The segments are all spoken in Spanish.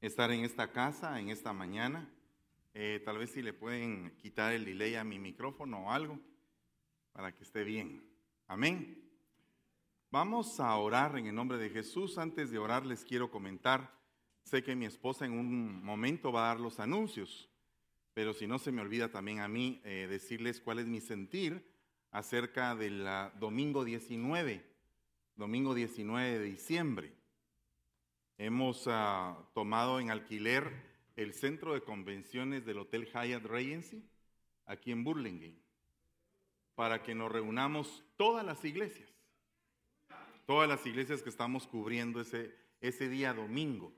estar en esta casa, en esta mañana. Eh, tal vez si le pueden quitar el delay a mi micrófono o algo para que esté bien. Amén. Vamos a orar en el nombre de Jesús. Antes de orar les quiero comentar, sé que mi esposa en un momento va a dar los anuncios, pero si no se me olvida también a mí eh, decirles cuál es mi sentir acerca del domingo 19, domingo 19 de diciembre. Hemos ah, tomado en alquiler el centro de convenciones del Hotel Hyatt Regency aquí en Burlingame para que nos reunamos todas las iglesias, todas las iglesias que estamos cubriendo ese, ese día domingo.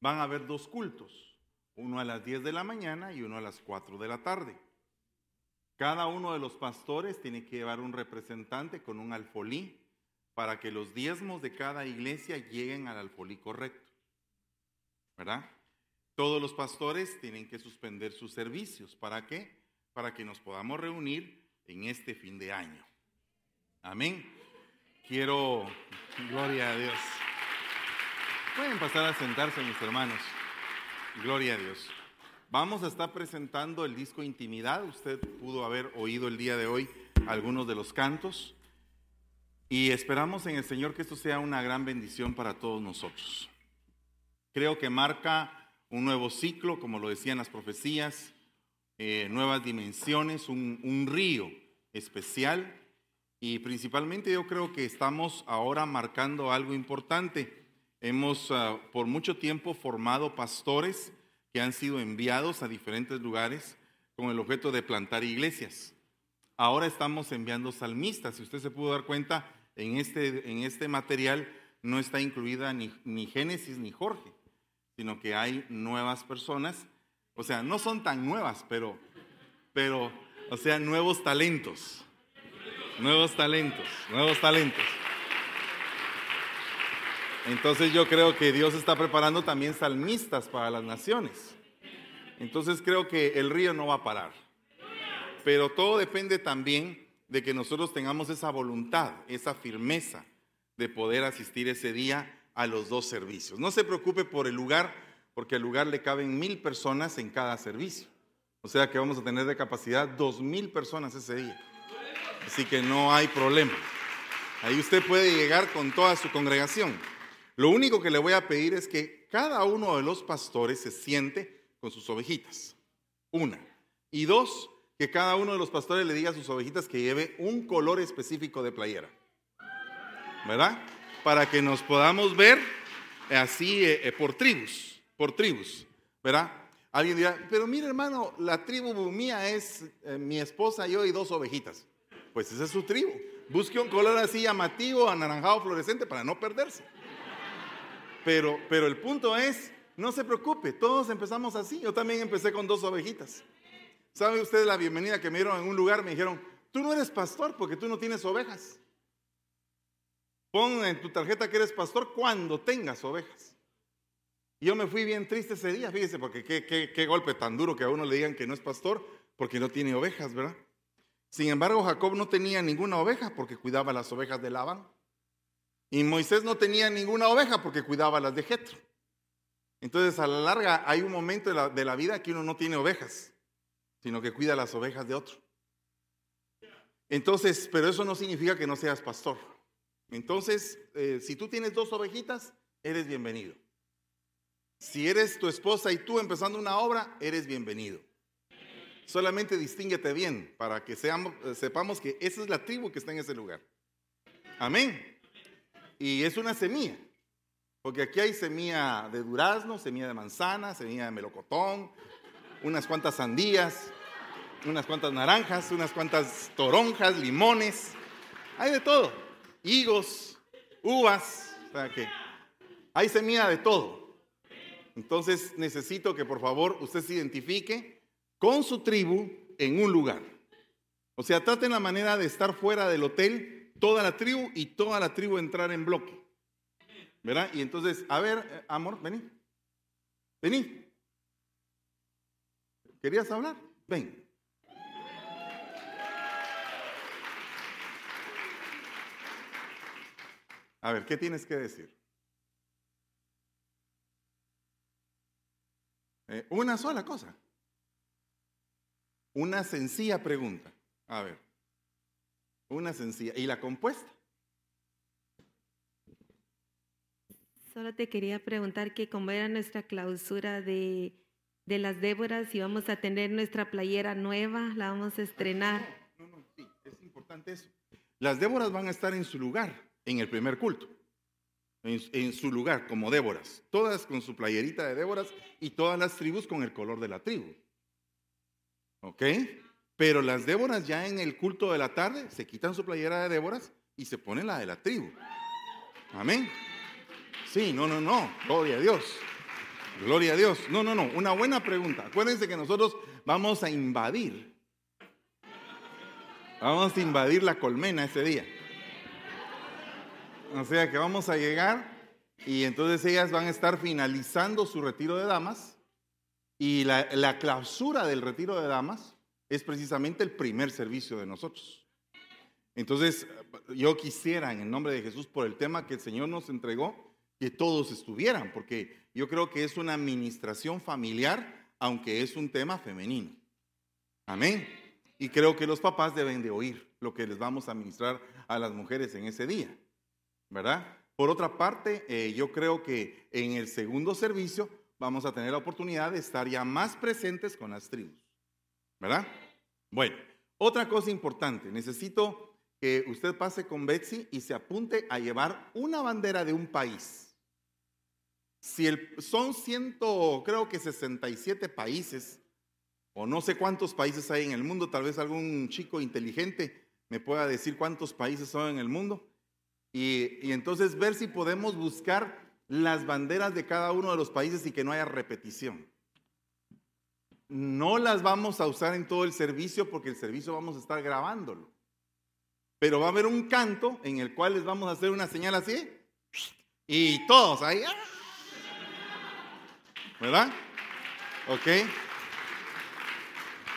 Van a haber dos cultos, uno a las 10 de la mañana y uno a las 4 de la tarde. Cada uno de los pastores tiene que llevar un representante con un alfolí para que los diezmos de cada iglesia lleguen al alfolí correcto. ¿Verdad? Todos los pastores tienen que suspender sus servicios. ¿Para qué? Para que nos podamos reunir en este fin de año. Amén. Quiero, gloria a Dios. Pueden pasar a sentarse mis hermanos. Gloria a Dios. Vamos a estar presentando el disco Intimidad. Usted pudo haber oído el día de hoy algunos de los cantos. Y esperamos en el Señor que esto sea una gran bendición para todos nosotros. Creo que marca un nuevo ciclo, como lo decían las profecías, eh, nuevas dimensiones, un, río especial y principalmente yo creo que estamos ahora marcando algo importante. Hemos ah, por mucho tiempo formado pastores que han sido enviados a diferentes lugares con el objeto de plantar iglesias. Ahora estamos enviando salmistas. Si usted se pudo dar cuenta, en este, en este material no está incluida ni, ni Génesis ni Jorge, sino que hay nuevas personas. O sea, no son tan nuevas, pero, pero, o sea, nuevos talentos. Nuevos talentos, nuevos talentos. Entonces yo creo que Dios está preparando también salmistas para las naciones. Entonces creo que el río no va a parar. Pero todo depende también de que nosotros tengamos esa voluntad, esa firmeza de poder asistir ese día a los dos servicios. No se preocupe por el lugar, porque al lugar le caben mil personas en cada servicio. O sea que vamos a tener de capacidad dos mil personas ese día. Así que no hay problema. Ahí usted puede llegar con toda su congregación. Lo único que le voy a pedir es que cada uno de los pastores se siente con sus ovejitas. Una. Y dos, que cada uno de los pastores le diga a sus ovejitas que lleve un color específico de playera. ¿Verdad? Para que nos podamos ver así eh, eh, por tribus, por tribus. ¿Verdad? Alguien dirá, pero mire hermano, la tribu mía es eh, mi esposa, yo y dos ovejitas. Pues esa es su tribu. Busque un color así llamativo, anaranjado, fluorescente para no perderse. Pero, pero el punto es, no se preocupe, todos empezamos así. Yo también empecé con dos ovejitas. ¿Sabe usted la bienvenida que me dieron en un lugar? Me dijeron, tú no eres pastor porque tú no tienes ovejas. Pon en tu tarjeta que eres pastor cuando tengas ovejas. Y yo me fui bien triste ese día, fíjese, porque qué, qué, golpe tan duro que a uno le digan que no es pastor porque no tiene ovejas, ¿verdad? Sin embargo, Jacob no tenía ninguna oveja porque cuidaba las ovejas de Labán. Y Moisés no tenía ninguna oveja porque cuidaba las de Jetro. Entonces, a la larga, hay un momento de la vida que uno no tiene ovejas sino que cuida las ovejas de otro. Entonces, pero eso no significa que no seas pastor. Entonces, eh, si tú tienes dos ovejitas, eres bienvenido. Si eres tu esposa y tú empezando una obra, eres bienvenido. Solamente distínguete bien para que seamos, eh, sepamos que esa es la tribu que está en ese lugar. Amén. Y es una semilla. Porque aquí hay semilla de durazno, semilla de manzana, semilla de melocotón, unas cuantas sandías, unas cuantas naranjas, unas cuantas toronjas, limones, hay de todo, higos, uvas, o sea que hay semilla de todo. Entonces necesito que por favor usted se identifique con su tribu en un lugar. O sea, traten la manera de estar fuera del hotel, toda la tribu y toda la tribu entrar en bloque. ¿Verdad? Y entonces, a ver, eh, amor, vení. Vení. ¿Querías hablar? Ven. A ver, ¿qué tienes que decir? Eh, una sola cosa. Una sencilla pregunta. A ver. Una sencilla. ¿Y la compuesta? Solo te quería preguntar que como era nuestra clausura de, de las Déboras, y vamos a tener nuestra playera nueva, la vamos a estrenar. No, no, sí, es importante eso. Las Déboras van a estar en su lugar, en el primer culto. En, en su lugar, como Déboras. Todas con su playerita de Déboras y todas las tribus con el color de la tribu. ¿Ok? Pero las Déboras ya en el culto de la tarde se quitan su playera de Déboras y se ponen la de la tribu. Amén. Sí, no, no, no. Gloria a Dios. Gloria a Dios. No, no, no. Una buena pregunta. Acuérdense que nosotros vamos a invadir. Vamos a invadir la colmena ese día. O sea que vamos a llegar y entonces ellas van a estar finalizando su retiro de damas. Y la, la clausura del retiro de damas es precisamente el primer servicio de nosotros. Entonces, yo quisiera, en el nombre de Jesús, por el tema que el Señor nos entregó, que todos estuvieran, porque yo creo que es una administración familiar, aunque es un tema femenino. Amén. Y creo que los papás deben de oír lo que les vamos a administrar a las mujeres en ese día, ¿verdad? Por otra parte, eh, yo creo que en el segundo servicio vamos a tener la oportunidad de estar ya más presentes con las tribus, ¿verdad? Bueno, otra cosa importante, necesito que usted pase con Betsy y se apunte a llevar una bandera de un país. Si son ciento, creo que 67 países, o no sé cuántos países hay en el mundo, tal vez algún chico inteligente me pueda decir cuántos países son en el mundo. Y, y entonces ver si podemos buscar las banderas de cada uno de los países y que no haya repetición. No las vamos a usar en todo el servicio porque el servicio vamos a estar grabándolo. Pero va a haber un canto en el cual les vamos a hacer una señal así. Y todos ahí. ¡ah! ¿Verdad? ¿Ok?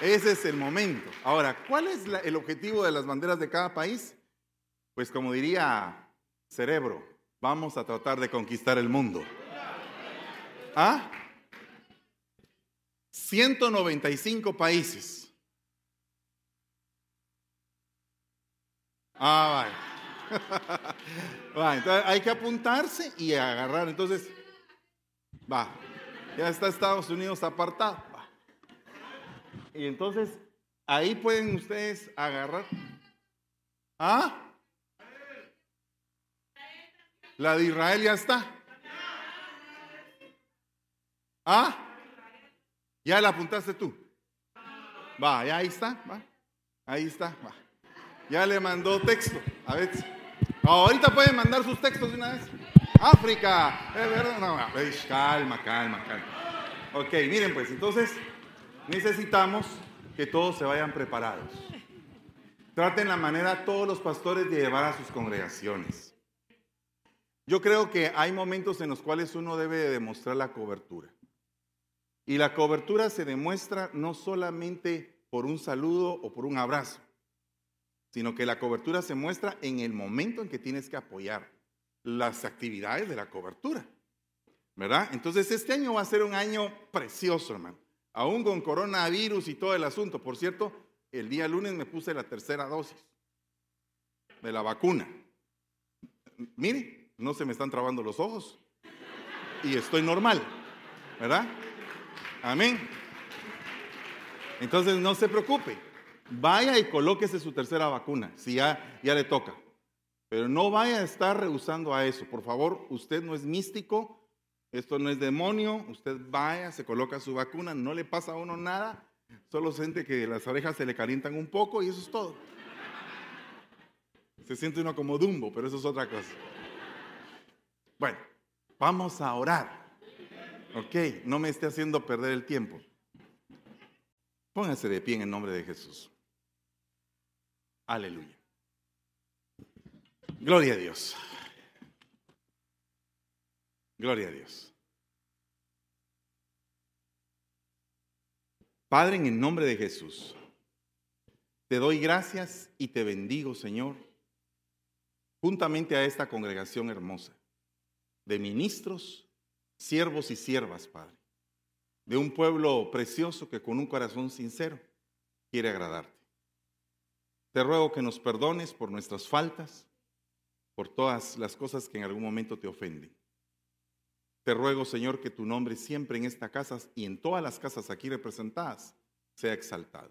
Ese es el momento. Ahora, ¿cuál es el objetivo de las banderas de cada país? Pues como diría Cerebro, vamos a tratar de conquistar el mundo. ¿Ah? 195 países. Ah, vaya. Va, entonces hay que apuntarse y agarrar. Entonces, va. Ya está Estados Unidos apartado. Y entonces, ahí pueden ustedes agarrar. ¿Ah? La de Israel ya está. ¿Ah? Ya la apuntaste tú. Va, ya ahí está. Va. Ahí está. Va. Ya le mandó texto. A ver. Ahorita pueden mandar sus textos de una vez. África. No, calma, calma, calma. Ok, miren pues, entonces necesitamos que todos se vayan preparados. Traten la manera todos los pastores de llevar a sus congregaciones. Yo creo que hay momentos en los cuales uno debe de demostrar la cobertura. Y la cobertura se demuestra no solamente por un saludo o por un abrazo, sino que la cobertura se muestra en el momento en que tienes que apoyar las actividades de la cobertura. ¿Verdad? Entonces este año va a ser un año precioso, hermano. Aún con coronavirus y todo el asunto. Por cierto, el día lunes me puse la tercera dosis de la vacuna. Mire, no se me están trabando los ojos. Y estoy normal. ¿Verdad? Amén. Entonces no se preocupe. Vaya y colóquese su tercera vacuna, si ya, ya le toca. Pero no vaya a estar rehusando a eso. Por favor, usted no es místico, esto no es demonio. Usted vaya, se coloca su vacuna, no le pasa a uno nada. Solo siente que las orejas se le calientan un poco y eso es todo. Se siente uno como Dumbo, pero eso es otra cosa. Bueno, vamos a orar. Ok, no me esté haciendo perder el tiempo. Póngase de pie en el nombre de Jesús. Aleluya. Gloria a Dios. Gloria a Dios. Padre, en el nombre de Jesús, te doy gracias y te bendigo, Señor, juntamente a esta congregación hermosa de ministros, siervos y siervas, Padre. de un pueblo precioso que con un corazón sincero quiere agradarte. Te ruego que nos perdones por nuestras faltas, por todas las cosas que en algún momento te ofenden. Te ruego, Señor, que tu nombre siempre en esta casa y en todas las casas aquí representadas sea exaltado.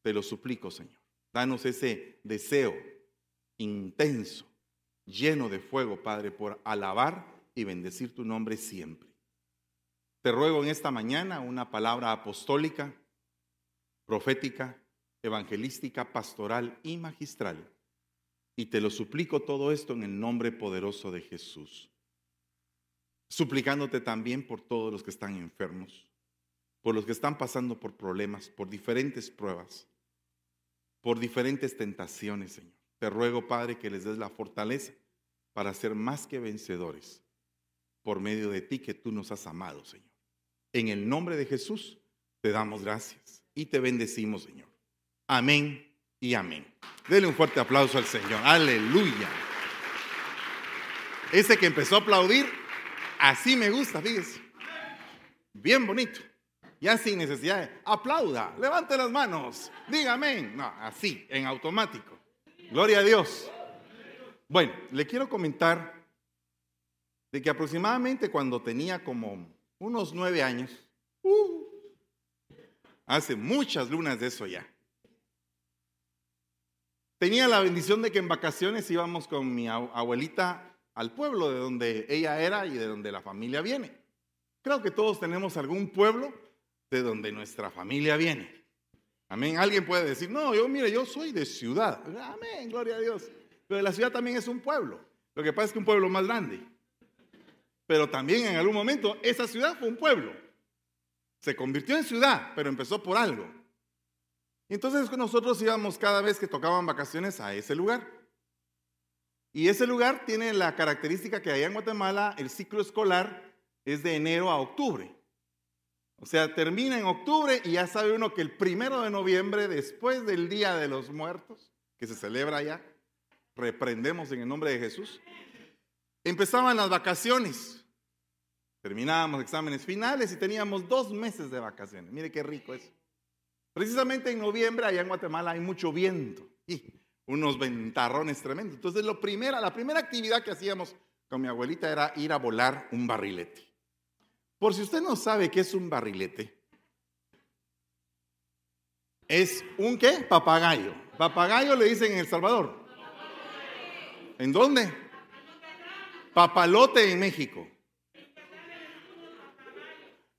Te lo suplico, Señor. Danos ese deseo intenso, lleno de fuego, Padre, por alabar y bendecir tu nombre siempre. Te ruego en esta mañana una palabra apostólica, profética, evangelística, pastoral y magistral. Y te lo suplico todo esto en el nombre poderoso de Jesús. Suplicándote también por todos los que están enfermos, por los que están pasando por problemas, por diferentes pruebas, por diferentes tentaciones, Señor. Te ruego, Padre, que les des la fortaleza para ser más que vencedores por medio de ti que tú nos has amado, Señor. En el nombre de Jesús te damos gracias y te bendecimos, Señor. Amén y amén. Dele un fuerte aplauso al Señor. Aleluya. Ese que empezó a aplaudir, así me gusta, fíjese. Bien bonito. Ya sin necesidad aplauda, levante las manos, diga amén. No, así, en automático. Gloria a Dios. Bueno, le quiero comentar de que aproximadamente cuando tenía como unos nueve años, uh, hace muchas lunas de eso ya, tenía la bendición de que en vacaciones íbamos con mi abuelita al pueblo de donde ella era y de donde la familia viene. Creo que todos tenemos algún pueblo de donde nuestra familia viene. Amén. Alguien puede decir, no, yo mire, yo soy de ciudad. Amén, gloria a Dios. Pero la ciudad también es un pueblo. Lo que pasa es que un pueblo más grande. Pero también en algún momento esa ciudad fue un pueblo. Se convirtió en ciudad, pero empezó por algo. Entonces nosotros íbamos cada vez que tocaban vacaciones a ese lugar. Y ese lugar tiene la característica que allá en Guatemala el ciclo escolar es de enero a octubre. O sea, termina en octubre y ya sabe uno que el primero de noviembre, después del Día de los Muertos, que se celebra allá, reprendemos en el nombre de Jesús, Empezaban las vacaciones. Terminábamos exámenes finales y teníamos dos meses de vacaciones. Mire qué rico es. Precisamente en noviembre allá en Guatemala hay mucho viento y unos ventarrones tremendos. Entonces lo primera, la primera actividad que hacíamos con mi abuelita era ir a volar un barrilete. Por si usted no sabe qué es un barrilete, es un qué? Papagayo. Papagayo le dicen en El Salvador. ¿En dónde? Papalote en México.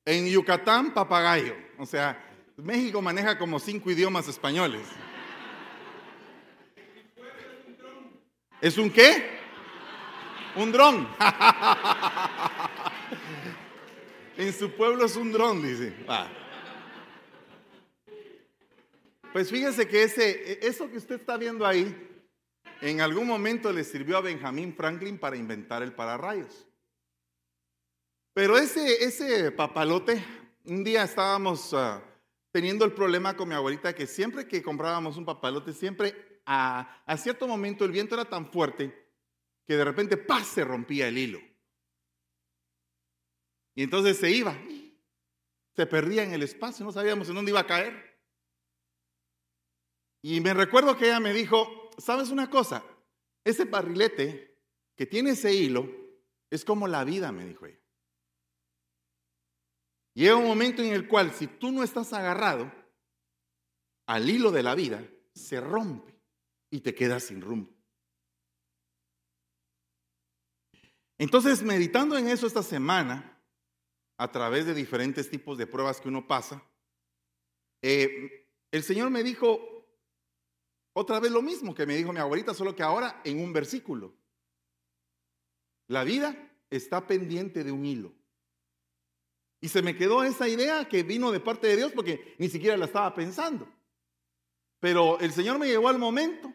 En Yucatán, papagayo. O sea, México maneja como cinco idiomas españoles. ¿Es un qué? Un dron. en su pueblo es un dron, dice. Pues fíjese que ese, eso que usted está viendo ahí en algún momento le sirvió a Benjamin Franklin para inventar el pararrayos. Pero ese, ese papalote, un día estábamos ah, teniendo el problema con mi abuelita que siempre que comprábamos un papalote, siempre a, a cierto momento el viento era tan fuerte que de repente ¡paz! se rompía el hilo. Y entonces se iba, se perdía en el espacio, no sabíamos en dónde iba a caer. Y me recuerdo que ella me dijo, ¿sabes una cosa? Ese barrilete que tiene ese hilo es como la vida, me dijo ella. Llega un momento en el cual si tú no estás agarrado al hilo de la vida, se rompe y te quedas sin rumbo. Entonces, meditando en eso esta semana, a través de diferentes tipos de pruebas que uno pasa, eh, el Señor me dijo, otra vez lo mismo que me dijo mi abuelita, solo que ahora en un versículo. La vida está pendiente de un hilo. Y se me quedó esa idea que vino de parte de Dios porque ni siquiera la estaba pensando. Pero el Señor me llevó al momento,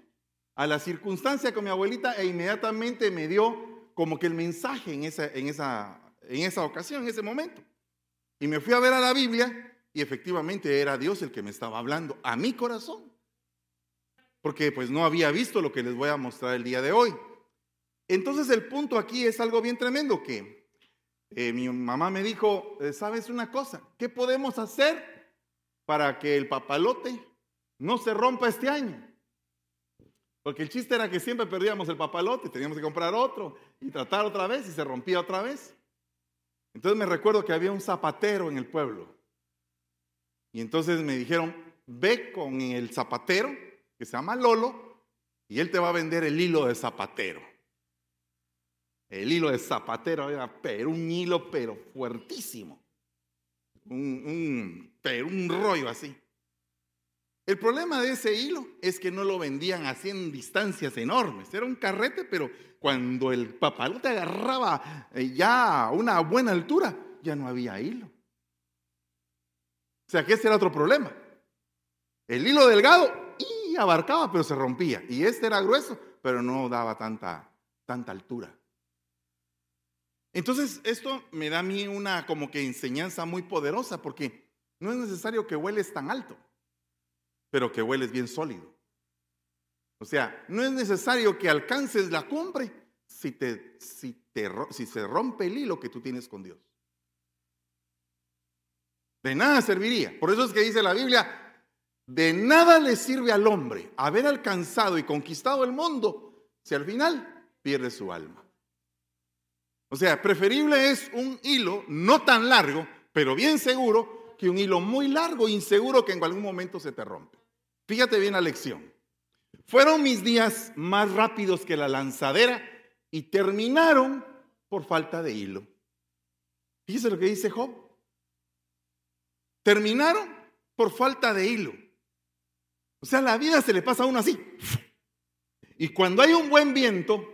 a la circunstancia con mi abuelita e inmediatamente me dio como que el mensaje en esa, en esa, en esa ocasión, en ese momento. Y me fui a ver a la Biblia y efectivamente era Dios el que me estaba hablando a mi corazón porque pues no había visto lo que les voy a mostrar el día de hoy. Entonces el punto aquí es algo bien tremendo, que eh, mi mamá me dijo, eh, ¿sabes una cosa? ¿Qué podemos hacer para que el papalote no se rompa este año? Porque el chiste era que siempre perdíamos el papalote, teníamos que comprar otro y tratar otra vez y se rompía otra vez. Entonces me recuerdo que había un zapatero en el pueblo. Y entonces me dijeron, ve con el zapatero, que se llama Lolo, y él te va a vender el hilo de zapatero. El hilo de zapatero era pero un hilo pero fuertísimo. Un, pero un rollo así. El problema de ese hilo es que no lo vendían así en distancias enormes. Era un carrete, pero cuando el papalote agarraba eh, ya a una buena altura, ya no había hilo. O sea que ese era otro problema. El hilo delgado y abarcaba, pero se rompía. Y este era grueso, pero no daba tanta, tanta altura. Entonces, esto me da a mí una como que enseñanza muy poderosa, porque no es necesario que hueles tan alto, pero que hueles bien sólido. O sea, no es necesario que alcances la cumbre si, te, si, te, si se rompe el hilo que tú tienes con Dios. De nada serviría. Por eso es que dice la Biblia, de nada le sirve al hombre haber alcanzado y conquistado el mundo si al final pierde su alma. O sea, preferible es un hilo no tan largo, pero bien seguro, que un hilo muy largo e inseguro que en algún momento se te rompe. Fíjate bien la lección. Fueron mis días más rápidos que la lanzadera y terminaron por falta de hilo. Fíjese lo que dice Job. Terminaron por falta de hilo. O sea, la vida se le pasa a uno así. Y cuando hay un buen viento,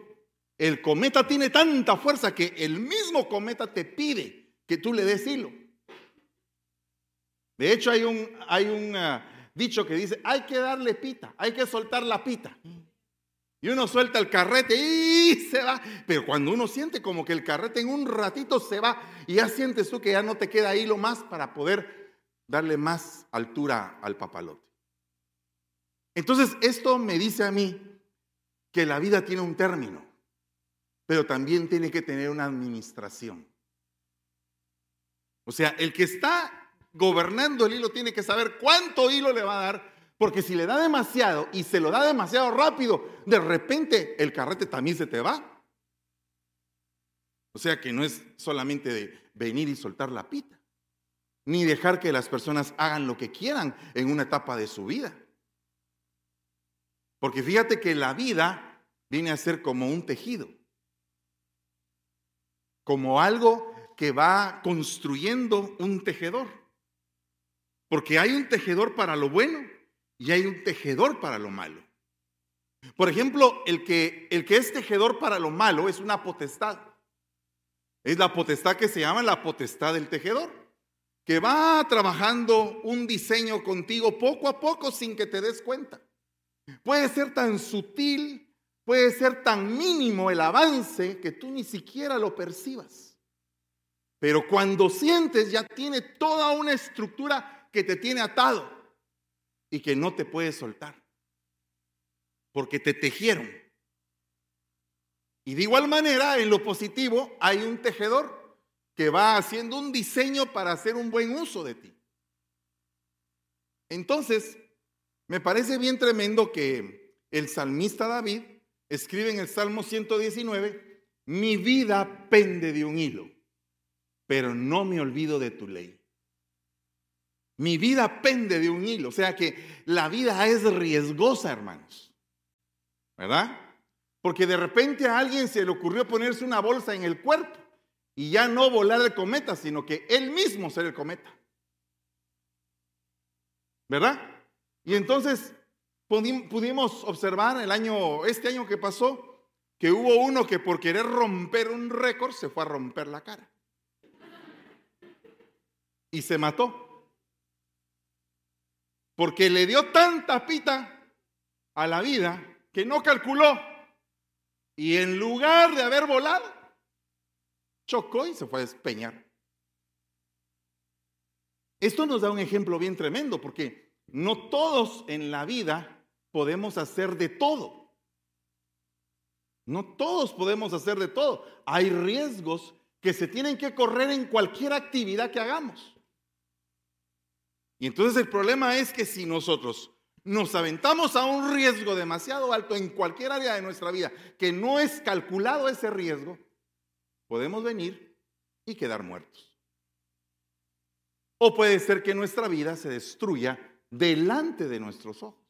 el cometa tiene tanta fuerza que el mismo cometa te pide que tú le des hilo. De hecho, hay un, hay un ah, dicho que dice, hay que darle pita, hay que soltar la pita. Y uno suelta el carrete y se va. Pero cuando uno siente como que el carrete en un ratito se va y ya sientes tú que ya no te queda hilo más para poder darle más altura al papalote. Entonces, esto me dice a mí que la vida tiene un término pero también tiene que tener una administración. O sea, el que está gobernando el hilo tiene que saber cuánto hilo le va a dar, porque si le da demasiado y se lo da demasiado rápido, de repente el carrete también se te va. O sea que no es solamente de venir y soltar la pita, ni dejar que las personas hagan lo que quieran en una etapa de su vida. Porque fíjate que la vida viene a ser como un tejido como algo que va construyendo un tejedor. Porque hay un tejedor para lo bueno y hay un tejedor para lo malo. Por ejemplo, el que, el que es tejedor para lo malo es una potestad. Es la potestad que se llama la potestad del tejedor, que va trabajando un diseño contigo poco a poco sin que te des cuenta. Puede ser tan sutil Puede ser tan mínimo el avance que tú ni siquiera lo percibas. Pero cuando sientes ya tiene toda una estructura que te tiene atado y que no te puede soltar. Porque te tejieron. Y de igual manera, en lo positivo, hay un tejedor que va haciendo un diseño para hacer un buen uso de ti. Entonces, me parece bien tremendo que el salmista David escribe en el Salmo 119, mi vida pende de un hilo, pero no me olvido de tu ley. Mi vida pende de un hilo, o sea que la vida es riesgosa, hermanos. ¿Verdad? Porque de repente a alguien se le ocurrió ponerse una bolsa en el cuerpo y ya no volar el cometa, sino que él mismo ser el cometa. ¿Verdad? Y entonces pudimos observar el año, este año que pasó, que hubo uno que por querer romper un récord se fue a romper la cara. Y se mató. Porque le dio tanta pita a la vida que no calculó. Y en lugar de haber volado, chocó y se fue a despeñar. Esto nos da un ejemplo bien tremendo porque no todos en la vida podemos hacer de todo. No todos podemos hacer de todo. Hay riesgos que se tienen que correr en cualquier actividad que hagamos. Y entonces el problema es que si nosotros nos aventamos a un riesgo demasiado alto en cualquier área de nuestra vida, que no es calculado ese riesgo, podemos venir y quedar muertos. O puede ser que nuestra vida se destruya delante de nuestros ojos.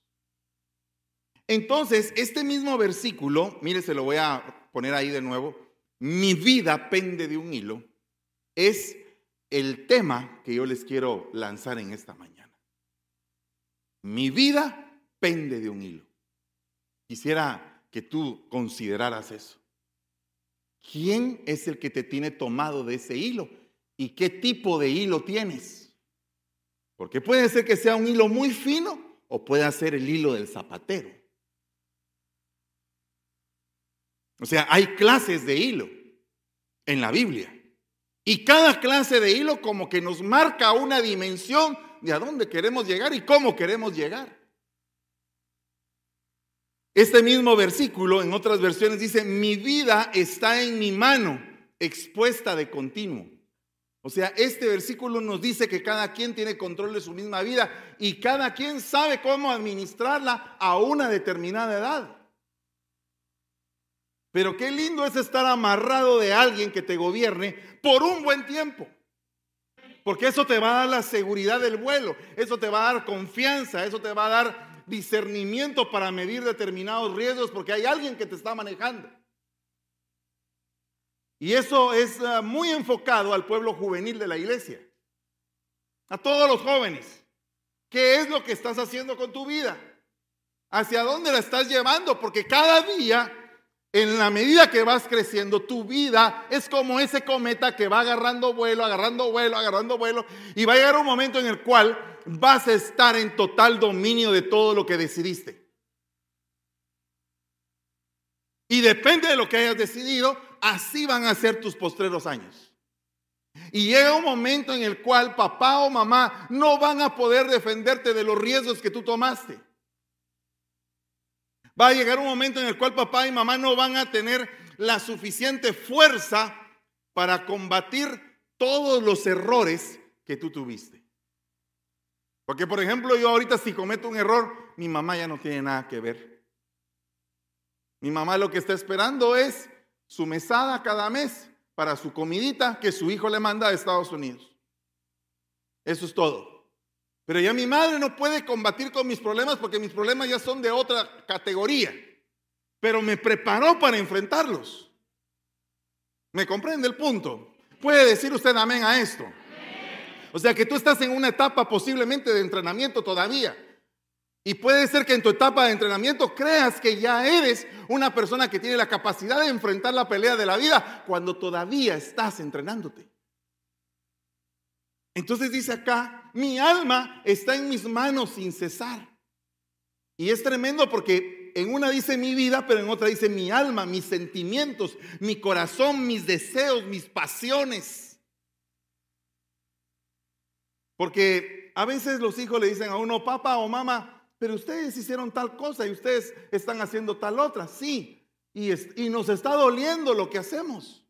Entonces, este mismo versículo, mire, se lo voy a poner ahí de nuevo, mi vida pende de un hilo, es el tema que yo les quiero lanzar en esta mañana. Mi vida pende de un hilo. Quisiera que tú consideraras eso. ¿Quién es el que te tiene tomado de ese hilo? ¿Y qué tipo de hilo tienes? Porque puede ser que sea un hilo muy fino o puede ser el hilo del zapatero. O sea, hay clases de hilo en la Biblia. Y cada clase de hilo como que nos marca una dimensión de a dónde queremos llegar y cómo queremos llegar. Este mismo versículo en otras versiones dice, mi vida está en mi mano, expuesta de continuo. O sea, este versículo nos dice que cada quien tiene control de su misma vida y cada quien sabe cómo administrarla a una determinada edad. Pero qué lindo es estar amarrado de alguien que te gobierne por un buen tiempo. Porque eso te va a dar la seguridad del vuelo, eso te va a dar confianza, eso te va a dar discernimiento para medir determinados riesgos porque hay alguien que te está manejando. Y eso es ah, muy enfocado al pueblo juvenil de la iglesia, a todos los jóvenes. ¿Qué es lo que estás haciendo con tu vida? ¿Hacia dónde la estás llevando? Porque cada día en la medida que vas creciendo, tu vida es como ese cometa que va agarrando vuelo, agarrando vuelo, agarrando vuelo, y va a llegar un momento en el cual vas a estar en total dominio de todo lo que decidiste. Y depende de lo que hayas decidido, así van a ser tus postreros años. Y llega un momento en el cual papá o mamá no van a poder defenderte de los riesgos que tú tomaste. Va a llegar un momento en el cual papá y mamá no van a tener la suficiente fuerza para combatir todos los errores que tú tuviste. Porque, por ejemplo, yo ahorita si cometo un error, mi mamá ya no tiene nada que ver. Mi mamá lo que está esperando es su mesada cada mes para su comidita que su hijo le manda a Estados Unidos. Eso es todo. Pero ya mi madre no puede combatir con mis problemas porque mis problemas ya son de otra categoría. Pero me preparó para enfrentarlos. ¿Me comprende el punto? ¿Puede decir usted amén a esto? O sea que tú estás en una etapa posiblemente de entrenamiento todavía. Y puede ser que en tu etapa de entrenamiento creas que ya eres una persona que tiene la capacidad de enfrentar la pelea de la vida cuando todavía estás entrenándote. Entonces dice acá, mi alma está en mis manos sin cesar. Y es tremendo porque en una dice mi vida, pero en otra dice mi alma, mis sentimientos, mi corazón, mis deseos, mis pasiones. Porque a veces los hijos le dicen a uno, papá o mamá, pero ustedes hicieron tal cosa y ustedes están haciendo tal otra. Sí, y, y nos está doliendo lo que hacemos.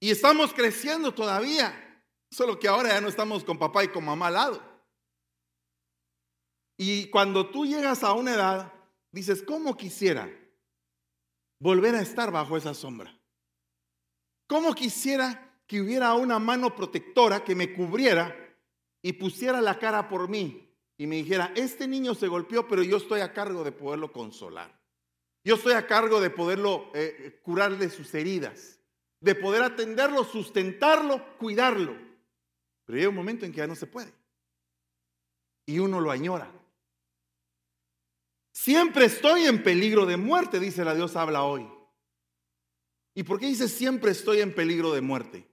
Y estamos creciendo todavía. Solo que ahora ya no estamos con papá y con mamá al lado. Y cuando tú llegas a una edad, dices, ¿cómo quisiera volver a estar bajo esa sombra? ¿Cómo quisiera que hubiera una mano protectora que me cubriera y pusiera la cara por mí y me dijera, este niño se golpeó, pero yo estoy a cargo de poderlo consolar. Yo estoy a cargo de poderlo eh, curar de sus heridas de poder atenderlo, sustentarlo, cuidarlo. Pero llega un momento en que ya no se puede. Y uno lo añora. Siempre estoy en peligro de muerte, dice la Dios habla hoy. ¿Y por qué dice siempre estoy en peligro de muerte?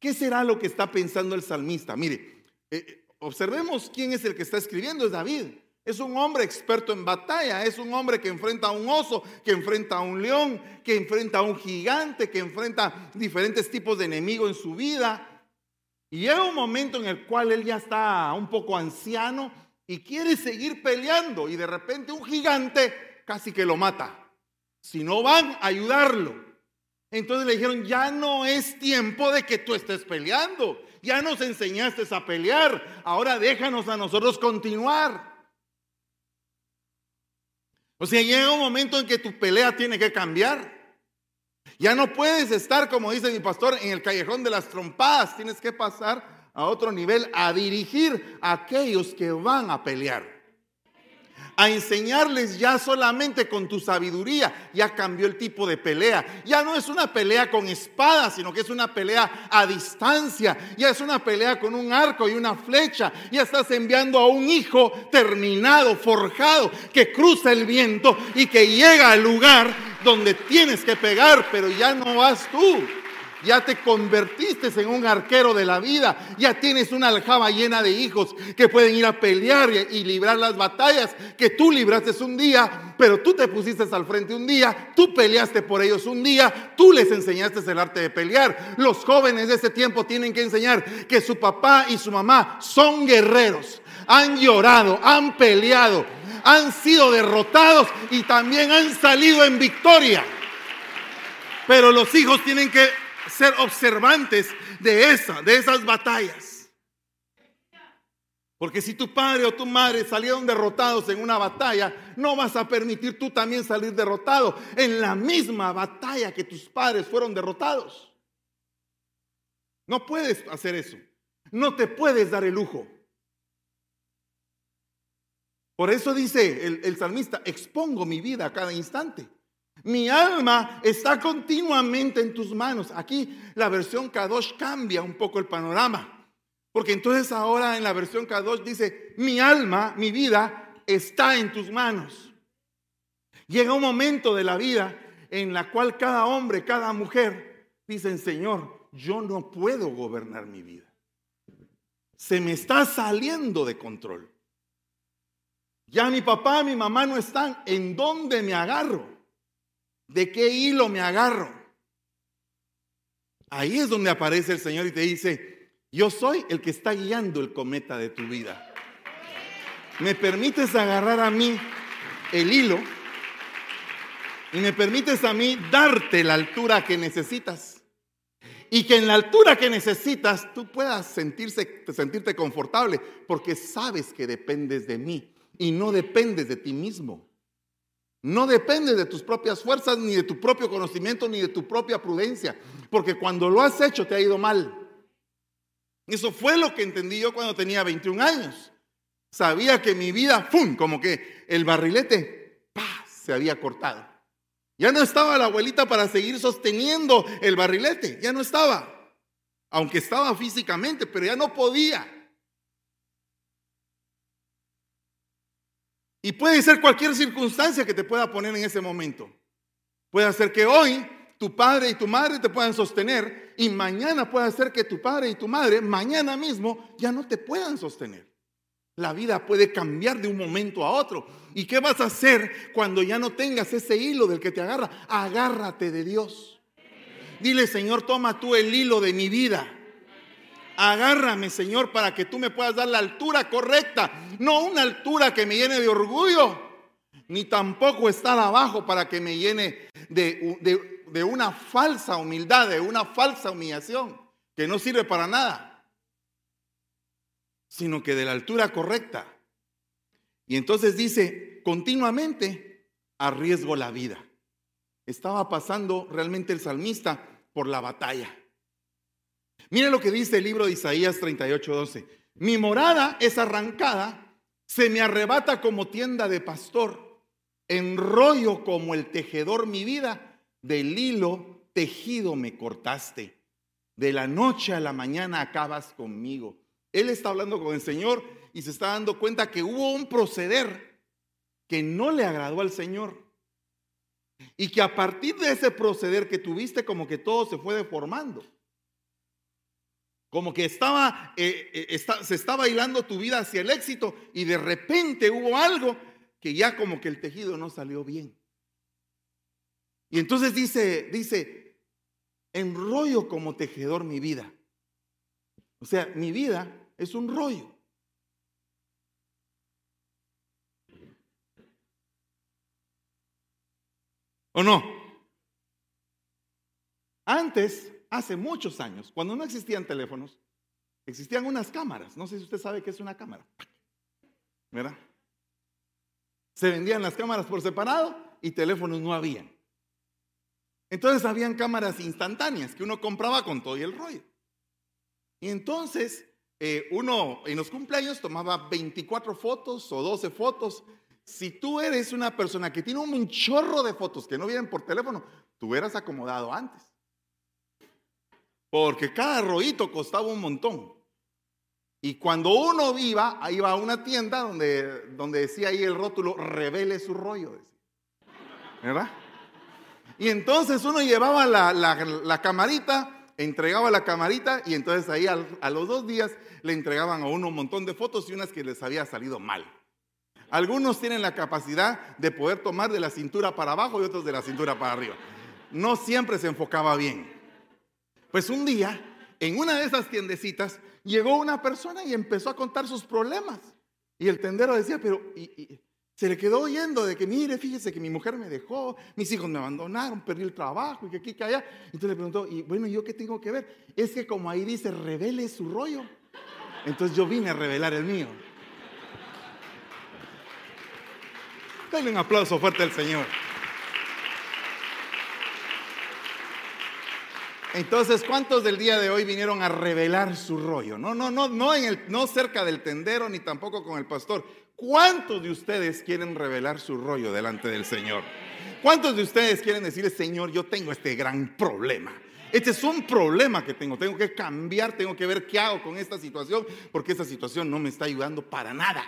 ¿Qué será lo que está pensando el salmista? Mire, eh, observemos quién es el que está escribiendo, es David. Es un hombre experto en batalla, es un hombre que enfrenta a un oso, que enfrenta a un león, que enfrenta a un gigante, que enfrenta diferentes tipos de enemigos en su vida. Y llega un momento en el cual él ya está un poco anciano y quiere seguir peleando y de repente un gigante casi que lo mata. si no van a ayudarlo. Entonces le dijeron, ya no es tiempo de que tú estés peleando. Ya nos enseñaste a pelear. Ahora déjanos a nosotros continuar. O sea, llega un momento en que tu pelea tiene que cambiar. Ya no puedes estar, como dice mi pastor, en el callejón de las trompadas. Tienes que pasar a otro nivel, a dirigir a aquellos que van a pelear a enseñarles ya solamente con tu sabiduría. Ya cambió el tipo de pelea. Ya no es una pelea con espada, sino que es una pelea a distancia. Ya es una pelea con un arco y una flecha. Ya estás enviando a un hijo terminado, forjado, que cruza el viento y que llega al lugar donde tienes que pegar, pero ya no vas tú. Ya te convertiste en un arquero de la vida. Ya tienes una aljaba llena de hijos que pueden ir a pelear y, librar las batallas que tú libraste un día, pero tú te pusiste al frente un día, tú peleaste por ellos un día, tú les enseñaste el arte de pelear. Los jóvenes de ese tiempo tienen que enseñar que su papá y su mamá son guerreros. Han llorado, han peleado, han sido derrotados y también han salido en victoria. Pero los hijos tienen que ser observantes de esa, de esas batallas. Porque si tu padre o tu madre salieron derrotados en una batalla, no vas a permitir tú también salir derrotado en la misma batalla que tus padres fueron derrotados. No puedes hacer eso. No te puedes dar el lujo. Por eso dice el, el salmista, expongo mi vida a cada instante. Mi alma está continuamente en tus manos. Aquí la versión Kadosh cambia un poco el panorama. Porque entonces ahora en la versión Kadosh dice, mi alma, mi vida está en tus manos. Llega un momento de la vida en la cual cada hombre, cada mujer dicen, Señor, yo no puedo gobernar mi vida. Se me está saliendo de control. Ya mi papá, mi mamá no están. ¿En dónde me agarro? ¿De qué hilo me agarro? Ahí es donde aparece el Señor y te dice, yo soy el que está guiando el cometa de tu vida. ¿Me permites agarrar a mí el hilo? Y me permites a mí darte la altura que necesitas. Y que en la altura que necesitas tú puedas sentirte confortable porque sabes que dependes de mí y no dependes de ti mismo. No depende de tus propias fuerzas, ni de tu propio conocimiento, ni de tu propia prudencia, porque cuando lo has hecho te ha ido mal. Eso fue lo que entendí yo cuando tenía 21 años. Sabía que mi vida, ¡pum!, como que el barrilete, ¡pah!, se había cortado. Ya no estaba la abuelita para seguir sosteniendo el barrilete, ya no estaba. Aunque estaba físicamente, pero ya no podía. Y puede ser cualquier circunstancia que te pueda poner en ese momento. Puede ser que hoy tu padre y tu madre te puedan sostener y mañana puede ser que tu padre y tu madre mañana mismo ya no te puedan sostener. La vida puede cambiar de un momento a otro. ¿Y qué vas a hacer cuando ya no tengas ese hilo del que te agarra? Agárrate de Dios. Dile, Señor, toma tú el hilo de mi vida. Agárrame, Señor, para que tú me puedas dar la altura correcta. No una altura que me llene de orgullo, ni tampoco estar abajo para que me llene de, de una falsa humildad, de una falsa humillación, que no sirve para nada, sino que de la altura correcta. Y entonces dice, continuamente arriesgo la vida. Estaba pasando realmente el salmista por la batalla. Mire lo que dice el libro de Isaías 38:12. Mi morada es arrancada, se me arrebata como tienda de pastor, enrollo como el tejedor mi vida, del hilo tejido me cortaste. De la noche a la mañana acabas conmigo. Él está hablando con el Señor y se está dando cuenta que hubo un proceder que no le agradó al Señor. Y que a partir de ese proceder que tuviste, como que todo se fue deformando. Como que estaba, eh, eh, se estaba bailando tu vida hacia el éxito y de repente hubo algo que ya como que el tejido no salió bien. Y entonces dice, dice, enrollo como tejedor mi vida. O sea, mi vida es un rollo. ¿O no? Antes, hace muchos años, cuando no existían teléfonos, existían unas cámaras. No sé si usted sabe qué es una cámara. ¿Verdad? Se vendían las cámaras por separado y teléfonos no habían. Entonces habían cámaras instantáneas que uno compraba con todo y el rollo. Y entonces eh, uno en los cumpleaños tomaba 24 fotos o 12 fotos. Si tú eres una persona que tiene un chorro de fotos que no vienen por teléfono, tú hubieras acomodado antes. Porque cada rollito costaba un montón. Y cuando uno iba, iba a una tienda donde, donde decía ahí el rótulo, revele su rollo. ¿Verdad? Y entonces uno llevaba la, camarita, entregaba la camarita y entonces ahí a los dos días le entregaban a uno un montón de fotos y unas que les había salido mal. Algunos tienen la capacidad de poder tomar de la cintura para abajo y otros de la cintura para arriba. No siempre se enfocaba bien. Pues un día, en una de esas tiendecitas, llegó una persona y empezó a contar sus problemas. Y el tendero decía, pero se le quedó oyendo de que, mire, fíjese que mi mujer me dejó, mis hijos me abandonaron, perdí el trabajo y que aquí, que allá. Entonces le preguntó, y bueno, ¿yo qué tengo que ver? Es que como ahí dice, revele su rollo. Entonces yo vine a revelar el mío. Dale un aplauso fuerte al Señor. Entonces, ¿cuántos del día de hoy vinieron a revelar su rollo? No, no, no, no, en el, no cerca del tendero ni tampoco con el pastor. ¿Cuántos de ustedes quieren revelar su rollo delante del Señor? ¿Cuántos de ustedes quieren decirle, Señor, yo tengo este gran problema? Este es un problema que tengo. Tengo que cambiar, tengo que ver qué hago con esta situación, porque esta situación no me está ayudando para nada.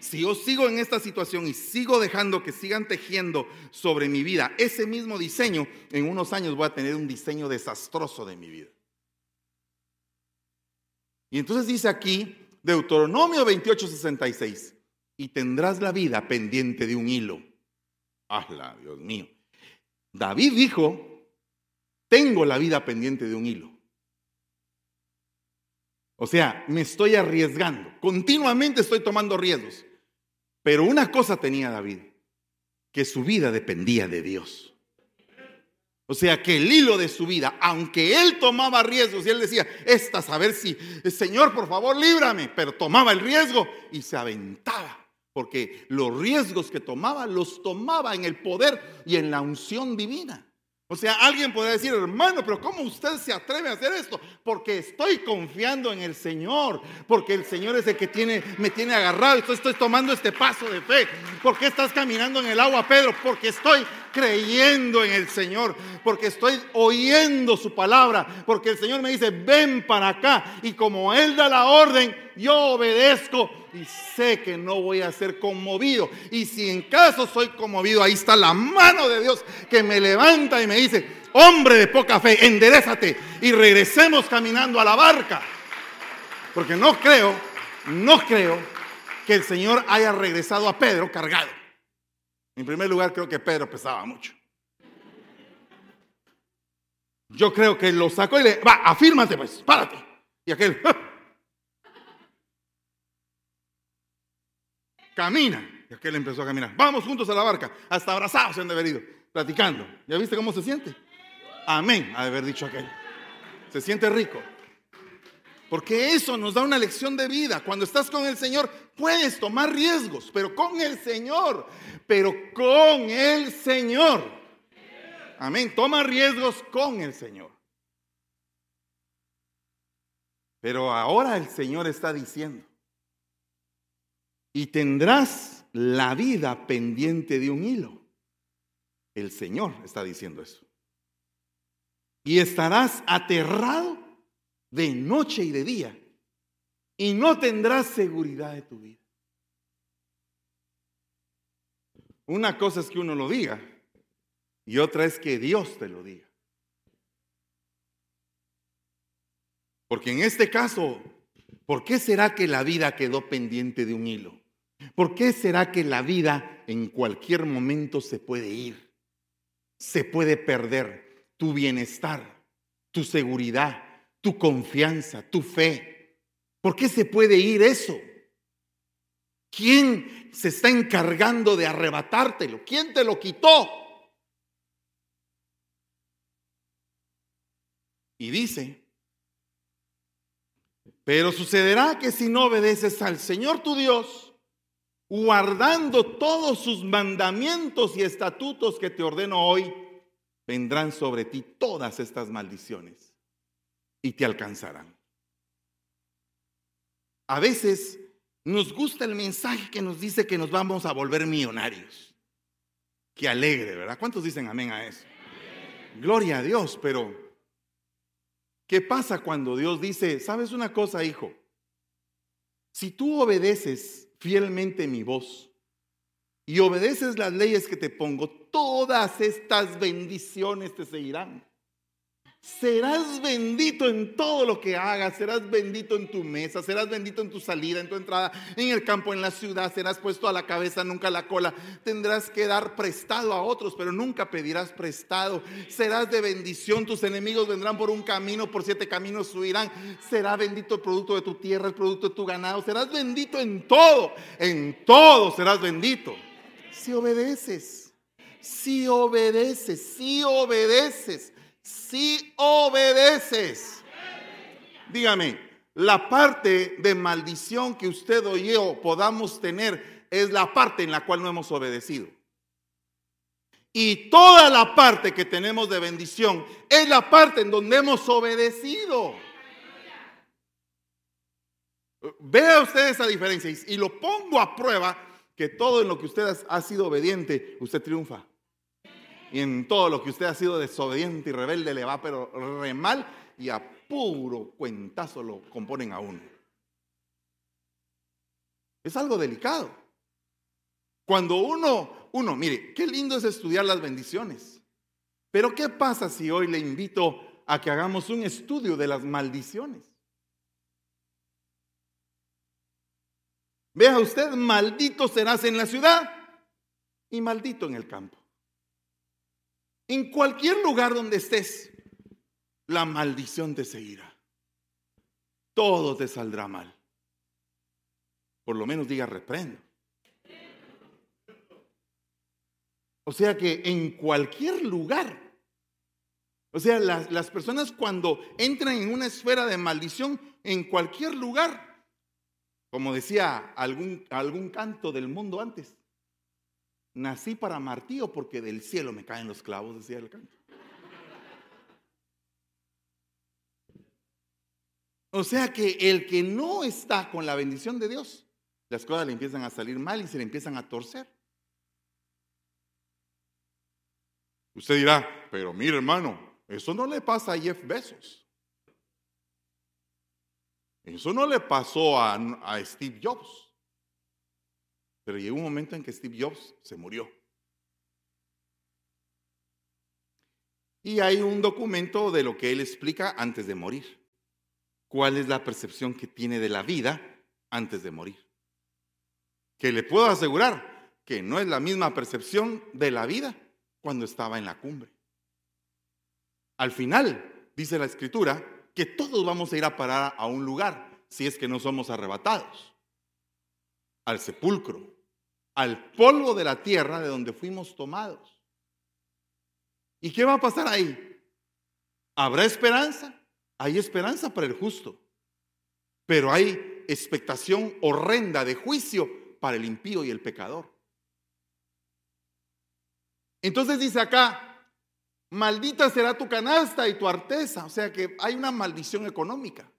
Si yo sigo en esta situación y sigo dejando que sigan tejiendo sobre mi vida ese mismo diseño, en unos años voy a tener un diseño desastroso de mi vida. Y entonces dice aquí, Deuteronomio 28:66, y tendrás la vida pendiente de un hilo. Hazla, Dios mío. David dijo, tengo la vida pendiente de un hilo. O sea, me estoy arriesgando. Continuamente estoy tomando riesgos. Pero una cosa tenía David, que su vida dependía de Dios. O sea, que el hilo de su vida, aunque él tomaba riesgos y él decía, esta, a ver si, Señor, por favor, líbrame, pero tomaba el riesgo y se aventaba, porque los riesgos que tomaba los tomaba en el poder y en la unción divina. O sea, alguien podría decir, hermano, pero ¿cómo usted se atreve a hacer esto? Porque estoy confiando en el Señor, porque el Señor es el que tiene, me tiene agarrado, y estoy tomando este paso de fe. ¿Por qué estás caminando en el agua, Pedro? Porque estoy creyendo en el Señor, porque estoy oyendo su palabra, porque el Señor me dice, ven para acá. Y como Él da la orden, yo obedezco y sé que no voy a ser conmovido. Y si en caso soy conmovido, ahí está la mano de Dios que me levanta y me dice, hombre de poca fe, enderezate y regresemos caminando a la barca. Porque no creo, no creo que el Señor haya regresado a Pedro cargado. En primer lugar, creo que Pedro pesaba mucho. Yo creo que lo sacó y le, va, afírmate pues, párate. Y aquel, camina. Y aquel empezó a caminar. Vamos juntos a la barca. Hasta abrazados se han de haber ido, platicando. ¿Ya viste cómo se siente? Amén, ha de haber dicho aquel. Se siente rico. Porque eso nos da una lección de vida. Cuando estás con el Señor, puedes tomar riesgos, pero con el Señor, pero con el Señor. Amén. Toma riesgos con el Señor. Pero ahora el Señor está diciendo, y tendrás la vida pendiente de un hilo. El Señor está diciendo eso. Y estarás aterrado de noche y de día y no tendrás seguridad de tu vida. Una cosa es que uno lo diga y otra es que Dios te lo diga. Porque en este caso, ¿por qué será que la vida quedó pendiente de un hilo? ¿Por qué será que la vida en cualquier momento se puede ir? Se puede perder tu bienestar, tu seguridad, tu confianza, tu fe. ¿Por qué se puede ir eso? ¿Quién se está encargando de arrebatártelo? ¿Quién te lo quitó? Y dice, pero sucederá que si no obedeces al Señor tu Dios, guardando todos sus mandamientos y estatutos que te ordeno hoy, vendrán sobre ti todas estas maldiciones y te alcanzarán. A veces nos gusta el mensaje que nos dice que nos vamos a volver millonarios. Qué alegre, ¿verdad? ¿Cuántos dicen amén a eso? Gloria a Dios, pero ¿qué pasa cuando Dios dice, sabes una cosa, hijo? Si tú obedeces fielmente mi voz y obedeces las leyes que te pongo, todas estas bendiciones te seguirán. Serás bendito en todo lo que hagas, serás bendito en tu mesa, serás bendito en tu salida, en tu entrada, en el campo, en la ciudad, serás puesto a la cabeza, nunca a la cola. Tendrás que dar prestado a otros, pero nunca pedirás prestado. Serás de bendición, tus enemigos vendrán por un camino, por siete caminos huirán. Será bendito el producto de tu tierra, el producto de tu ganado. Serás bendito en todo, en todo serás bendito. Si obedeces, si obedeces, si obedeces si obedeces. Dígame, la parte de maldición que usted o yo podamos tener es la parte en la cual no hemos obedecido. Y toda la parte que tenemos de bendición es la parte en donde hemos obedecido. Vea usted esa diferencia y lo pongo a prueba que todo en lo que usted ha sido obediente, usted triunfa y en todo lo que usted ha sido desobediente y rebelde le va pero re mal y a puro cuentazo lo componen a uno. Es algo delicado. Cuando uno, uno, mire, qué lindo es estudiar las bendiciones. Pero ¿qué pasa si hoy le invito a que hagamos un estudio de las maldiciones? Vea usted, maldito serás en la ciudad y maldito en el campo. En cualquier lugar donde estés, la maldición te seguirá. Todo te saldrá mal. Por lo menos diga reprendo. O sea que en cualquier lugar, o sea, las, las, personas cuando entran en una esfera de maldición, en cualquier lugar, como decía algún, algún canto del mundo antes, Nací para martillo porque del cielo me caen los clavos, decía el canto. O sea que el que no está con la bendición de Dios, las cosas le empiezan a salir mal y se le empiezan a torcer. Usted dirá, pero mire hermano, eso no le pasa a Jeff Bezos. Eso no le pasó a, a Steve Jobs. Pero llegó un momento en que Steve Jobs se murió. Y hay un documento de lo que él explica antes de morir. ¿Cuál es la percepción que tiene de la vida antes de morir? Que le puedo asegurar que no es la misma percepción de la vida cuando estaba en la cumbre. Al final, dice la escritura, que todos vamos a ir a parar a un lugar si es que no somos arrebatados, al sepulcro al polvo de la tierra de donde fuimos tomados. ¿Y qué va a pasar ahí? ¿Habrá esperanza? Hay esperanza para el justo, pero hay expectación horrenda de juicio para el impío y el pecador. Entonces dice acá, maldita será tu canasta y tu arteza, o sea que hay una maldición económica.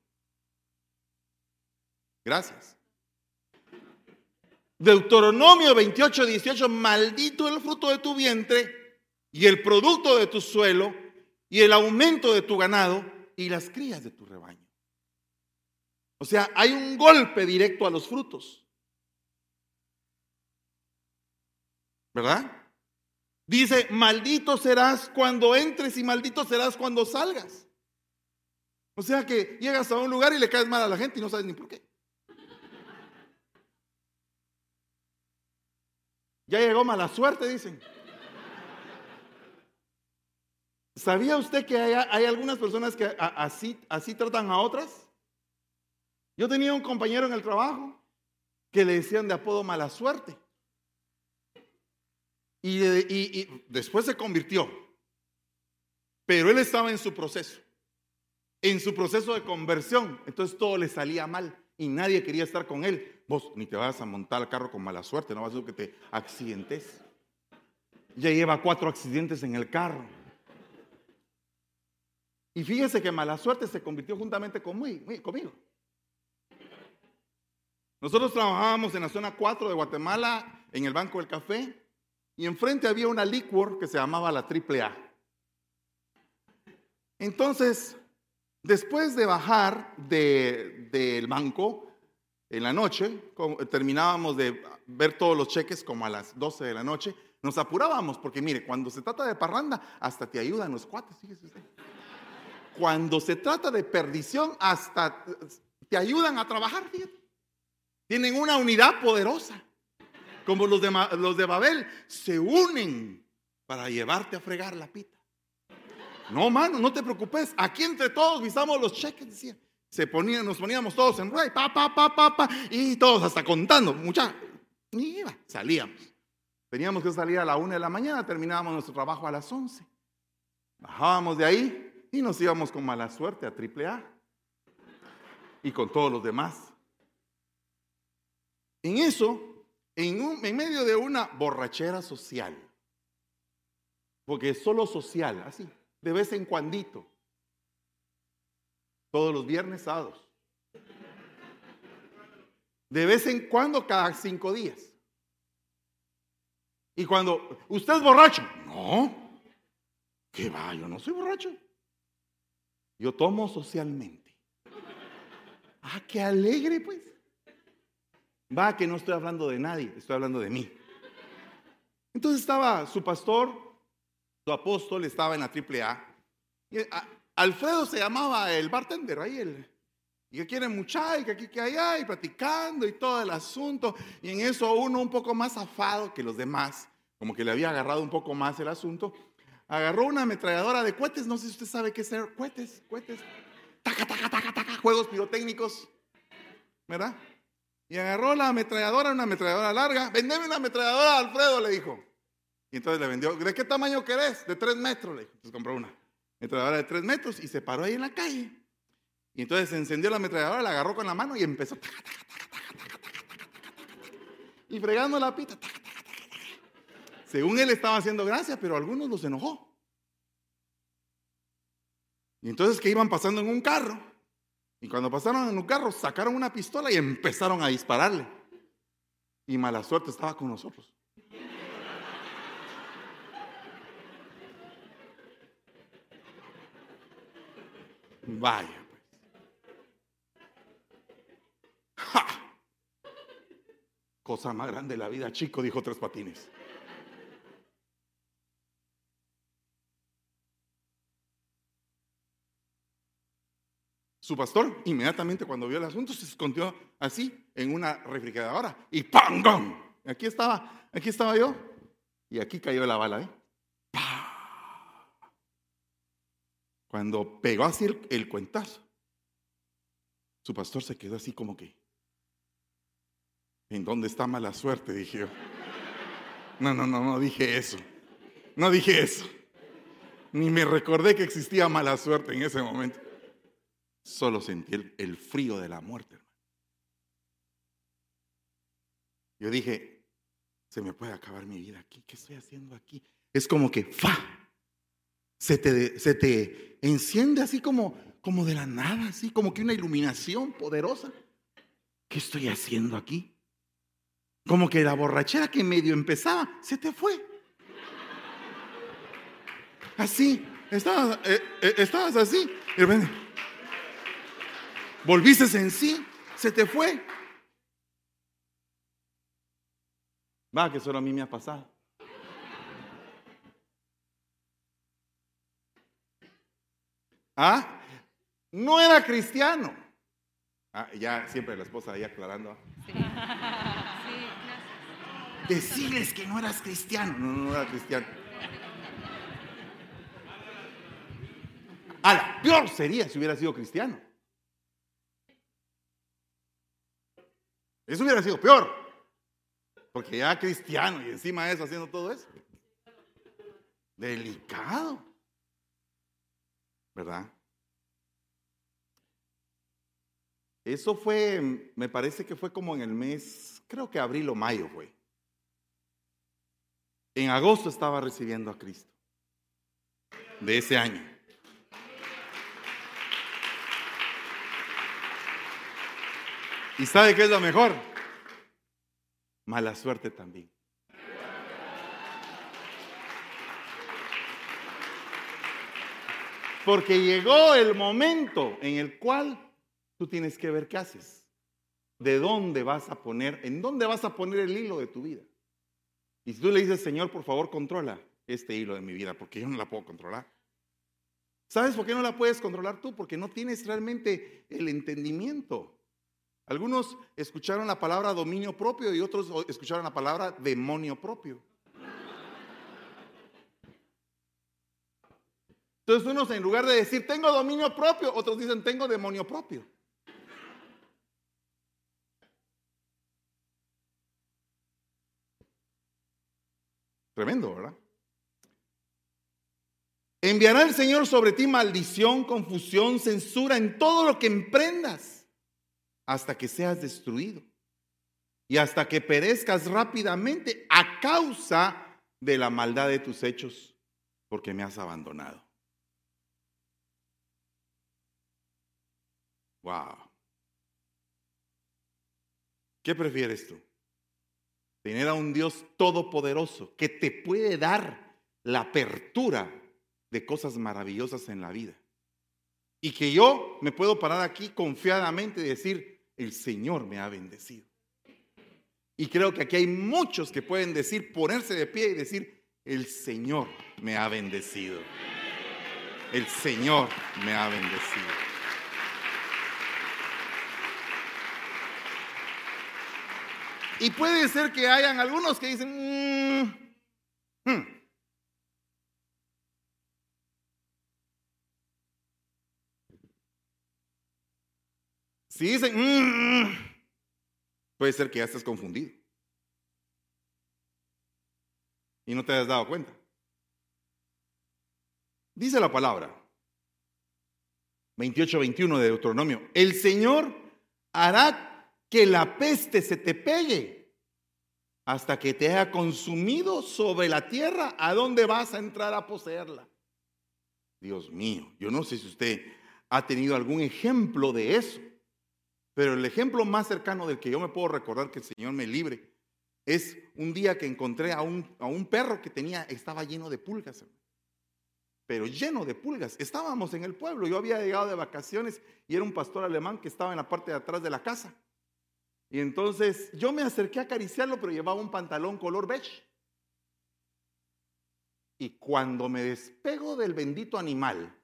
Gracias. Deuteronomio 28, 18, maldito el fruto de tu vientre y el producto de tu suelo y el aumento de tu ganado y las crías de tu rebaño. O sea, hay un golpe directo a los frutos. ¿Verdad? Dice, maldito serás cuando entres y maldito serás cuando salgas. O sea que llegas a un lugar y le caes mal a la gente y no sabes ni por qué. Ya llegó mala suerte, dicen. ¿Sabía usted que hay, algunas personas que así, así tratan a otras? Yo tenía un compañero en el trabajo que le decían de apodo mala suerte. y, después se convirtió. Pero él estaba en su proceso. en su proceso de conversión. Entonces todo le salía mal y nadie quería estar con él. Vos ni te vas a montar al carro con mala suerte, no vas a hacer que te accidentes. Ya lleva cuatro accidentes en el carro. Y fíjese que mala suerte se convirtió juntamente conmigo. Nosotros trabajábamos en la zona 4 de Guatemala, en el Banco del Café, y enfrente había una liquor que se llamaba la AAA. Entonces, después de bajar del banco en la noche, terminábamos de ver todos los cheques como a las 12 de la noche, nos apurábamos, porque mire, cuando se trata de parranda, hasta te ayudan los cuates, fíjese usted. Cuando se trata de perdición, hasta te ayudan a trabajar, fíjate. Tienen una unidad poderosa como los de, los de Babel, se unen para llevarte a fregar la pita. No, mano, no te preocupes. Aquí entre todos visamos los cheques, decía. Se ponían, nos poníamos todos en rey, pa, pa, pa, y todos hasta contando, mucha. Iba, salíamos. Teníamos que salir a la una de la mañana, terminábamos nuestro trabajo a las once. Bajábamos de ahí y nos íbamos con mala suerte a triple A y con todos los demás. En eso en, medio de una borrachera social, porque es solo social, así, de vez en cuandito, todos los viernes, sábados, de vez en cuando cada cinco días. Y cuando usted es borracho, no, que va, yo no soy borracho. Yo tomo socialmente. Ah, qué alegre, pues. Va que no estoy hablando de nadie, estoy hablando de mí. Entonces estaba su pastor, su apóstol, estaba en la triple A. Alfredo se llamaba el bartender, ahí el, y que quiere mucha y que aquí, que allá, y platicando y todo el asunto. Y en eso uno un poco más afado que los demás, como que le había agarrado un poco más el asunto, agarró una ametralladora de cohetes, no sé si usted sabe qué es cohetes, cohetes, taca, taca, taca, taca, juegos pirotécnicos, ¿verdad? Y agarró la ametralladora, una ametralladora larga. Vendeme una ametralladora, Alfredo, le dijo. Y entonces le vendió. ¿De qué tamaño querés? De tres metros, le dijo. Entonces compró una ametralladora de tres metros y se paró ahí en la calle. Y entonces encendió la ametralladora, la agarró con la mano y empezó. Y fregando la pita. Según él estaba haciendo gracia, pero a algunos los enojó. Y entonces que iban pasando en un carro. Y cuando pasaron en un carro, sacaron una pistola y empezaron a dispararle. Y mala suerte estaba con nosotros. Vaya, pues. Cosa más grande de la vida, chico, dijo Tres Patines. Su pastor, inmediatamente cuando vio el asunto, se escondió así en una refrigeradora y ¡pam! Aquí estaba, aquí estaba yo y aquí cayó la bala. ¿eh? Cuando pegó así el, cuentazo, su pastor se quedó así como que, ¿en dónde está mala suerte? Dije yo. No, no, no, no dije eso. No dije eso. Ni me recordé que existía mala suerte en ese momento. Solo sentí el, frío de la muerte. Yo dije, se me puede acabar mi vida aquí. ¿Qué estoy haciendo aquí? Es como que, ¡fa! Se te, se te enciende así como, como de la nada, así como que una iluminación poderosa. ¿Qué estoy haciendo aquí? Como que la borrachera que medio empezaba, se te fue. Así, estabas, eh, eh, estabas así. Y volviste en sí, se te fue. Va, que solo a mí me ha pasado. ¿Ah? No era cristiano. Ah, ya siempre la esposa ahí aclarando. Sí. Decirles que no eras cristiano. No, no era cristiano. la peor sería si hubiera sido cristiano. Eso hubiera sido peor. Porque ya cristiano y encima de eso haciendo todo eso. Delicado. ¿Verdad? Eso fue, me parece que fue como en el mes, creo que abril o mayo fue. En agosto estaba recibiendo a Cristo, de ese año. ¿Y sabe qué es lo mejor? Mala suerte también. Porque llegó el momento en el cual tú tienes que ver qué haces. ¿De dónde vas a poner, en dónde vas a poner el hilo de tu vida? Y si tú le dices, Señor, por favor, controla este hilo de mi vida, porque yo no la puedo controlar. ¿Sabes por qué no la puedes controlar tú? Porque no tienes realmente el entendimiento. Algunos escucharon la palabra dominio propio y otros escucharon la palabra demonio propio. Entonces unos en lugar de decir tengo dominio propio, otros dicen tengo demonio propio. Tremendo, ¿verdad? Enviará el Señor sobre ti maldición, confusión, censura en todo lo que emprendas hasta que seas destruido y hasta que perezcas rápidamente a causa de la maldad de tus hechos, porque me has abandonado. Wow. ¿Qué prefieres tú? Tener a un Dios todopoderoso que te puede dar la apertura de cosas maravillosas en la vida. Y que yo me puedo parar aquí confiadamente y decir, el Señor me ha bendecido. Y creo que aquí hay muchos que pueden decir, ponerse de pie y decir, el Señor me ha bendecido. El Señor me ha bendecido. Y puede ser que hayan algunos que dicen, mm, hmm". si dicen, mm", puede ser que ya estés confundido. Y no te hayas dado cuenta. Dice la palabra, 28-21 de Deuteronomio, el Señor hará que la peste se te pegue hasta que te haya consumido sobre la tierra, ¿a dónde vas a entrar a poseerla? Dios mío, yo no sé si usted ha tenido algún ejemplo de eso, pero el ejemplo más cercano del que yo me puedo recordar que el Señor me libre es un día que encontré a un, a un perro que tenía, estaba lleno de pulgas, pero lleno de pulgas. Estábamos en el pueblo, yo había llegado de vacaciones y era un pastor alemán que estaba en la parte de atrás de la casa. Y entonces yo me acerqué a acariciarlo, pero llevaba un pantalón color beige. Y cuando me despego del bendito animal,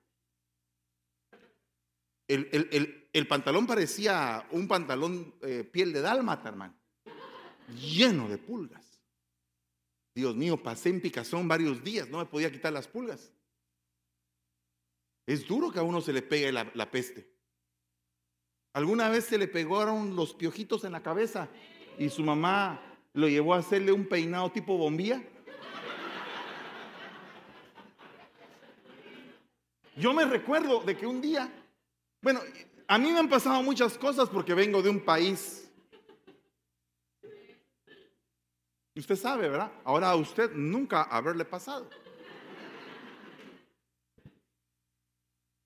el, pantalón parecía un pantalón eh, piel de dálmata, hermano, lleno de pulgas. Dios mío, pasé en picazón varios días, no me podía quitar las pulgas. Es duro que a uno se le pegue la peste. Alguna vez se le pegaron los piojitos en la cabeza y su mamá lo llevó a hacerle un peinado tipo bombilla. Yo me recuerdo de que un día, bueno, a mí me han pasado muchas cosas porque vengo de un país. Usted sabe, ¿verdad? Ahora a usted nunca haberle pasado.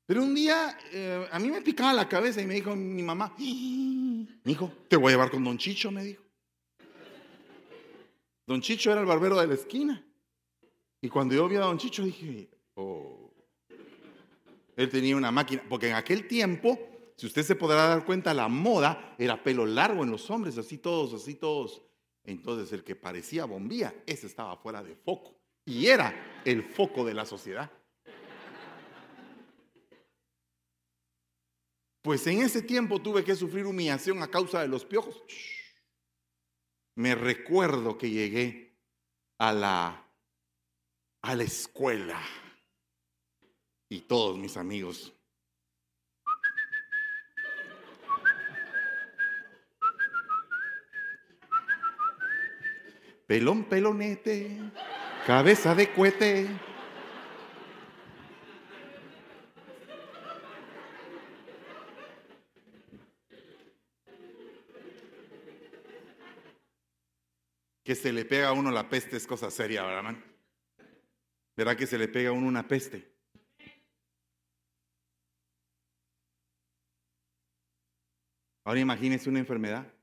Pero un día eh, a mí me picaba la cabeza y me dijo mi mamá, mi hijo, te voy a llevar con don Chicho, me dijo. Don Chicho era el barbero de la esquina. Y cuando yo vi a don Chicho dije, oh, él tenía una máquina, porque en aquel tiempo, si usted se podrá dar cuenta, la moda era pelo largo en los hombres, así todos, así todos. Entonces el que parecía bombilla, ese estaba fuera de foco. Y era el foco de la sociedad. Pues en ese tiempo tuve que sufrir humillación a causa de los piojos. Me recuerdo que llegué a la, a la escuela y todos mis amigos. Pelón, pelonete, cabeza de cohete. Que se le pega a uno la peste es cosa seria, ¿verdad, man? ¿Verdad que se le pega a uno una peste? Ahora imagínese una enfermedad.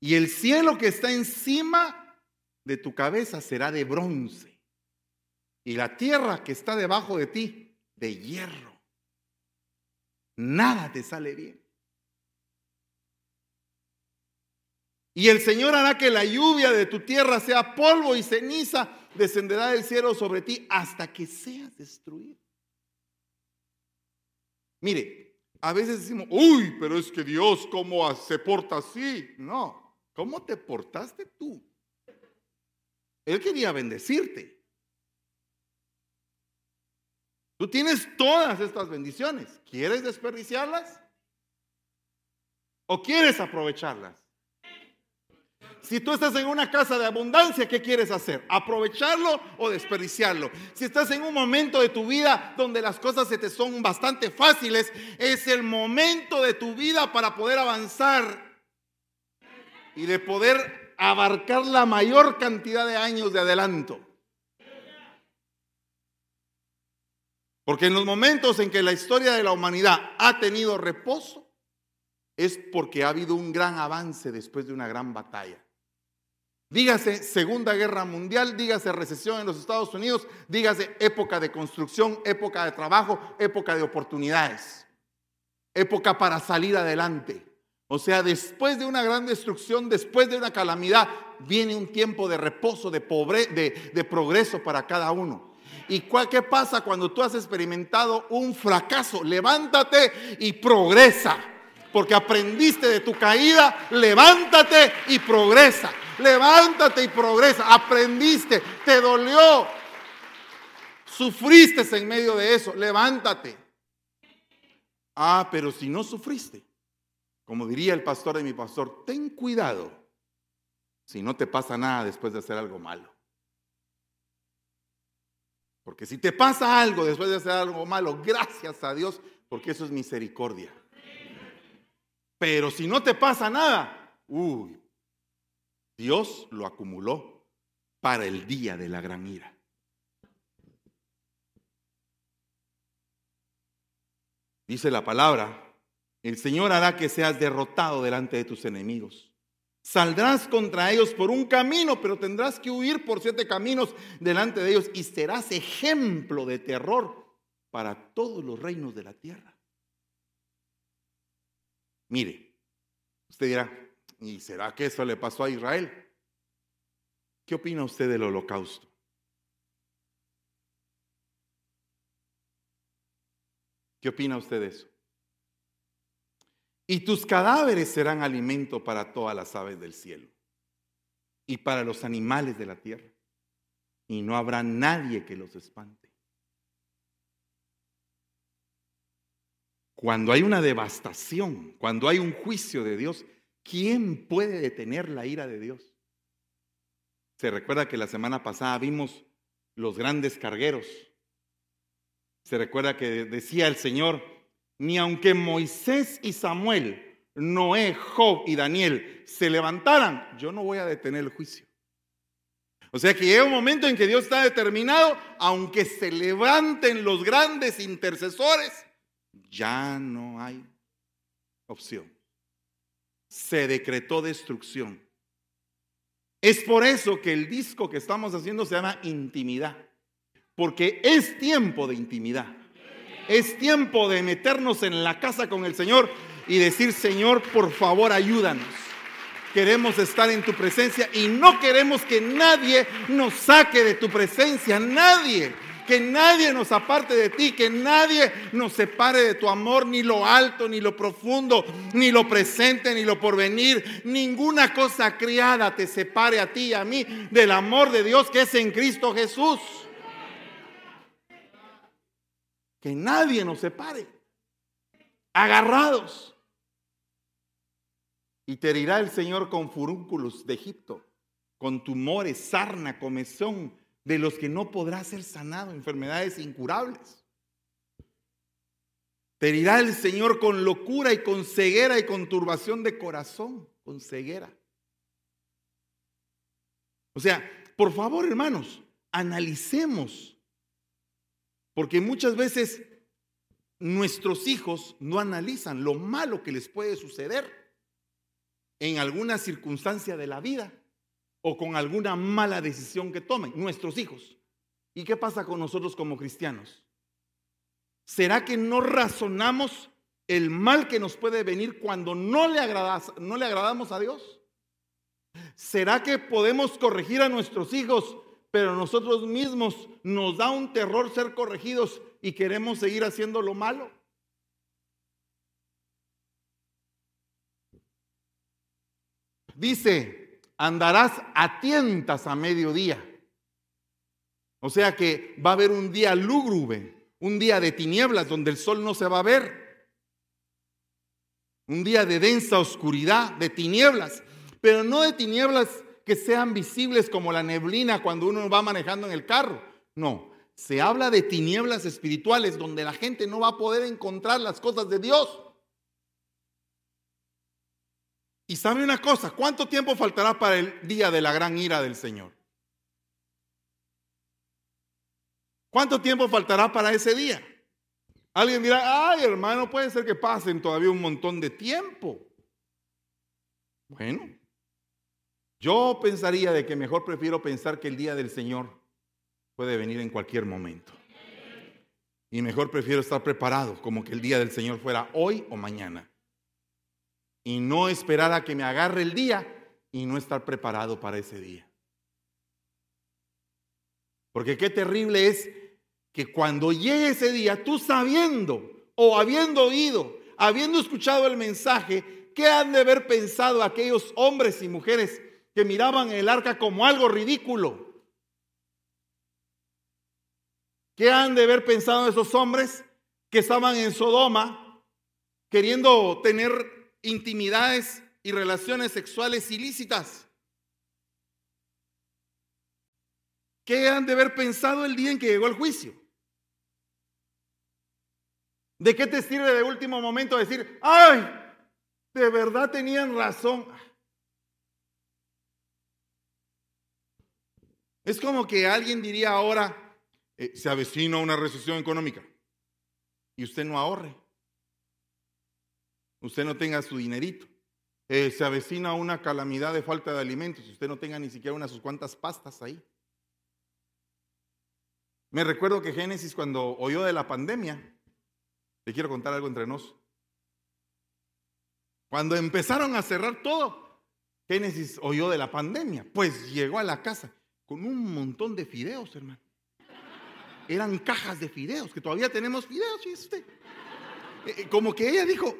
Y el cielo que está encima de tu cabeza será de bronce. Y la tierra que está debajo de ti, de hierro. Nada te sale bien. Y el Señor hará que la lluvia de tu tierra sea polvo y ceniza, descenderá del cielo sobre ti hasta que seas destruido. Mire, a veces decimos, uy, pero es que Dios, ¿cómo se porta así? No, ¿cómo te portaste tú? Él quería bendecirte. Tú tienes todas estas bendiciones. ¿Quieres desperdiciarlas? ¿O quieres aprovecharlas? Si tú estás en una casa de abundancia, ¿qué quieres hacer? ¿Aprovecharlo o desperdiciarlo? Si estás en un momento de tu vida donde las cosas se te son bastante fáciles, es el momento de tu vida para poder avanzar y de poder abarcar la mayor cantidad de años de adelanto. Porque en los momentos en que la historia de la humanidad ha tenido reposo, es porque ha habido un gran avance después de una gran batalla. Dígase Segunda Guerra Mundial, dígase recesión en los Estados Unidos, dígase época de construcción, época de trabajo, época de oportunidades, época para salir adelante. O sea, después de una gran destrucción, después de una calamidad, viene un tiempo de reposo, de, progreso para cada uno. ¿Y qué pasa cuando tú has experimentado un fracaso? Levántate y progresa. Porque aprendiste de tu caída, levántate y progresa. Levántate y progresa. Aprendiste, te dolió. Sufriste en medio de eso. Levántate. Ah, pero si no sufriste, como diría el pastor de mi pastor, ten cuidado si no te pasa nada después de hacer algo malo. Porque si te pasa algo después de hacer algo malo, gracias a Dios, porque eso es misericordia. Pero si no te pasa nada, uy, Dios lo acumuló para el día de la gran ira. Dice la palabra, el Señor hará que seas derrotado delante de tus enemigos. Saldrás contra ellos por un camino, pero tendrás que huir por siete caminos delante de ellos y serás ejemplo de terror para todos los reinos de la tierra. Mire, usted dirá, ¿Y será que eso le pasó a Israel? ¿Qué opina usted del holocausto? ¿Qué opina usted de eso? Y tus cadáveres serán alimento para todas las aves del cielo y para los animales de la tierra. Y no habrá nadie que los espante. Cuando hay una devastación, cuando hay un juicio de Dios, ¿Quién puede detener la ira de Dios? Se recuerda que la semana pasada vimos los grandes cargueros. Se recuerda que decía el Señor, ni aunque Moisés y Samuel, Noé, Job y Daniel se levantaran, yo no voy a detener el juicio. O sea que llega un momento en que Dios está determinado, aunque se levanten los grandes intercesores, ya no hay opción se decretó destrucción. Es por eso que el disco que estamos haciendo se llama Intimidad, porque es tiempo de intimidad. Es tiempo de meternos en la casa con el Señor y decir, Señor, por favor, ayúdanos. Queremos estar en tu presencia y no queremos que nadie nos saque de tu presencia, nadie que nadie nos aparte de ti, que nadie nos separe de tu amor, ni lo alto, ni lo profundo, ni lo presente, ni lo porvenir. Ninguna cosa criada te separe a ti y a mí del amor de Dios que es en Cristo Jesús. Que nadie nos separe. Agarrados. Y te herirá el Señor con furúnculos de Egipto, con tumores, sarna, comezón de los que no podrá ser sanado, enfermedades incurables. Te herirá el Señor con locura y con ceguera y con turbación de corazón, con ceguera. O sea, por favor, hermanos, analicemos. Porque muchas veces nuestros hijos no analizan lo malo que les puede suceder en alguna circunstancia de la vida o con alguna mala decisión que tomen, nuestros hijos. ¿Y qué pasa con nosotros como cristianos? ¿Será que no razonamos el mal que nos puede venir cuando no le, no le agradamos a Dios? ¿Será que podemos corregir a nuestros hijos, pero nosotros mismos nos da un terror ser corregidos y queremos seguir haciendo lo malo? Dice, andarás a tientas a mediodía. O sea que va a haber un día lúgubre, un día de tinieblas donde el sol no se va a ver. Un día de densa oscuridad, de tinieblas, pero no de tinieblas que sean visibles como la neblina cuando uno va manejando en el carro. No, se habla de tinieblas espirituales donde la gente no va a poder encontrar las cosas de Dios. Y sabe una cosa, ¿cuánto tiempo faltará para el día de la gran ira del Señor? ¿Cuánto tiempo faltará para ese día? Alguien dirá, ay hermano, puede ser que pasen todavía un montón de tiempo. Bueno, yo pensaría de que mejor prefiero pensar que el día del Señor puede venir en cualquier momento. Y mejor prefiero estar preparado como que el día del Señor fuera hoy o mañana. Y no esperar a que me agarre el día y no estar preparado para ese día. Porque qué terrible es que cuando llegue ese día, tú sabiendo o habiendo oído, habiendo escuchado el mensaje, ¿qué han de haber pensado aquellos hombres y mujeres que miraban el arca como algo ridículo? ¿Qué han de haber pensado esos hombres que estaban en Sodoma queriendo tener intimidades y relaciones sexuales ilícitas? ¿Qué han de haber pensado el día en que llegó el juicio? ¿De qué te sirve de último momento decir, ay, de verdad tenían razón? Es como que alguien diría ahora, eh, se avecina una recesión económica y usted no ahorre. Usted no tenga su dinerito. Eh, se avecina una calamidad de falta de alimentos usted no tenga ni siquiera unas sus cuantas pastas ahí. Me recuerdo que Génesis cuando oyó de la pandemia, le quiero contar algo entre nos. Cuando empezaron a cerrar todo, Génesis oyó de la pandemia, pues llegó a la casa con un montón de fideos, hermano. Eran cajas de fideos, que todavía tenemos fideos, ¿sí usted. Eh, eh, como que ella dijo,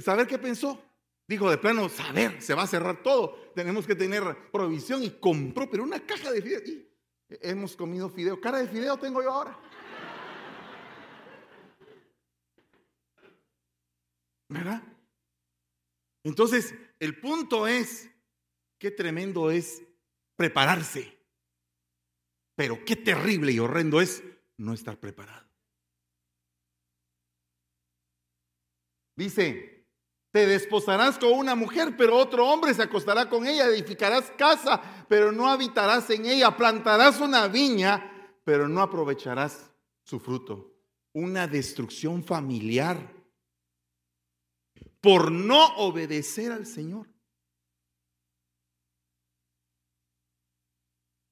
¿saber qué pensó? Dijo de plano, saber, se va a cerrar todo, tenemos que tener provisión y compró, pero una caja de fideos. Y hemos comido fideo, cara de fideo tengo yo ahora. ¿Verdad? Entonces, el punto es, qué tremendo es prepararse. Pero qué terrible y horrendo es no estar preparado. Dice, te desposarás con una mujer, pero otro hombre se acostará con ella, edificarás casa, pero no habitarás en ella, plantarás una viña, pero no aprovecharás su fruto. Una destrucción familiar por no obedecer al Señor.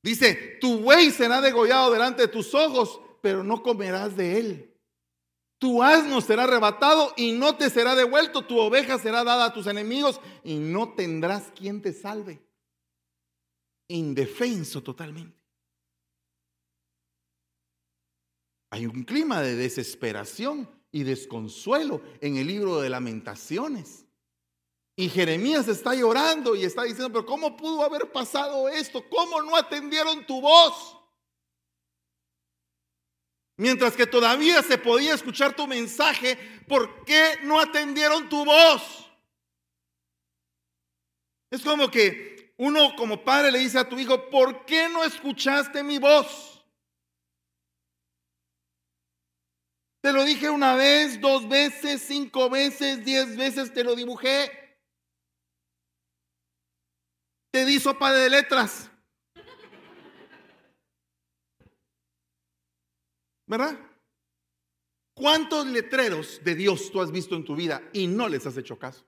Dice, tu buey será degollado delante de tus ojos, pero no comerás de él. Tu asno será arrebatado y no te será devuelto. Tu oveja será dada a tus enemigos y no tendrás quien te salve. Indefenso totalmente. Hay un clima de desesperación y desconsuelo en el libro de lamentaciones. Y Jeremías está llorando y está diciendo, pero ¿cómo pudo haber pasado esto? ¿Cómo no atendieron tu voz? Mientras que todavía se podía escuchar tu mensaje, ¿por qué no atendieron tu voz? Es como que uno como padre le dice a tu hijo, ¿por qué no escuchaste mi voz? Te lo dije una vez, dos veces, cinco veces, diez veces te lo dibujé. Te di sopa de letras. ¿Verdad? ¿Cuántos letreros de Dios tú has visto en tu vida y no les has hecho caso?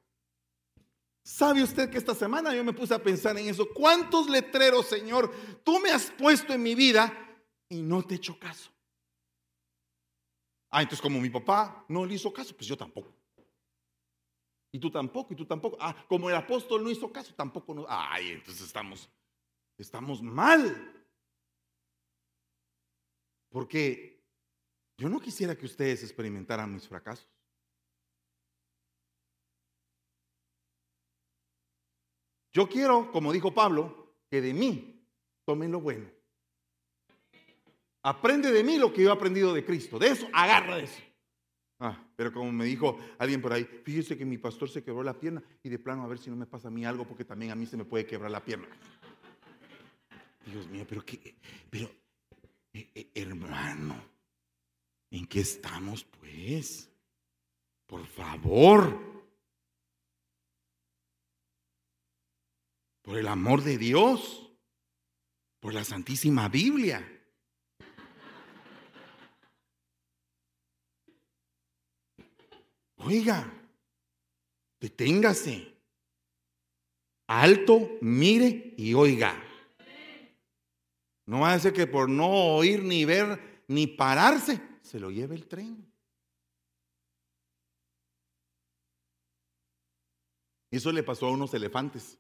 ¿Sabe usted que esta semana yo me puse a pensar en eso? ¿Cuántos letreros, Señor, tú me has puesto en mi vida y no te he hecho caso? Ah, entonces como mi papá no le hizo caso, pues yo tampoco. Y tú tampoco, y tú tampoco. Ah, como el apóstol no hizo caso, tampoco. No. Ay, entonces estamos, estamos mal. Porque yo no quisiera que ustedes experimentaran mis fracasos. Yo quiero, como dijo Pablo, que de mí tomen lo bueno. Aprende de mí lo que yo he aprendido de Cristo. De eso, agarra de eso. Ah, pero como me dijo alguien por ahí, fíjese que mi pastor se quebró la pierna y de plano a ver si no me pasa a mí algo porque también a mí se me puede quebrar la pierna. Dios mío, pero qué, pero eh, eh, hermano, ¿en qué estamos pues? Por favor. Por el amor de Dios. Por la Santísima Biblia. Oiga, deténgase. Alto, mire y oiga. No va a ser que por no oír ni ver ni pararse, se lo lleve el tren. Eso le pasó a unos elefantes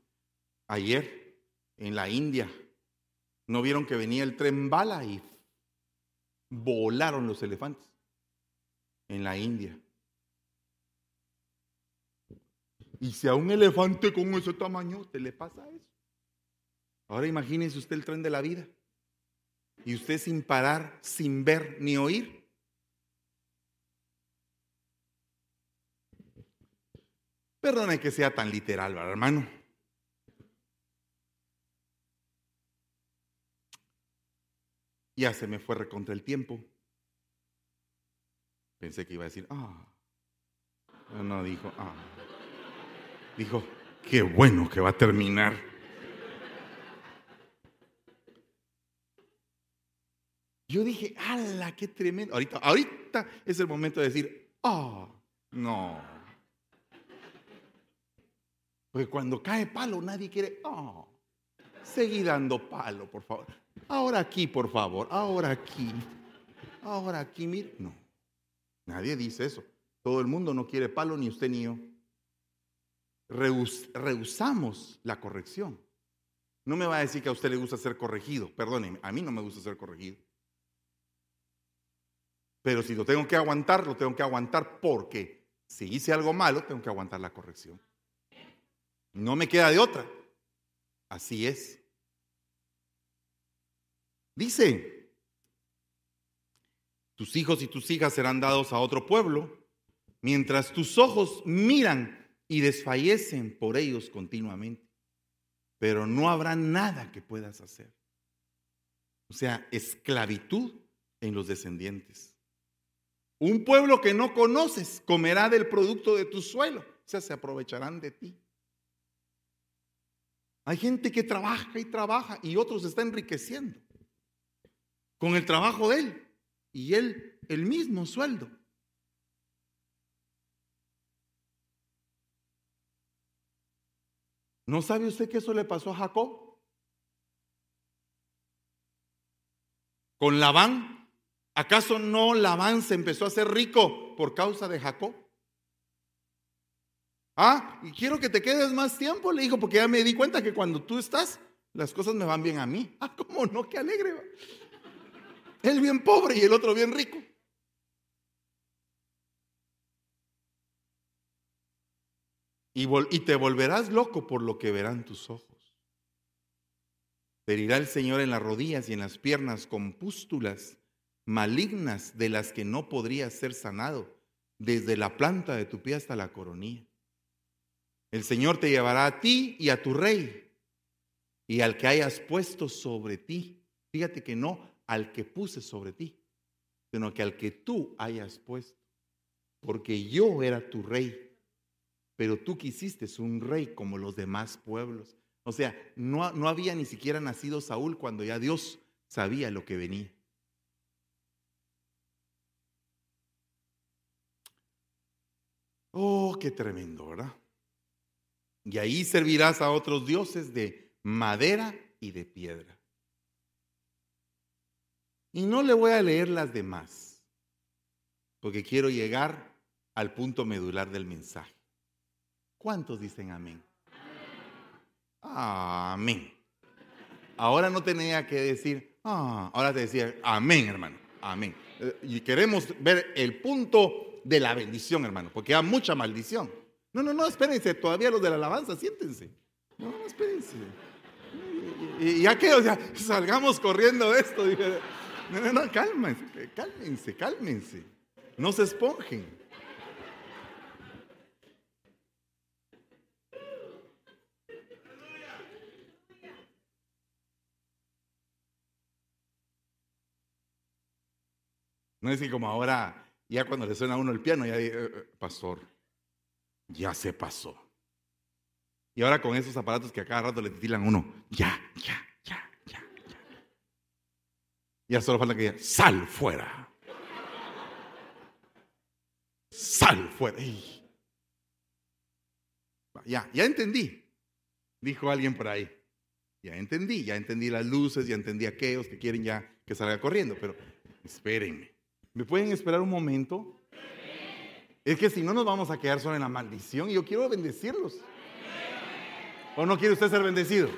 ayer en la India. No vieron que venía el tren bala y volaron los elefantes en la India. Y si a un elefante con ese tamaño te le pasa eso. Ahora imagínese usted el tren de la vida. Y usted sin parar, sin ver ni oír. Perdone que sea tan literal, ¿verdad, hermano? Ya se me fue recontra el tiempo. Pensé que iba a decir, ah. No, dijo, ah. Dijo, qué bueno que va a terminar. Yo dije, ¡ala, qué tremendo! Ahorita, ahorita es el momento de decir, ¡ah! no. Porque cuando cae palo nadie quiere, ¡ah! Seguí dando palo, por favor. Ahora aquí, por favor. Ahora aquí. Ahora aquí, mire. No. Nadie dice eso. Todo el mundo no quiere palo, ni usted ni yo. rehusamos la corrección. No me va a decir que a usted le gusta ser corregido. Perdóneme, a mí no me gusta ser corregido. Pero si lo tengo que aguantar, lo tengo que aguantar porque si hice algo malo, tengo que aguantar la corrección. No me queda de otra. Así es. Dice, tus hijos y tus hijas serán dados a otro pueblo, mientras tus ojos miran y desfallecen por ellos continuamente. Pero no habrá nada que puedas hacer. O sea, esclavitud en los descendientes. Un pueblo que no conoces comerá del producto de tu suelo. O sea, se aprovecharán de ti. Hay gente que trabaja y trabaja y otros se está enriqueciendo con el trabajo de él y él el mismo sueldo. ¿No sabe usted que eso le pasó a Jacob? Con Labán. ¿Acaso no Labán se empezó a hacer rico por causa de Jacob? Ah, y quiero que te quedes más tiempo, le dijo, porque ya me di cuenta que cuando tú estás, las cosas me van bien a mí. Ah, ¿cómo no? Qué alegre. Él bien pobre y el otro bien rico. Y, y te volverás loco por lo que verán tus ojos. Te herirá el Señor en las rodillas y en las piernas con pústulas malignas de las que no podrías ser sanado, desde la planta de tu pie hasta la coronilla. El Señor te llevará a ti y a tu rey y al que hayas puesto sobre ti. Fíjate que no al que puse sobre ti, sino que al que tú hayas puesto. Porque yo era tu rey, pero tú quisiste un rey como los demás pueblos. O sea, no, no había ni siquiera nacido Saúl cuando ya Dios sabía lo que venía. Oh, qué tremendo, ¿verdad? Y ahí servirás a otros dioses de madera y de piedra. Y no le voy a leer las demás, porque quiero llegar al punto medular del mensaje. ¿Cuántos dicen amén? Amén. Ahora no tenía que decir, ah, ahora te decía, amén, hermano, amén. Eh, y queremos ver el punto de la bendición, hermano, porque hay mucha maldición. No, no, no, espérense, todavía los de la alabanza, siéntense. No, no, espérense. Y ya que, o sea, salgamos corriendo de esto. No, no, no, cálmense, cálmense, cálmense. No se esponjen. No es que como ahora, ya cuando le suena a uno el piano, ya dice, eh, eh, pastor, ya se pasó. Y ahora con esos aparatos que a cada rato le titilan uno, ya, ya, ya, ya, ya. Ya solo falta que diga, sal fuera. Sal fuera. Ya, ya entendí, dijo alguien por ahí. Ya entendí, ya entendí las luces, ya entendí aquellos que quieren ya que salga corriendo, pero espérenme. ¿Me pueden esperar un momento? Es que si no nos vamos a quedar solo en la maldición y yo quiero bendecirlos. ¿O no quiere usted ser bendecido?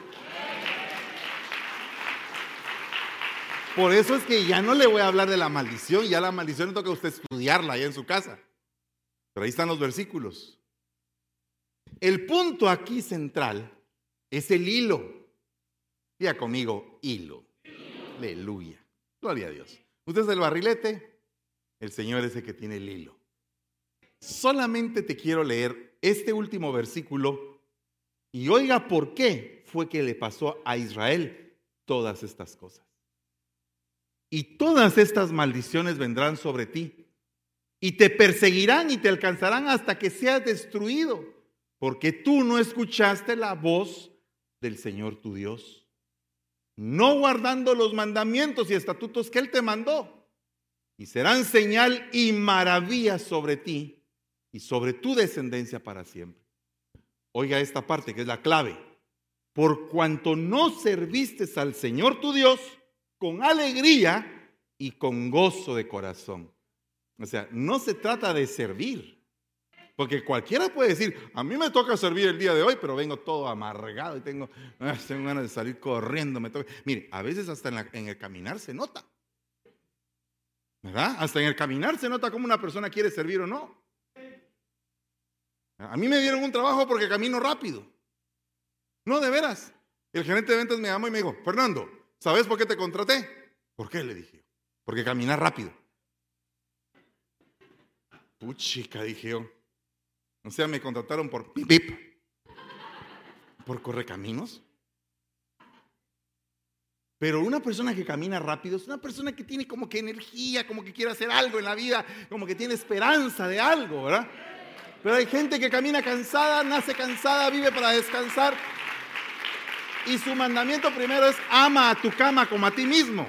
Por eso es que ya no le voy a hablar de la maldición, ya la maldición le toca a usted estudiarla allá en su casa. Pero ahí están los versículos. El punto aquí central es el hilo. Diga conmigo, hilo. Aleluya. Gloria a Dios. Usted es el barrilete, el Señor es el que tiene el hilo. Solamente te quiero leer este último versículo y oiga por qué fue que le pasó a Israel todas estas cosas. Y todas estas maldiciones vendrán sobre ti y te perseguirán y te alcanzarán hasta que seas destruido, porque tú no escuchaste la voz del Señor tu Dios, no guardando los mandamientos y estatutos que Él te mandó y serán señal y maravilla sobre ti y sobre tu descendencia para siempre. Oiga esta parte que es la clave. Por cuanto no serviste al Señor tu Dios con alegría y con gozo de corazón. O sea, no se trata de servir. Porque cualquiera puede decir, a mí me toca servir el día de hoy, pero vengo todo amargado y tengo, ah, tengo ganas de salir corriendo. Me toca. Mire, a veces hasta en, en el caminar se nota. ¿Verdad? Hasta en el caminar se nota cómo una persona quiere servir o no. A mí me dieron un trabajo porque camino rápido. No, de veras. El gerente de ventas me llamó y me dijo, Fernando, ¿sabes por qué te contraté? ¿Por qué? Le dije. Porque caminar rápido. Puchica, dije yo. O sea, me contrataron por pip, pip. ¿Por correcaminos? Pero una persona que camina rápido es una persona que tiene como que energía, como que quiere hacer algo en la vida, como que tiene esperanza de algo, ¿verdad? Pero hay gente que camina cansada, nace cansada, vive para descansar. Y su mandamiento primero es ama a tu cama como a ti mismo.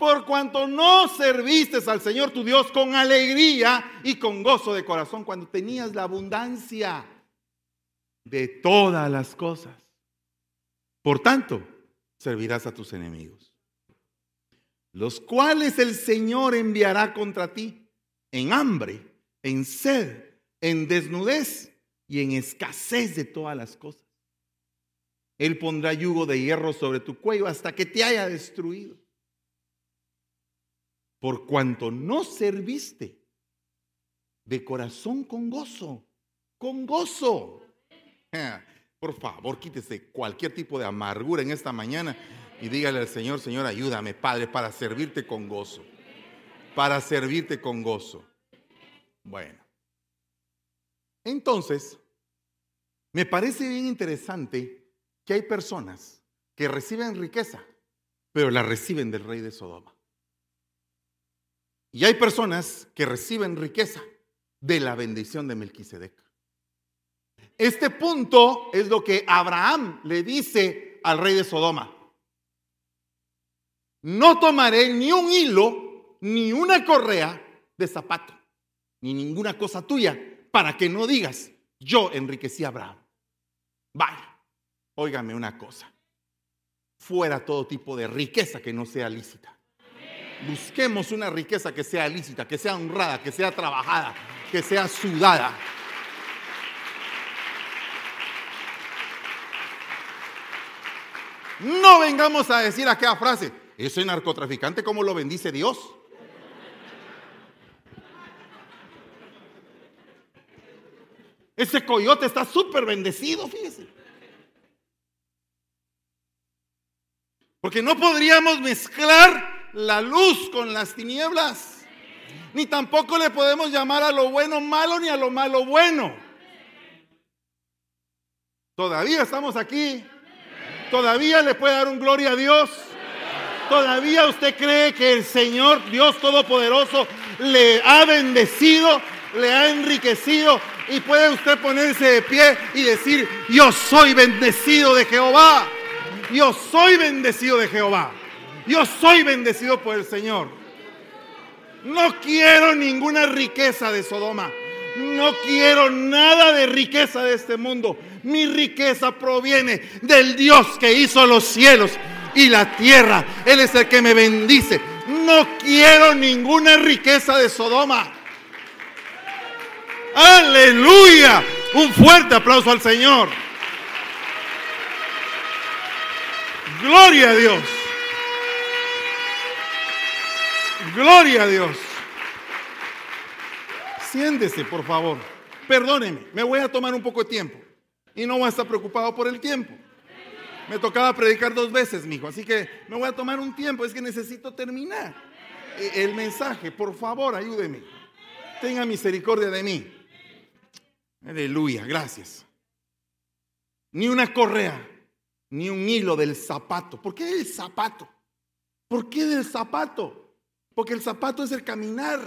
por cuanto no serviste al Señor tu Dios con alegría y con gozo de corazón cuando tenías la abundancia de todas las cosas. Por tanto, servirás a tus enemigos, los cuales el Señor enviará contra ti en hambre, en sed, en desnudez y en escasez de todas las cosas. Él pondrá yugo de hierro sobre tu cuello hasta que te haya destruido por cuanto no serviste de corazón con gozo, con gozo. Por favor, quítese cualquier tipo de amargura en esta mañana y dígale al Señor, Señor, ayúdame, Padre, para servirte con gozo. Para servirte con gozo. Bueno. Entonces, me parece bien interesante que hay personas que reciben riqueza, pero la reciben del rey de Sodoma. Y hay personas que reciben riqueza de la bendición de Melquisedec. Este punto es lo que Abraham le dice al rey de Sodoma. No tomaré ni un hilo, ni una correa de zapato, ni ninguna cosa tuya, para que no digas, yo enriquecí a Abraham. Vaya, óigame una cosa, fuera todo tipo de riqueza que no sea lícita. Busquemos una riqueza que sea lícita, que sea honrada, que sea trabajada, que sea sudada. No vengamos a decir aquella frase, ese narcotraficante, ¿cómo lo bendice Dios? Ese coyote está súper bendecido, fíjese. Porque no podríamos mezclar la luz con las tinieblas. Ni tampoco le podemos llamar a lo bueno malo ni a lo malo bueno. Todavía estamos aquí. Todavía le puede dar un gloria a Dios. Todavía usted cree que el Señor Dios Todopoderoso le ha bendecido, le ha enriquecido y puede usted ponerse de pie y decir, yo soy bendecido de Jehová. Yo soy bendecido de Jehová. Yo soy bendecido por el Señor. No quiero ninguna riqueza de Sodoma. No quiero nada de riqueza de este mundo. Mi riqueza proviene del Dios que hizo los cielos y la tierra. Él es el que me bendice. No quiero ninguna riqueza de Sodoma. Aleluya. Un fuerte aplauso al Señor. Gloria a Dios. Gloria a Dios. Siéntese, por favor. Perdóneme, me voy a tomar un poco de tiempo. Y no voy a estar preocupado por el tiempo. Me tocaba predicar dos veces, mijo, así que me voy a tomar un tiempo. Es que necesito terminar e, el mensaje. Por favor, ayúdeme. Tenga misericordia de mí. Aleluya, gracias. Ni una correa, ni un hilo del zapato. ¿Por qué el zapato? ¿Por qué del zapato? Porque el zapato es el caminar,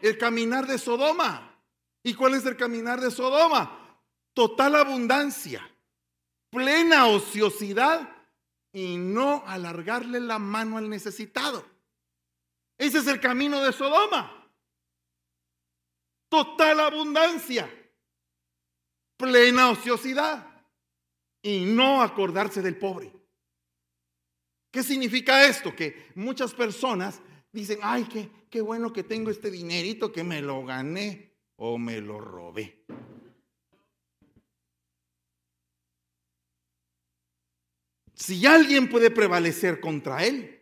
el caminar de Sodoma. ¿Y cuál es el caminar de Sodoma? Total abundancia, plena ociosidad y no alargarle la mano al necesitado. Ese es el camino de Sodoma. Total abundancia plena ociosidad y no acordarse del pobre. ¿Qué significa esto? Que muchas personas dicen, ay, qué, qué bueno que tengo este dinerito que me lo gané o me lo robé. Si alguien puede prevalecer contra él,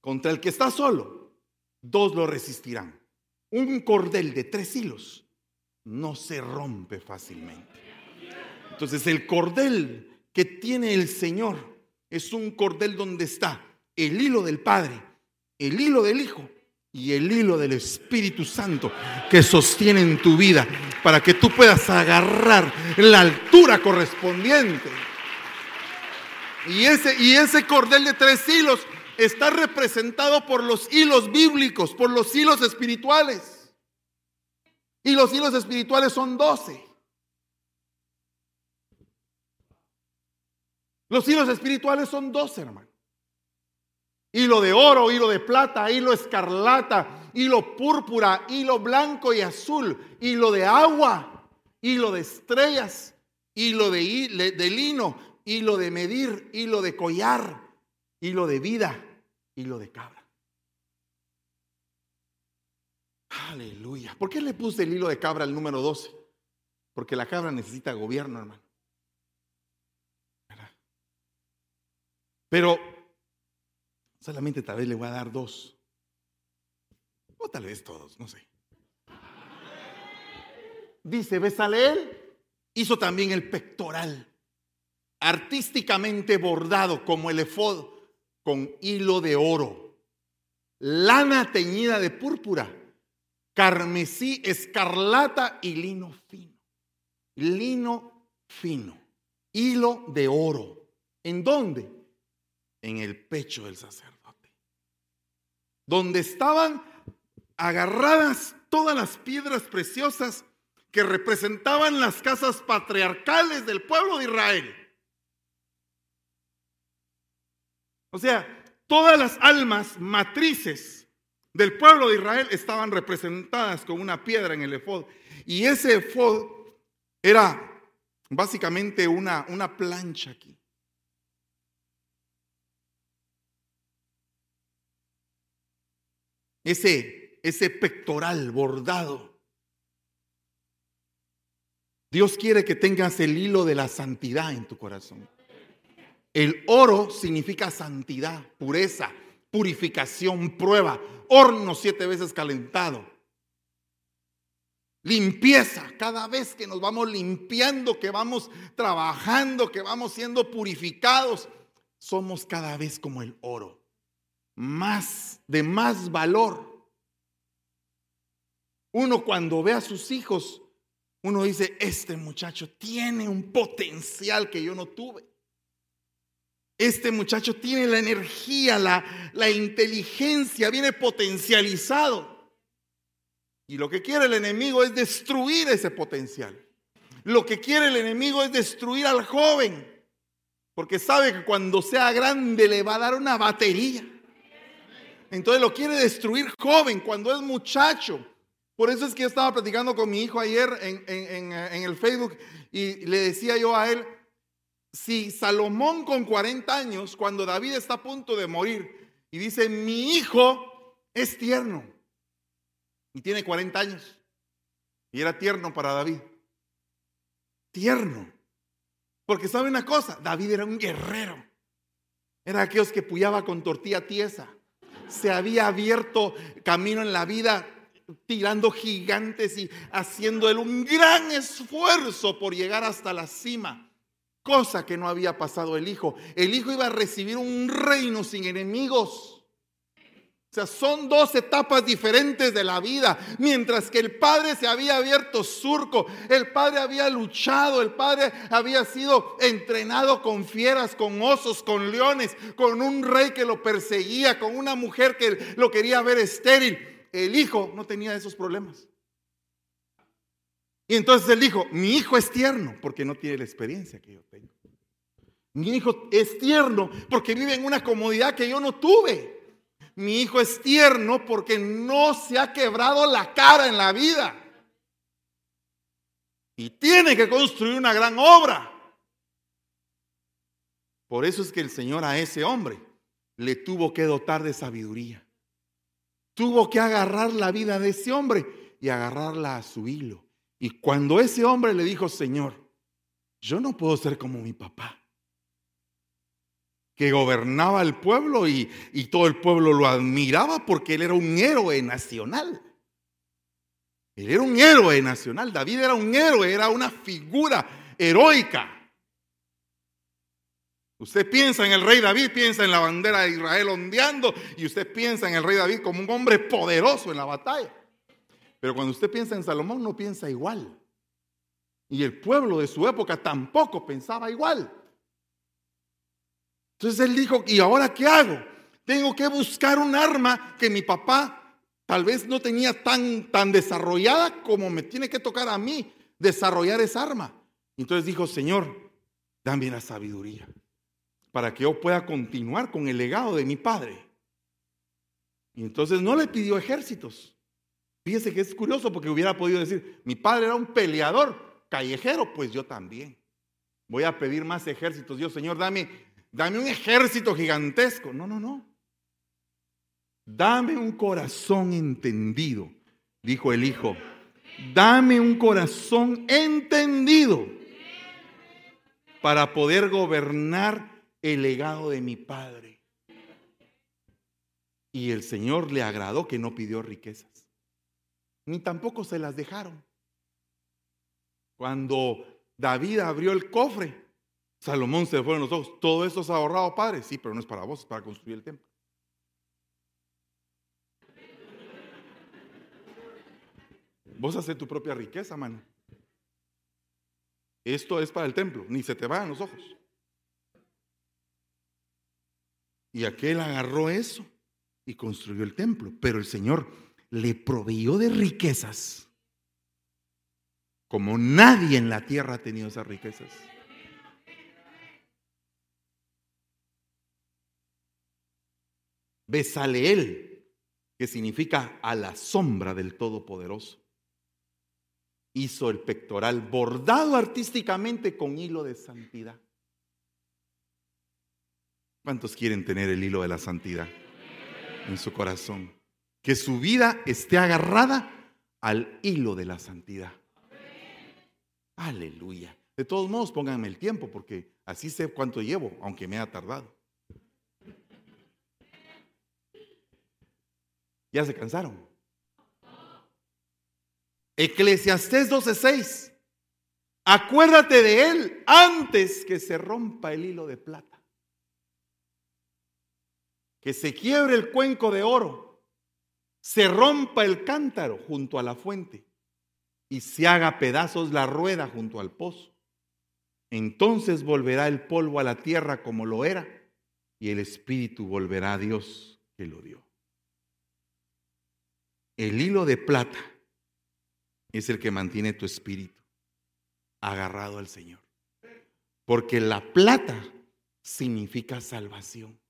contra el que está solo, dos lo resistirán. Un cordel de tres hilos no se rompe fácilmente. Entonces el cordel que tiene el Señor es un cordel donde está el hilo del Padre, el hilo del Hijo y el hilo del Espíritu Santo que sostienen tu vida para que tú puedas agarrar la altura correspondiente. Y ese, y ese cordel de tres hilos está representado por los hilos bíblicos, por los hilos espirituales. Y los hilos espirituales son doce. Los hilos espirituales son doce, hermano. Hilo de oro, hilo de plata, hilo escarlata, hilo púrpura, hilo blanco y azul, hilo de agua, hilo de estrellas, hilo de, de lino, hilo de medir, hilo de collar, hilo de vida, hilo de cabra. Aleluya. ¿Por qué le puse el hilo de cabra al número 12? Porque la cabra necesita gobierno, hermano. Pero solamente tal vez le voy a dar dos. O tal vez todos, no sé. Dice, Besaleel hizo también el pectoral, artísticamente bordado como el efod, con hilo de oro, lana teñida de púrpura carmesí, escarlata y lino fino. Lino fino, hilo de oro. ¿En dónde? En el pecho del sacerdote. Donde estaban agarradas todas las piedras preciosas que representaban las casas patriarcales del pueblo de Israel. O sea, Todas las almas matrices del pueblo de Israel estaban representadas con una piedra en el efod. Y ese efod era básicamente una, una plancha aquí. Ese, ese pectoral bordado. Dios quiere que tengas el hilo de la santidad en tu corazón. El oro significa santidad, pureza, purificación, prueba, horno siete veces calentado. Limpieza, cada vez que nos vamos limpiando, que vamos trabajando, que vamos siendo purificados, somos cada vez como el oro, más de más valor. Uno cuando ve a sus hijos, uno dice, este muchacho tiene un potencial que yo no tuve. Este muchacho tiene la energía, la, la inteligencia, viene potencializado. Y lo que quiere el enemigo es destruir ese potencial. Lo que quiere el enemigo es destruir al joven. Porque sabe que cuando sea grande le va a dar una batería. Entonces lo quiere destruir joven, cuando es muchacho. Por eso es que yo estaba platicando con mi hijo ayer en, en, en el Facebook y le decía yo a él, si Salomón con 40 años, cuando David está a punto de morir, y dice, mi hijo es tierno, y tiene 40 años, y era tierno para David. Tierno. Porque sabe una cosa, David era un guerrero. Era aquellos que puyaba con tortilla tiesa. Se había abierto camino en la vida tirando gigantes y haciendo él un gran esfuerzo por llegar hasta la cima cosa que no había pasado el Hijo. El Hijo iba a recibir un reino sin enemigos. O sea, son dos etapas diferentes de la vida. Mientras que el Padre se había abierto surco, el Padre había luchado, el Padre había sido entrenado con fieras, con osos, con leones, con un rey que lo perseguía, con una mujer que lo quería ver estéril. El Hijo no tenía esos problemas. Y entonces él dijo, mi hijo es tierno porque no tiene la experiencia que yo tengo. Mi hijo es tierno porque vive en una comodidad que yo no tuve. Mi hijo es tierno porque no se ha quebrado la cara en la vida. Y tiene que construir una gran obra. Por eso es que el Señor a ese hombre le tuvo que dotar de sabiduría. Tuvo que agarrar la vida de ese hombre y agarrarla a su hilo. Y cuando ese hombre le dijo, Señor, yo no puedo ser como mi papá, que gobernaba el pueblo y, y todo el pueblo lo admiraba porque él era un héroe nacional. Él era un héroe nacional, David era un héroe, era una figura heroica. Usted piensa en el rey David, piensa en la bandera de Israel ondeando y usted piensa en el rey David como un hombre poderoso en la batalla. Pero cuando usted piensa en Salomón, no piensa igual. Y el pueblo de su época tampoco pensaba igual. Entonces él dijo, ¿y ahora qué hago? Tengo que buscar un arma que mi papá tal vez no tenía tan, tan desarrollada como me tiene que tocar a mí desarrollar esa arma. Entonces dijo, Señor, dame la sabiduría para que yo pueda continuar con el legado de mi padre. Y entonces no le pidió ejércitos. Fíjese que es curioso porque hubiera podido decir, mi padre era un peleador callejero, pues yo también. Voy a pedir más ejércitos. Dios, Señor, dame, dame un ejército gigantesco. No, no, no. Dame un corazón entendido, dijo el hijo. Dame un corazón entendido para poder gobernar el legado de mi padre. Y el Señor le agradó que no pidió riquezas ni tampoco se las dejaron. Cuando David abrió el cofre, Salomón se le fueron los ojos. Todo esto es ahorrado, padre. Sí, pero no es para vos, es para construir el templo. Vos haces tu propia riqueza, mano. Esto es para el templo, ni se te vayan los ojos. Y aquel agarró eso y construyó el templo. Pero el Señor le proveyó de riquezas como nadie en la tierra ha tenido esas riquezas. Besaleel, que significa a la sombra del Todopoderoso. Hizo el pectoral bordado artísticamente con hilo de santidad. ¿Cuántos quieren tener el hilo de la santidad en su corazón? Que su vida esté agarrada al hilo de la santidad. Aleluya. De todos modos, pónganme el tiempo porque así sé cuánto llevo, aunque me ha tardado. ¿Ya se cansaron? Eclesiastés 12:6. Acuérdate de él antes que se rompa el hilo de plata. Que se quiebre el cuenco de oro. Se rompa el cántaro junto a la fuente y se haga pedazos la rueda junto al pozo. Entonces volverá el polvo a la tierra como lo era y el espíritu volverá a Dios que lo dio. El hilo de plata es el que mantiene tu espíritu agarrado al Señor. Porque la plata significa salvación.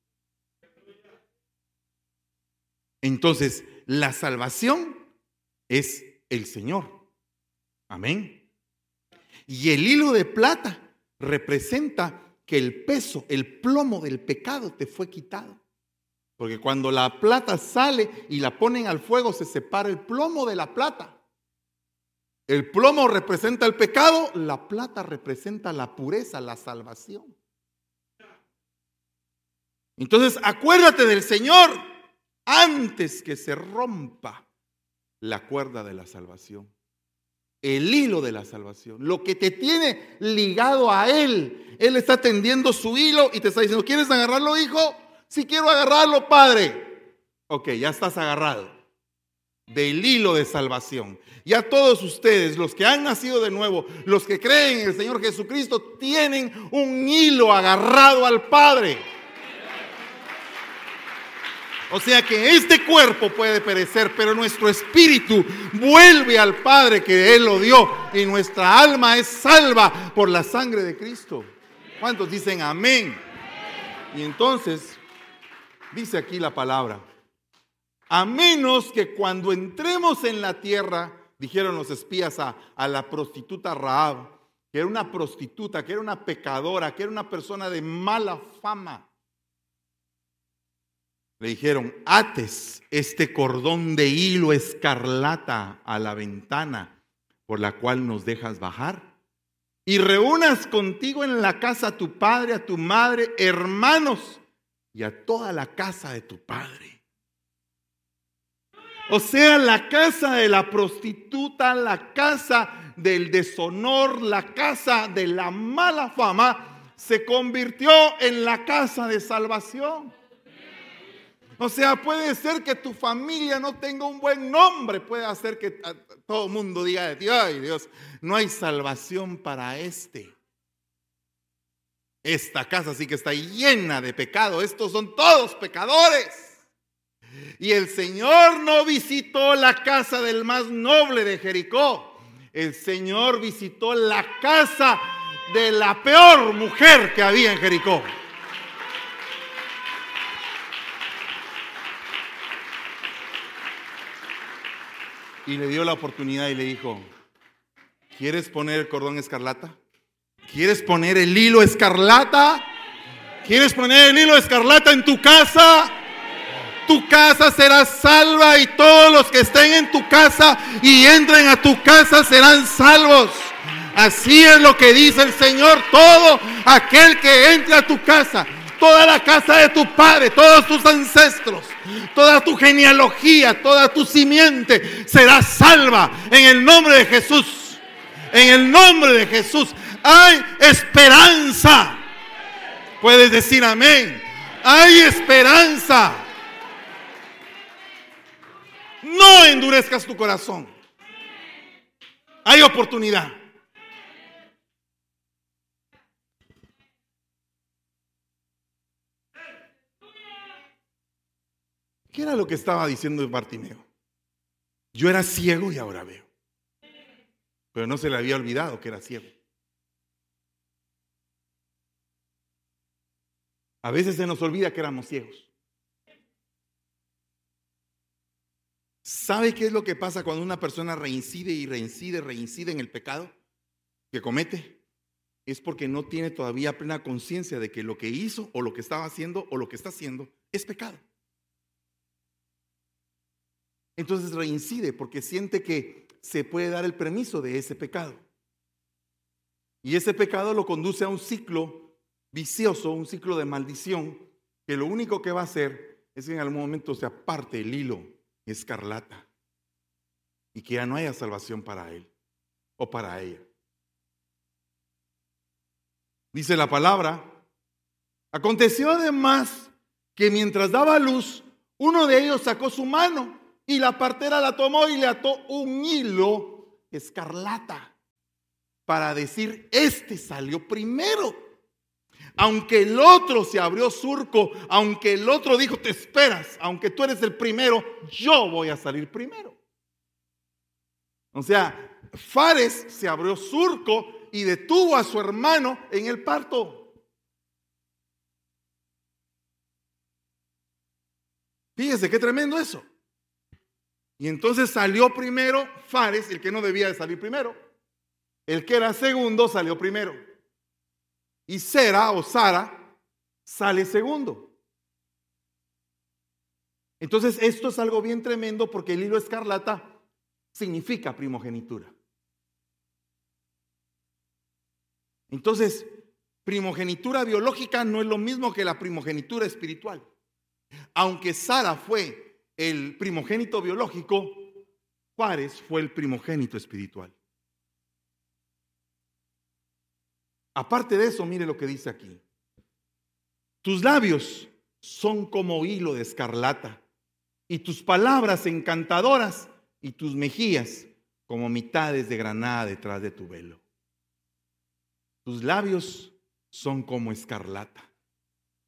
Entonces, la salvación es el Señor. Amén. Y el hilo de plata representa que el peso, el plomo del pecado te fue quitado. Porque cuando la plata sale y la ponen al fuego, se separa el plomo de la plata. El plomo representa el pecado, la plata representa la pureza, la salvación. Entonces, acuérdate del Señor antes que se rompa la cuerda de la salvación, el hilo de la salvación, lo que te tiene ligado a Él. Él está tendiendo su hilo y te está diciendo, ¿quieres agarrarlo, hijo? Si quiero agarrarlo, Padre. Ok, ya estás agarrado del hilo de salvación. Ya todos ustedes, los que han nacido de nuevo, los que creen en el Señor Jesucristo, tienen un hilo agarrado al Padre. O sea que este cuerpo puede perecer, pero nuestro espíritu vuelve al Padre que Él lo dio y nuestra alma es salva por la sangre de Cristo. ¿Cuántos dicen amén? Y entonces dice aquí la palabra, a menos que cuando entremos en la tierra, dijeron los espías a, a, la prostituta Raab, que era una prostituta, que era una pecadora, que era una persona de mala fama. Le dijeron, ates este cordón de hilo escarlata a la ventana por la cual nos dejas bajar y reúnas contigo en la casa a tu padre, a tu madre, hermanos y a toda la casa de tu padre. O sea, la casa de la prostituta, la casa del deshonor, la casa de la mala fama, se convirtió en la casa de salvación. O sea, puede ser que tu familia no tenga un buen nombre, puede hacer que todo el mundo diga de ti, ay Dios, no hay salvación para este. Esta casa sí que está llena de pecado. Estos son todos pecadores. Y el Señor no visitó la casa del más noble de Jericó. El Señor visitó la casa de la peor mujer que había en Jericó. Y le dio la oportunidad y le dijo, ¿quieres poner el cordón escarlata? ¿Quieres poner el hilo escarlata? ¿Quieres poner el hilo escarlata en tu casa? Tu casa será salva y todos los que estén en tu casa y entren a tu casa serán salvos. Así es lo que dice el Señor. Todo aquel que entre a tu casa, toda la casa de tu padre, todos tus ancestros, toda tu genealogía, toda tu simiente será salva en el nombre de Jesús. En el nombre de Jesús hay esperanza. Puedes decir amén. Hay esperanza. No endurezcas tu corazón. Hay oportunidad. ¿Qué era lo que estaba diciendo Bartimeo? Yo era ciego y ahora veo. Pero no se le había olvidado que era ciego. A veces se nos olvida que éramos ciegos. ¿Sabe qué es lo que pasa cuando una persona reincide y reincide, reincide en el pecado que comete? Es porque no tiene todavía plena conciencia de que lo que hizo o lo que estaba haciendo o lo que está haciendo es pecado. Entonces reincide porque siente que se puede dar el permiso de ese pecado. Y ese pecado lo conduce a un ciclo vicioso, un ciclo de maldición, que lo único que va a hacer es que en algún momento se aparte el hilo escarlata y que ya no haya salvación para él o para ella. Dice la palabra, aconteció además que mientras daba luz, uno de ellos sacó su mano y la partera la tomó y le ató un hilo escarlata para decir, este salió primero. Aunque el otro se abrió surco, aunque el otro dijo, te esperas, aunque tú eres el primero, yo voy a salir primero. O sea, Fares se abrió surco y detuvo a su hermano en el parto. Fíjese qué tremendo eso. Y entonces salió primero Fares, el que no debía de salir primero. El que era segundo salió primero. Y Sera o Sara sale segundo. Entonces esto es algo bien tremendo porque el hilo escarlata significa primogenitura. Entonces, primogenitura biológica no es lo mismo que la primogenitura espiritual. Aunque Sara fue el primogénito biológico, Juárez fue el primogénito espiritual. Aparte de eso, mire lo que dice aquí. Tus labios son como hilo de escarlata y tus palabras encantadoras y tus mejillas como mitades de granada detrás de tu velo. Tus labios son como escarlata.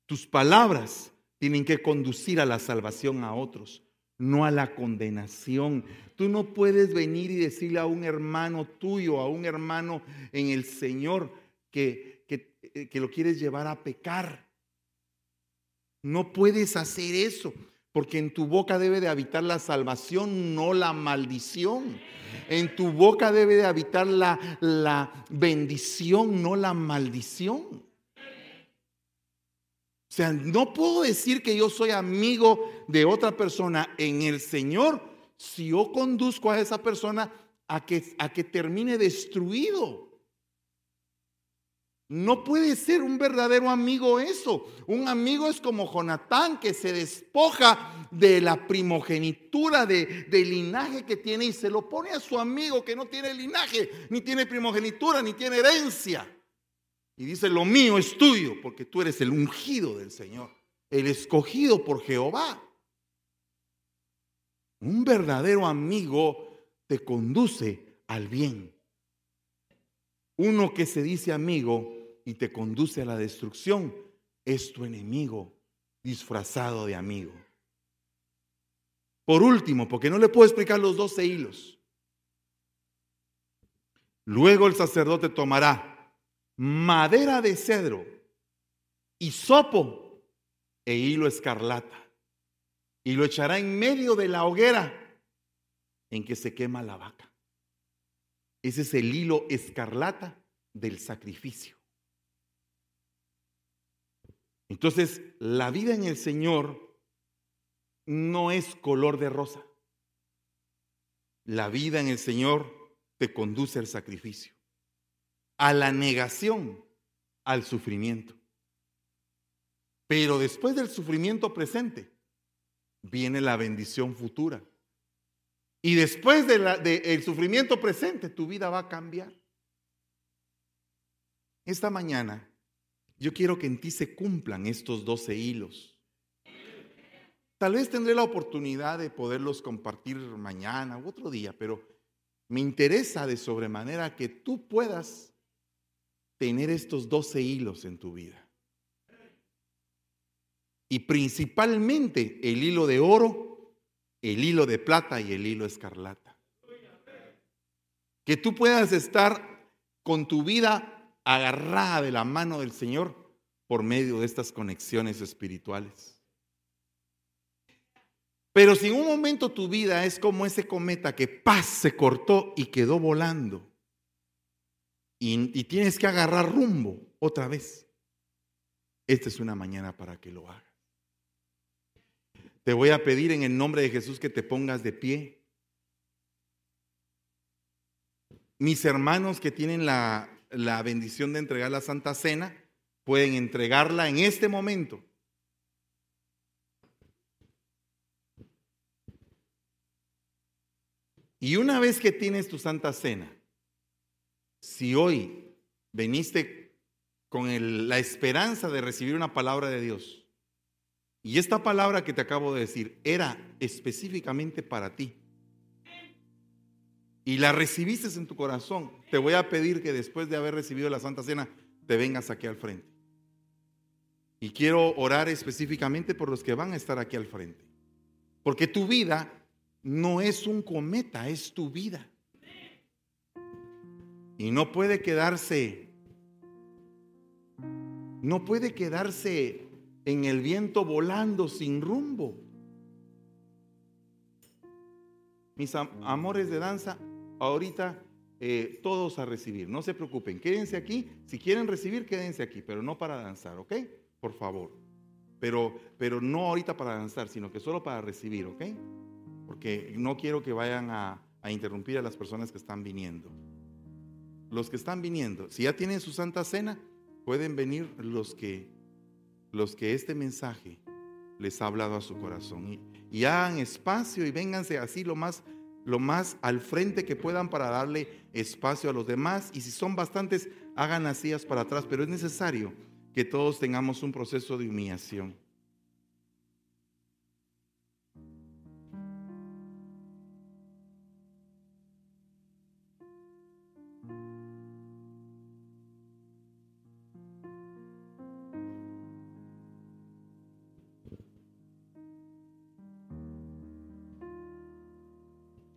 Tus palabras tienen que conducir a la salvación a otros, no a la condenación. Tú no puedes venir y decirle a un hermano tuyo, a un hermano en el Señor, que, eh, que lo quieres llevar a pecar. No puedes hacer eso, porque en tu boca debe de habitar la salvación, no la maldición. En tu boca debe de habitar la, la bendición, no la maldición. O sea, no puedo decir que yo soy amigo de otra persona en el Señor si yo conduzco a esa persona a que, a que termine destruido. No puede ser un verdadero amigo eso. Un amigo es como Jonatán que se despoja de la primogenitura de, del linaje que tiene y se lo pone a su amigo que no tiene linaje, ni tiene primogenitura, ni tiene herencia. Y dice, lo mío es tuyo, porque tú eres el ungido del Señor, el escogido por Jehová. Un verdadero amigo te conduce al bien. Uno que se dice amigo y te conduce a la destrucción es tu enemigo disfrazado de amigo. Por último, porque no le puedo explicar los doce hilos. Luego el sacerdote tomará madera de cedro, sopo e hilo escarlata, y lo echará en medio de la hoguera en que se quema la vaca. Ese es el hilo escarlata del sacrificio. Entonces, la vida en el Señor no es color de rosa. La vida en el Señor te conduce al sacrificio a la negación, al sufrimiento. Pero después del sufrimiento presente, viene la bendición futura. Y después del sufrimiento presente, tu vida va a cambiar. Esta mañana, yo quiero que en ti se cumplan estos doce hilos. Tal vez tendré la oportunidad de poderlos compartir mañana u otro día, pero me interesa de sobremanera que tú puedas tener estos doce hilos en tu vida. Y principalmente el hilo de oro, el hilo de plata y el hilo escarlata. Que tú puedas estar con tu vida agarrada de la mano del Señor por medio de estas conexiones espirituales. Pero si en un momento tu vida es como ese cometa que paz se cortó y quedó volando, y, tienes que agarrar rumbo otra vez, esta es una mañana para que lo hagas. Te voy a pedir en el nombre de Jesús que te pongas de pie. Mis hermanos que tienen la, la bendición de entregar la Santa Cena, pueden entregarla en este momento. Y una vez que tienes tu Santa Cena, si hoy veniste con la esperanza de recibir una palabra de Dios, y esta palabra que te acabo de decir era específicamente para ti, y la recibiste en tu corazón, te voy a pedir que después de haber recibido la Santa Cena, te vengas aquí al frente. Y quiero orar específicamente por los que van a estar aquí al frente. Porque tu vida no es un cometa, es tu vida. Y no puede quedarse, no puede quedarse en el viento volando sin rumbo. Mis amores de danza, ahorita eh, todos a recibir. No se preocupen, quédense aquí. Si quieren recibir, quédense aquí, pero no para danzar, ¿ok? Por favor. Pero, pero no ahorita para danzar, sino que solo para recibir, ¿ok? Porque no quiero que vayan a, a interrumpir a las personas que están viniendo. Los que están viniendo, si ya tienen su santa cena, pueden venir los que, los que este mensaje les ha hablado a su corazón. Y, hagan espacio y vénganse así lo más lo más al frente que puedan para darle espacio a los demás. Y si son bastantes, hagan sillas para atrás. Pero es necesario que todos tengamos un proceso de humillación.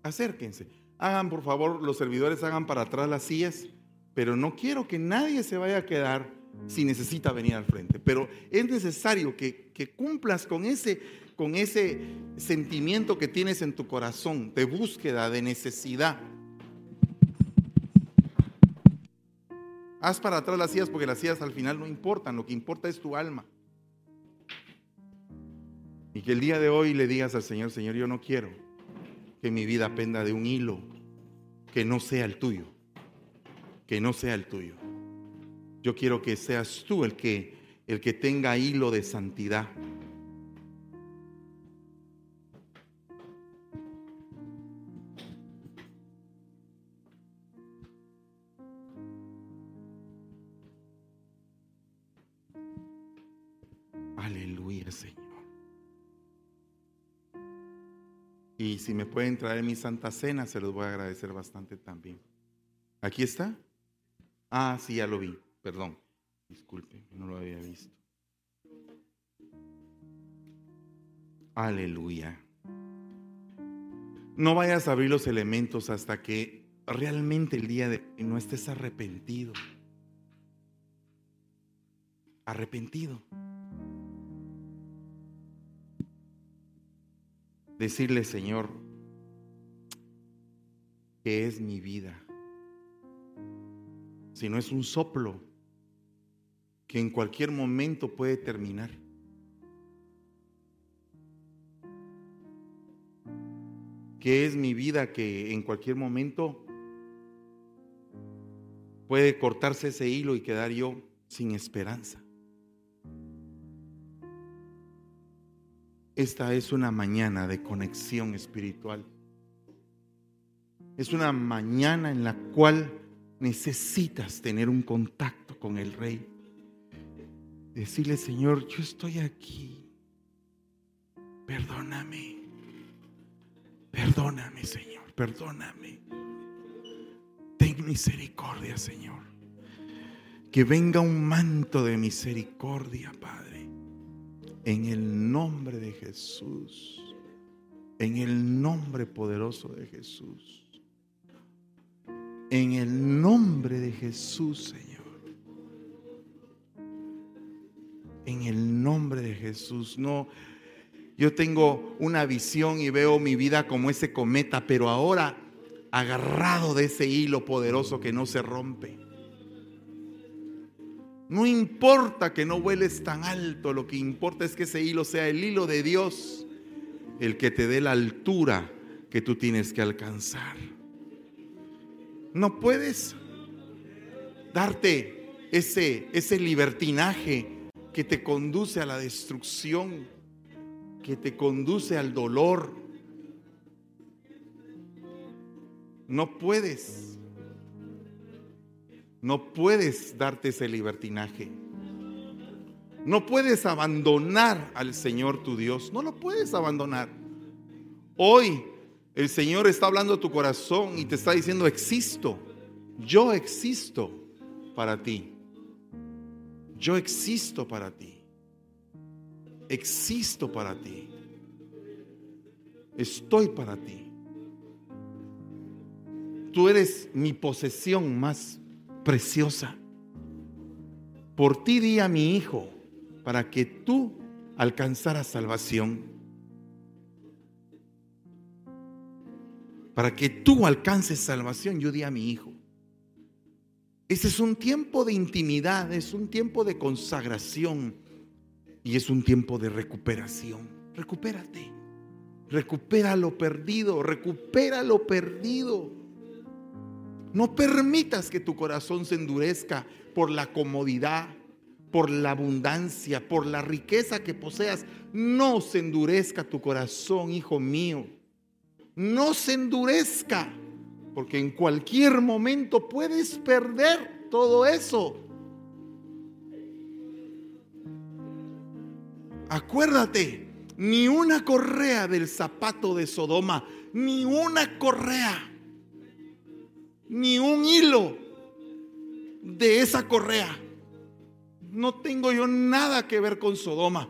Acérquense. Hagan, por favor, los servidores hagan para atrás las sillas, pero no quiero que nadie se vaya a quedar si necesita venir al frente. Pero es necesario que, que cumplas con ese, con ese sentimiento que tienes en tu corazón de búsqueda, de necesidad. Haz para atrás las sillas porque las sillas al final no importan, lo que importa es tu alma. Y que el día de hoy le digas al Señor, Señor, yo no quiero que mi vida penda de un hilo que no sea el tuyo, que no sea el tuyo. Yo quiero que seas tú el que el que tenga hilo de santidad. Y si me pueden traer mi Santa Cena, se los voy a agradecer bastante también. ¿Aquí está? Ah, sí, ya lo vi. Perdón. Disculpe, no lo había visto. Aleluya. No vayas a abrir los elementos hasta que realmente el día de hoy no estés arrepentido. Arrepentido. Decirle, Señor, que es mi vida. Si no es un soplo que en cualquier momento puede terminar. Que es mi vida que en cualquier momento puede cortarse ese hilo y quedar yo sin esperanza. Esta es una mañana de conexión espiritual. Es una mañana en la cual necesitas tener un contacto con el Rey. Decirle, Señor, yo estoy aquí. Perdóname. Perdóname, Señor. Perdóname. Ten misericordia, Señor. Que venga un manto de misericordia, Padre. En el nombre de Jesús. En el nombre poderoso de Jesús. En el nombre de Jesús, Señor. En el nombre de Jesús. No, Yo tengo una visión y veo mi vida como ese cometa, pero ahora agarrado de ese hilo poderoso que no se rompe. No importa que no vueles tan alto, lo que importa es que ese hilo sea el hilo de Dios, el que te dé la altura que tú tienes que alcanzar. No puedes darte ese, ese libertinaje que te conduce a la destrucción, que te conduce al dolor. No puedes no puedes darte ese libertinaje. No puedes abandonar al Señor tu Dios. No lo puedes abandonar. Hoy el Señor está hablando a tu corazón y te está diciendo, existo. Yo existo para ti. Yo existo para ti. Existo para ti. Estoy para ti. Tú eres mi posesión más preciosa. Por ti di a mi hijo, para que tú alcanzaras salvación. Para que tú alcances salvación, yo di a mi hijo. Ese es un tiempo de intimidad, es un tiempo de consagración y es un tiempo de recuperación. Recupérate. Recupera lo perdido, recupera lo perdido. No permitas que tu corazón se endurezca por la comodidad, por la abundancia, por la riqueza que poseas. No se endurezca tu corazón, hijo mío. No se endurezca, porque en cualquier momento puedes perder todo eso. Acuérdate, ni una correa del zapato de Sodoma, ni una correa ni un hilo de esa correa. No tengo yo nada que ver con Sodoma.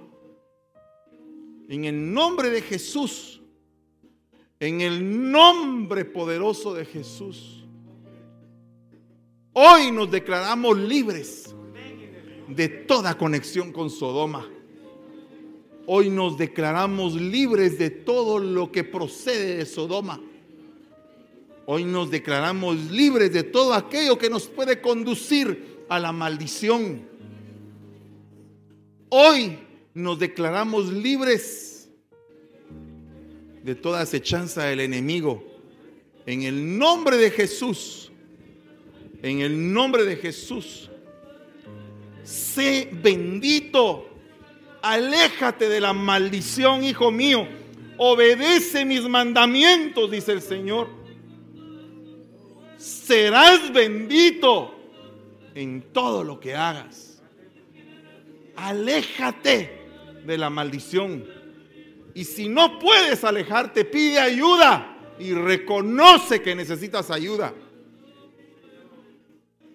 En el nombre de Jesús, en el nombre poderoso de Jesús, hoy nos declaramos libres de toda conexión con Sodoma. Hoy nos declaramos libres de todo lo que procede de Sodoma. Hoy nos declaramos libres de todo aquello que nos puede conducir a la maldición. Hoy nos declaramos libres de toda acechanza del enemigo. En el nombre de Jesús, en el nombre de Jesús, sé bendito. Aléjate de la maldición, hijo mío. Obedece mis mandamientos, dice el Señor serás bendito en todo lo que hagas. Aléjate de la maldición. Y si no puedes alejarte, pide ayuda y reconoce que necesitas ayuda.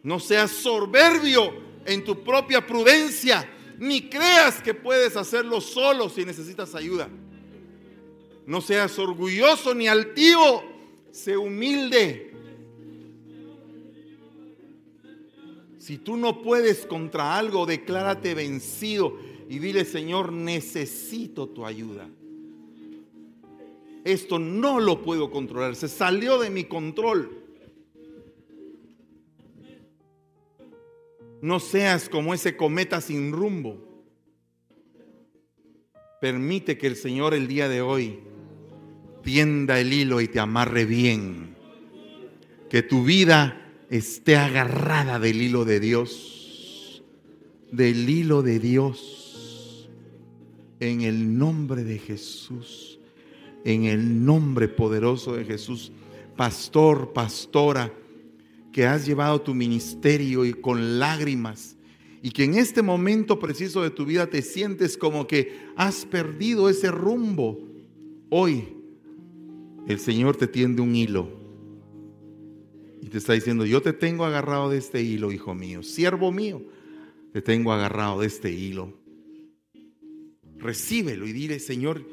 No seas soberbio en tu propia prudencia, ni creas que puedes hacerlo solo si necesitas ayuda. No seas orgulloso ni altivo, sé humilde Si tú no puedes contra algo, declárate vencido y dile, Señor, necesito tu ayuda. Esto no lo puedo controlar, se salió de mi control. No seas como ese cometa sin rumbo. Permite que el Señor el día de hoy tienda el hilo y te amarre bien. Que tu vida esté agarrada del hilo de Dios, del hilo de Dios, en el nombre de Jesús, en el nombre poderoso de Jesús. Pastor, pastora, que has llevado tu ministerio y con lágrimas y que en este momento preciso de tu vida te sientes como que has perdido ese rumbo. Hoy el Señor te tiende un hilo y te está diciendo, yo te tengo agarrado de este hilo, hijo mío, siervo mío, te tengo agarrado de este hilo. Recíbelo y dile, Señor,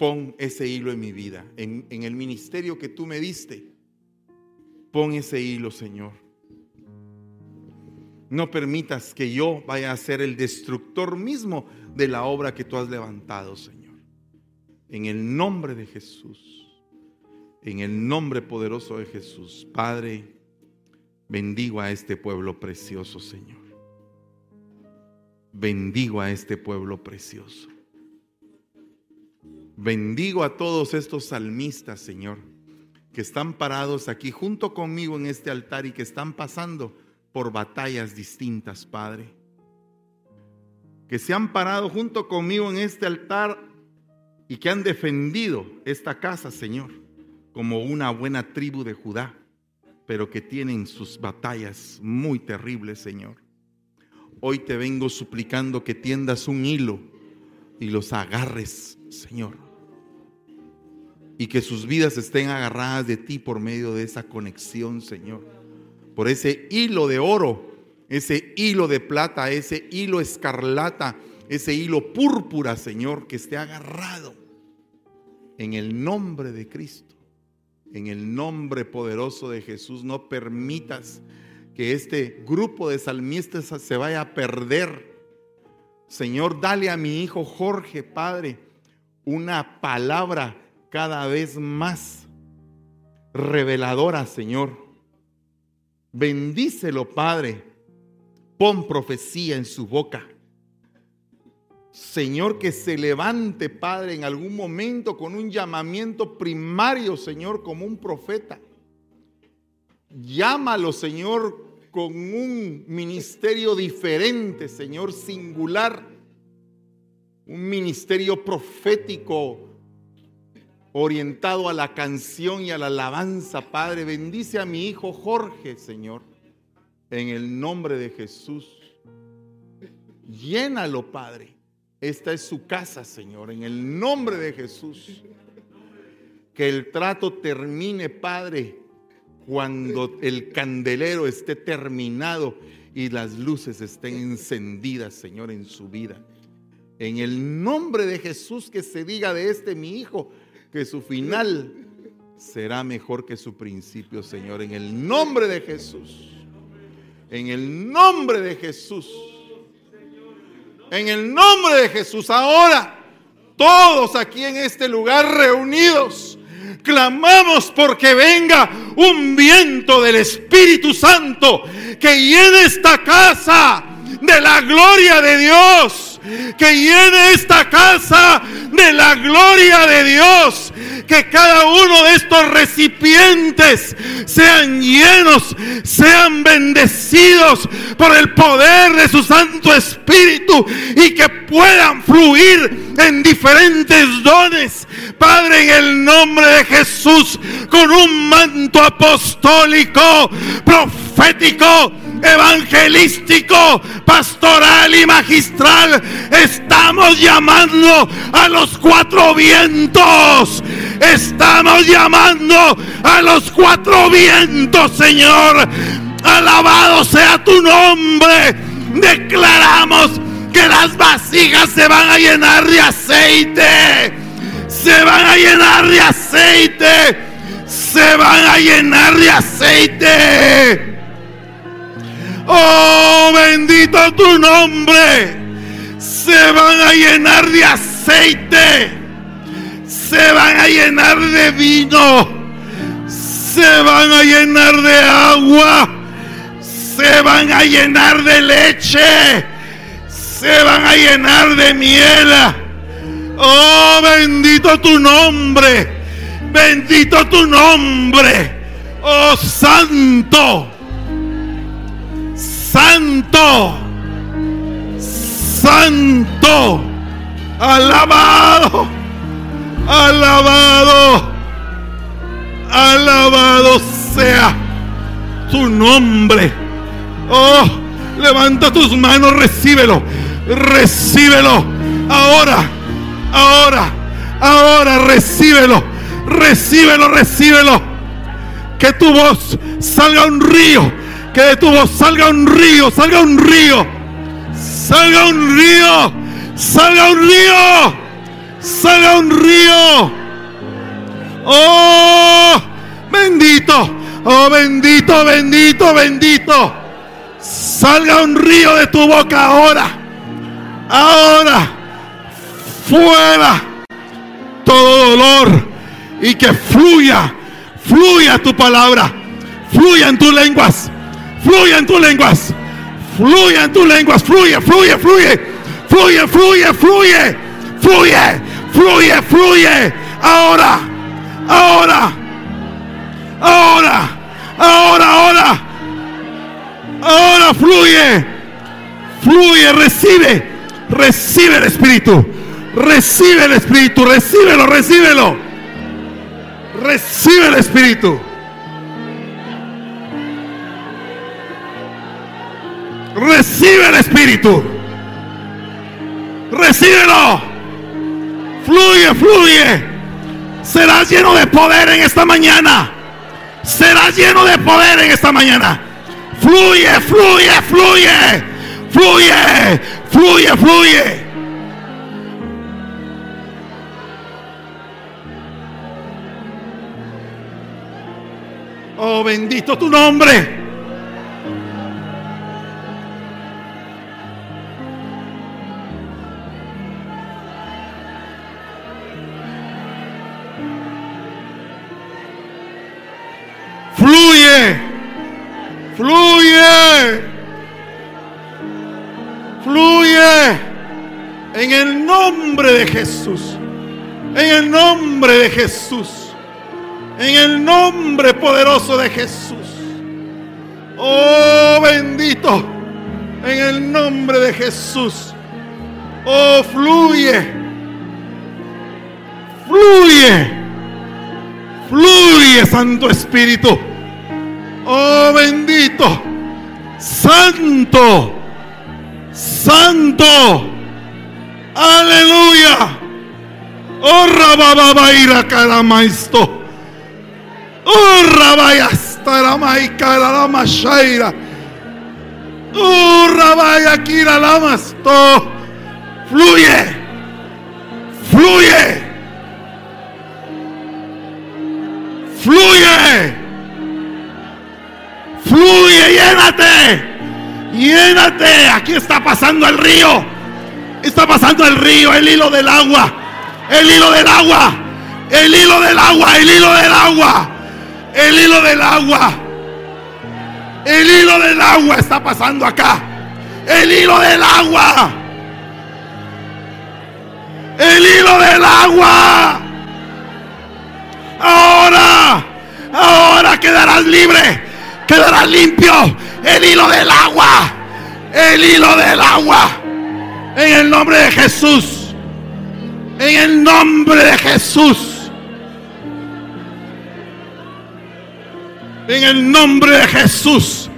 pon ese hilo en mi vida, en, en el ministerio que tú me diste. Pon ese hilo, Señor. No permitas que yo vaya a ser el destructor mismo de la obra que tú has levantado, Señor. En el nombre de Jesús, en el nombre poderoso de Jesús, Padre, bendigo a este pueblo precioso, Señor. Bendigo a este pueblo precioso. Bendigo a todos estos salmistas, Señor, que están parados aquí junto conmigo en este altar y que están pasando por batallas distintas, Padre. Que se han parado junto conmigo en este altar y que han defendido esta casa, Señor, como una buena tribu de Judá, pero que tienen sus batallas muy terribles, Señor. Hoy te vengo suplicando que tiendas un hilo y los agarres, Señor y que sus vidas estén agarradas de ti por medio de esa conexión, Señor. Por ese hilo de oro, ese hilo de plata, ese hilo escarlata, ese hilo púrpura, Señor, que esté agarrado en el nombre de Cristo. En el nombre poderoso de Jesús, no permitas que este grupo de salmistas se vaya a perder. Señor, dale a mi hijo Jorge, Padre, una palabra cada vez más reveladora, Señor. Bendícelo, Padre. Pon profecía en su boca. Señor, que se levante, Padre, en algún momento con un llamamiento primario, Señor, como un profeta. Llámalo, Señor, con un ministerio diferente, Señor, singular. Un ministerio profético orientado a la canción y a la alabanza, Padre. Bendice a mi hijo Jorge, Señor, en el nombre de Jesús. Llénalo, Padre. Esta es su casa, Señor, en el nombre de Jesús. Que el trato termine, Padre, cuando el candelero esté terminado y las luces estén encendidas, Señor, en su vida. En el nombre de Jesús que se diga de este mi hijo, que su final será mejor que su principio, Señor, en el nombre de Jesús. En el nombre de Jesús. En el nombre de Jesús. Ahora, todos aquí en este lugar reunidos, clamamos porque venga un viento del Espíritu Santo que llene esta casa de la gloria de Dios que llene esta casa de la gloria de Dios. Que cada uno de estos recipientes sean llenos, sean bendecidos por el poder de su Santo Espíritu y que puedan fluir en diferentes dones. Padre, en el nombre de Jesús, con un manto apostólico, profético, evangelístico, pastoral y magistral. Estamos llamando a los cuatro vientos. Estamos llamando a los cuatro vientos, Señor. Alabado sea tu nombre. Declaramos que las vasijas se van a llenar de aceite. Se van a llenar de aceite. Se van a llenar de aceite. Oh, bendito tu nombre. Se van a llenar de aceite. Se van a llenar de vino. Se van a llenar de agua. Se van a llenar de leche. Se van a llenar de miel. Oh, bendito tu nombre. Bendito tu nombre. Oh, santo santo, santo, alabado, alabado, alabado sea tu nombre. Oh, levanta tus manos, recíbelo, recíbelo. Ahora, ahora, ahora, recíbelo, recíbelo, recíbelo. Que tu voz salga un río que de tu voz salga un río, salga un río, salga un río, salga un río, salga un río. Oh, bendito, oh bendito, bendito, bendito. Salga un río de tu boca ahora. Ahora. Fuera todo dolor y que fluya, fluya tu palabra, fluya en tus lenguas, Fluye en tus lenguas. Fluye en tus lenguas. Fluye, fluye, fluye. Fluye, fluye, fluye. Fluye, fluye, fluye. Ahora, ahora, ahora, ahora, ahora. Ahora fluye. Fluye, recibe. Recibe el Espíritu. Recibe el Espíritu. Recíbelo, recíbelo. Recibe el Espíritu. Recibe el Espíritu. Recíbelo. Fluye, fluye. Serás lleno de poder en esta mañana. Serás lleno de poder en esta mañana. Fluye, fluye, fluye. Fluye, fluye, fluye. Oh, bendito tu nombre. Fluye. Fluye. En el nombre de Jesús. En el nombre de Jesús. En el nombre poderoso de Jesús. Oh bendito. En el nombre de Jesús. Oh fluye. Fluye. Fluye Santo Espíritu. Oh bendito, santo, santo, aleluya. Oh rabababaira caramaisto. Oh rabayastaramaí caramashaira. Oh rabayakira lamasto. Fluye, fluye, fluye. Fluye, llénate. Llénate. Aquí está pasando el río. Está pasando el río, el hilo del agua. El hilo del agua. El hilo del agua, el hilo del agua. El hilo del agua. El hilo del agua está pasando acá. El hilo del agua. El hilo del agua. Ahora, ahora quedarás libre. Quedarás limpio. El hilo del agua. El hilo del agua. En el nombre de Jesús. En el nombre de Jesús. En el nombre de Jesús.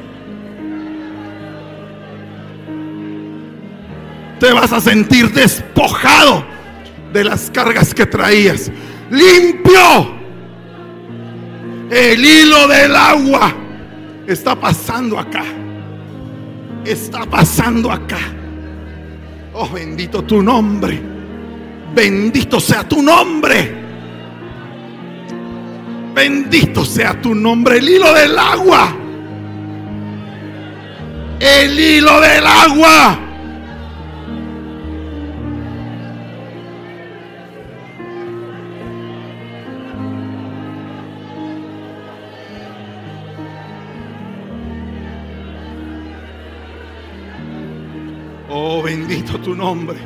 Te vas a sentir despojado de las cargas que traías. Limpio. El hilo del agua está pasando acá. Está pasando acá. Oh, bendito tu nombre. Bendito sea tu nombre. Bendito sea tu nombre, el hilo del agua. El hilo del agua. Oh, bendito tu nombre.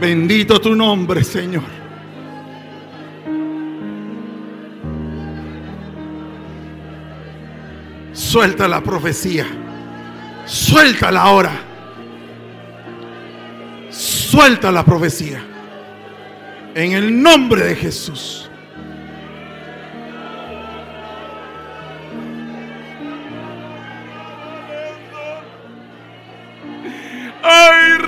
Bendito tu nombre, Señor. Suelta la profecía. Suéltala ahora. Suelta la profecía. En el nombre de Jesús. Ay,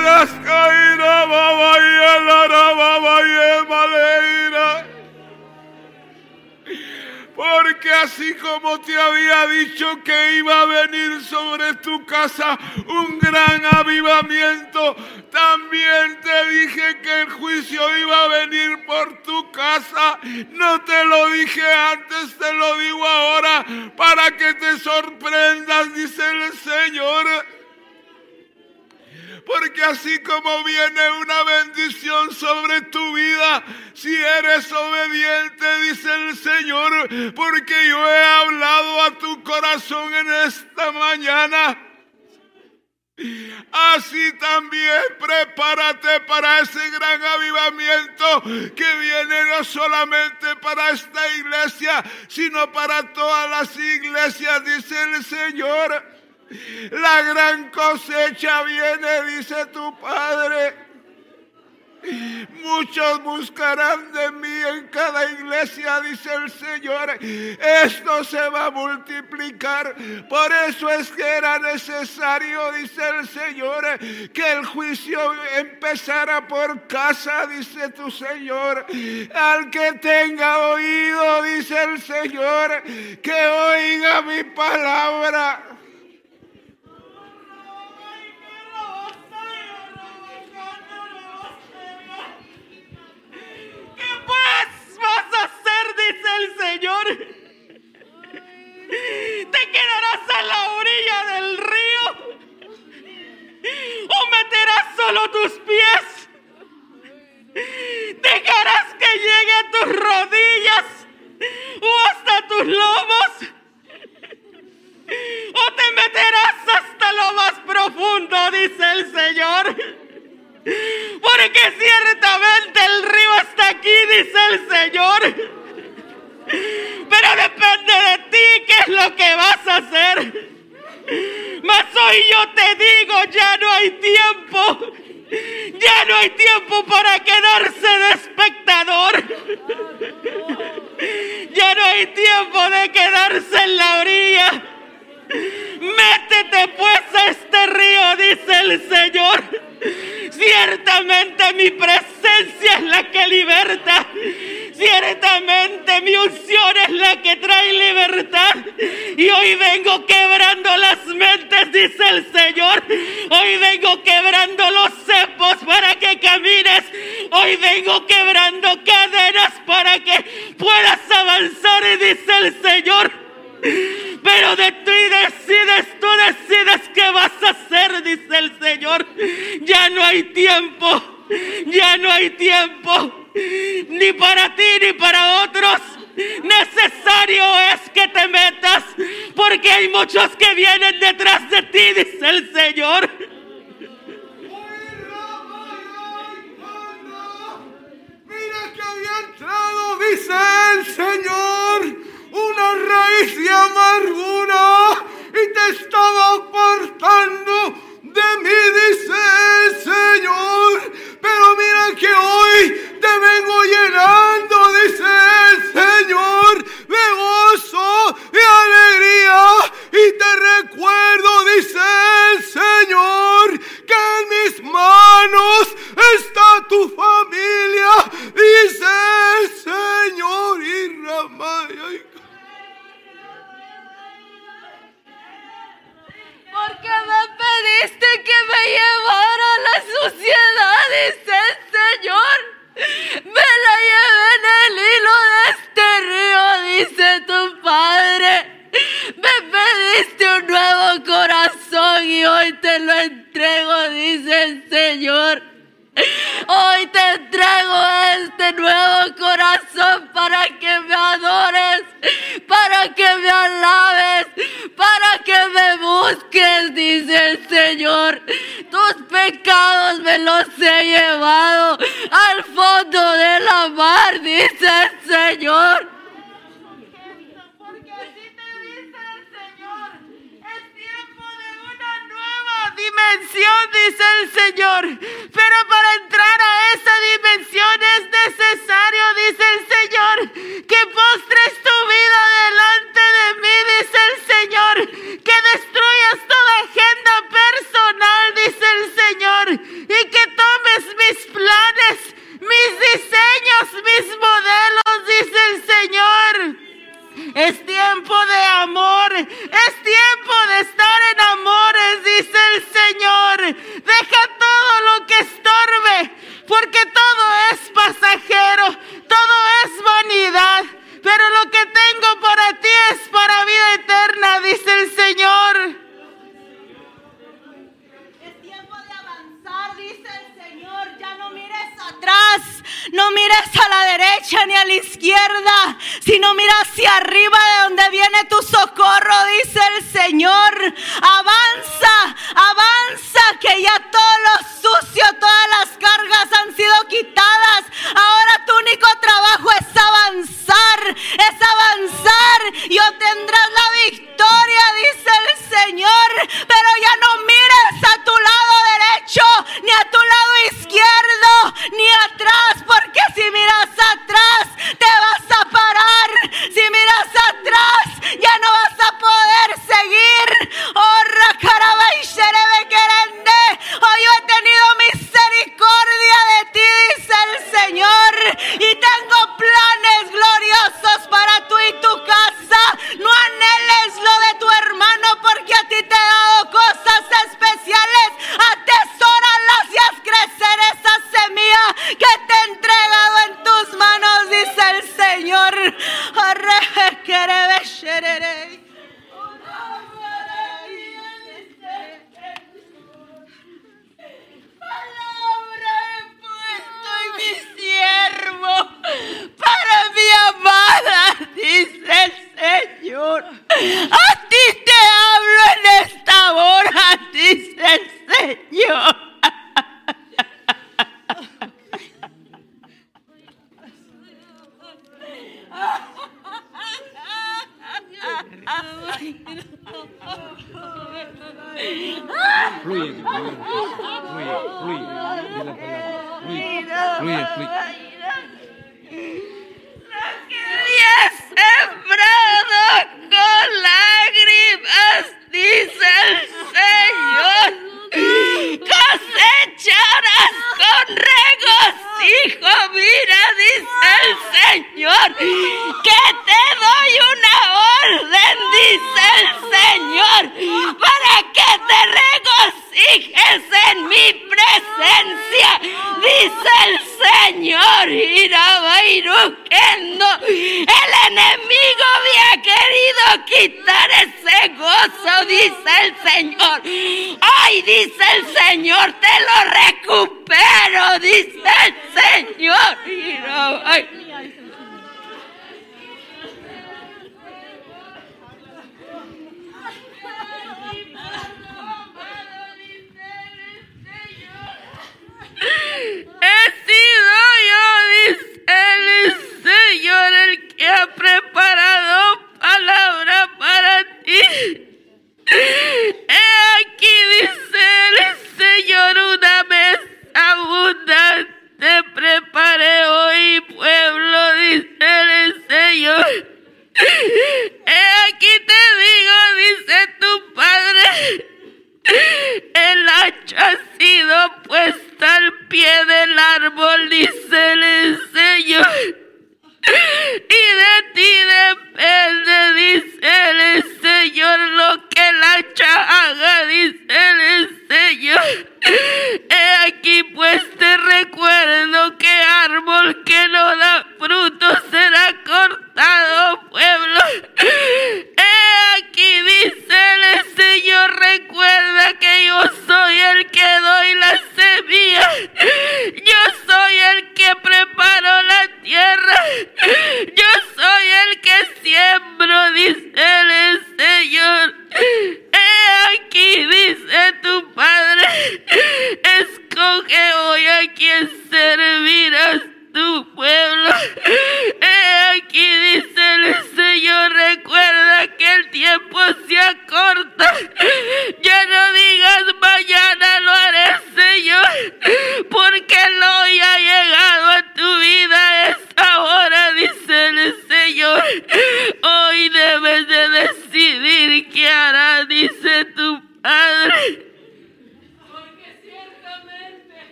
porque así como te había dicho que iba a venir sobre tu casa un gran avivamiento, también te dije que el juicio iba a venir por tu casa. No te lo dije antes, te lo digo ahora para que te sorprendas, dice el Señor. Porque así como viene una bendición sobre tu vida, si eres obediente, dice el Señor, porque yo he hablado a tu corazón en esta mañana. Así también prepárate para ese gran avivamiento que viene no solamente para esta iglesia, sino para todas las iglesias, dice el Señor. La gran cosecha viene, dice tu Padre. Muchos buscarán de mí en cada iglesia, dice el Señor. Esto se va a multiplicar. Por eso es que era necesario, dice el Señor, que el juicio empezara por casa, dice tu Señor. Al que tenga oído, dice el Señor, que oiga mi palabra. Vas a hacer? Dice el Señor. Te quedarás a la orilla del río. O meterás solo tus pies. Dejarás que llegue a tus rodillas o hasta tus lomos. O te meterás hasta lo más profundo, dice el Señor. Porque ciertamente el río está aquí, dice el Señor. Pero depende de ti qué es lo que vas a hacer. Mas hoy yo te digo, ya no hay tiempo. Ya no hay tiempo para quedarse de espectador. Ya no hay tiempo de quedarse en la orilla. Métete pues a este río, dice el Señor. Ciertamente mi presencia es la que liberta. Ciertamente mi unción es la que trae libertad. Y hoy vengo quebrando las mentes, dice el Señor. Hoy vengo quebrando los cepos para que camines. Hoy vengo quebrando cadenas para que puedas avanzar, dice el Señor. Pero de ti decides, tú decides qué vas a hacer, dice el Señor. Ya no hay tiempo, ya no hay tiempo, ni para ti ni para otros. Necesario es que te metas, porque hay muchos que vienen detrás de ti, dice el Señor. Mira que había entrado, dice el Señor una raíz de amargura y te estaba apartando de mí, dice el Señor. Pero mira que hoy te vengo llenando, dice el Señor, de gozo, de alegría. Y te recuerdo, dice el Señor, que en mis manos está tu familia, dice el Señor. Y Ramaya. Porque me pediste que me llevara a la suciedad, dice el Señor. Me la llevé en el hilo de este río, dice tu Padre. Me pediste un nuevo corazón y hoy te lo entrego, dice el Señor. Hoy te entrego este nuevo corazón para que me adores, para que me alabes, para me busques, dice el Señor. Tus pecados me los he llevado al fondo de la mar, dice el Señor. Dimensión, dice el Señor. Pero para entrar a esa dimensión es necesario, dice el Señor, que postres tu vida delante de mí, dice el Señor. Que destruyas toda agenda personal, dice el Señor. Y que tomes mis planes, mis diseños, mis modelos, dice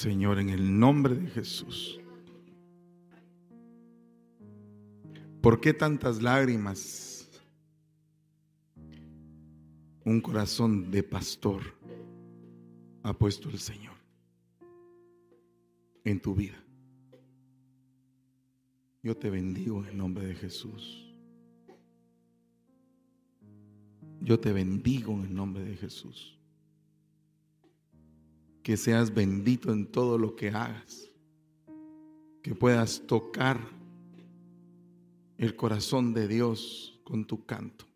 Señor, en el nombre de Jesús. ¿Por qué tantas lágrimas? Un corazón de pastor ha puesto el Señor en tu vida. Yo te bendigo en el nombre de Jesús. Yo te bendigo en el nombre de Jesús. Que seas bendito en todo lo que hagas. Que puedas tocar el corazón de Dios con tu canto.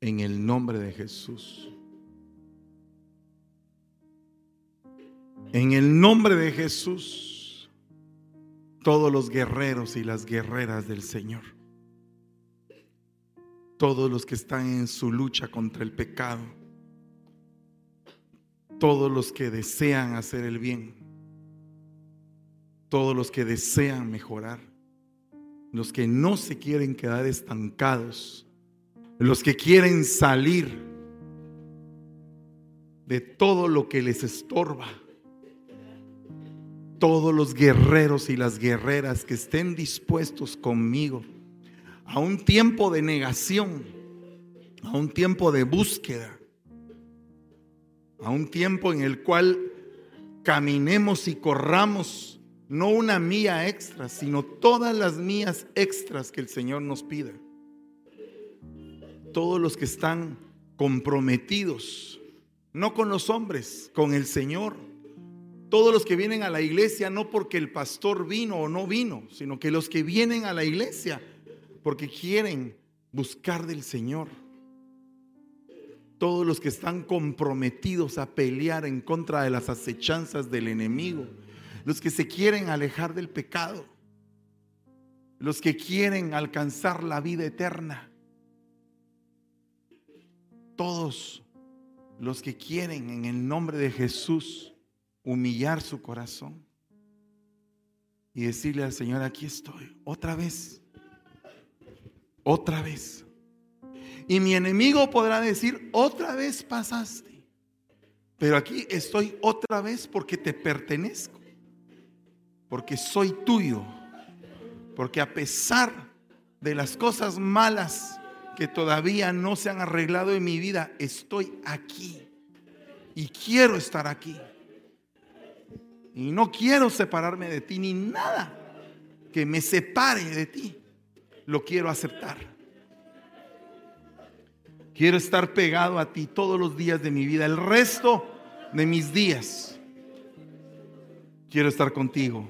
En el nombre de Jesús. En el nombre de Jesús. Todos los guerreros y las guerreras del Señor todos los que están en su lucha contra el pecado, todos los que desean hacer el bien, todos los que desean mejorar, los que no se quieren quedar estancados, los que quieren salir de todo lo que les estorba, todos los guerreros y las guerreras que estén dispuestos conmigo a un tiempo de negación, a un tiempo de búsqueda, a un tiempo en el cual caminemos y corramos no una mía extra, sino todas las mías extras que el Señor nos pida. Todos los que están comprometidos, no con los hombres, con el Señor. Todos los que vienen a la iglesia no porque el pastor vino o no vino, sino que los que vienen a la iglesia porque quieren buscar del Señor. Todos los que están comprometidos a pelear en contra de las acechanzas del enemigo, los que se quieren alejar del pecado, los que quieren alcanzar la vida eterna, todos los que quieren en el nombre de Jesús humillar su corazón y decirle al Señor, aquí estoy, otra vez otra vez. Y mi enemigo podrá decir, otra vez pasaste. Pero aquí estoy otra vez porque te pertenezco. Porque soy tuyo. Porque a pesar de las cosas malas que todavía no se han arreglado en mi vida, estoy aquí. Y quiero estar aquí. Y no quiero separarme de ti ni nada que me separe de ti lo quiero aceptar. Quiero estar pegado a ti todos los días de mi vida, el resto de mis días. Quiero estar contigo.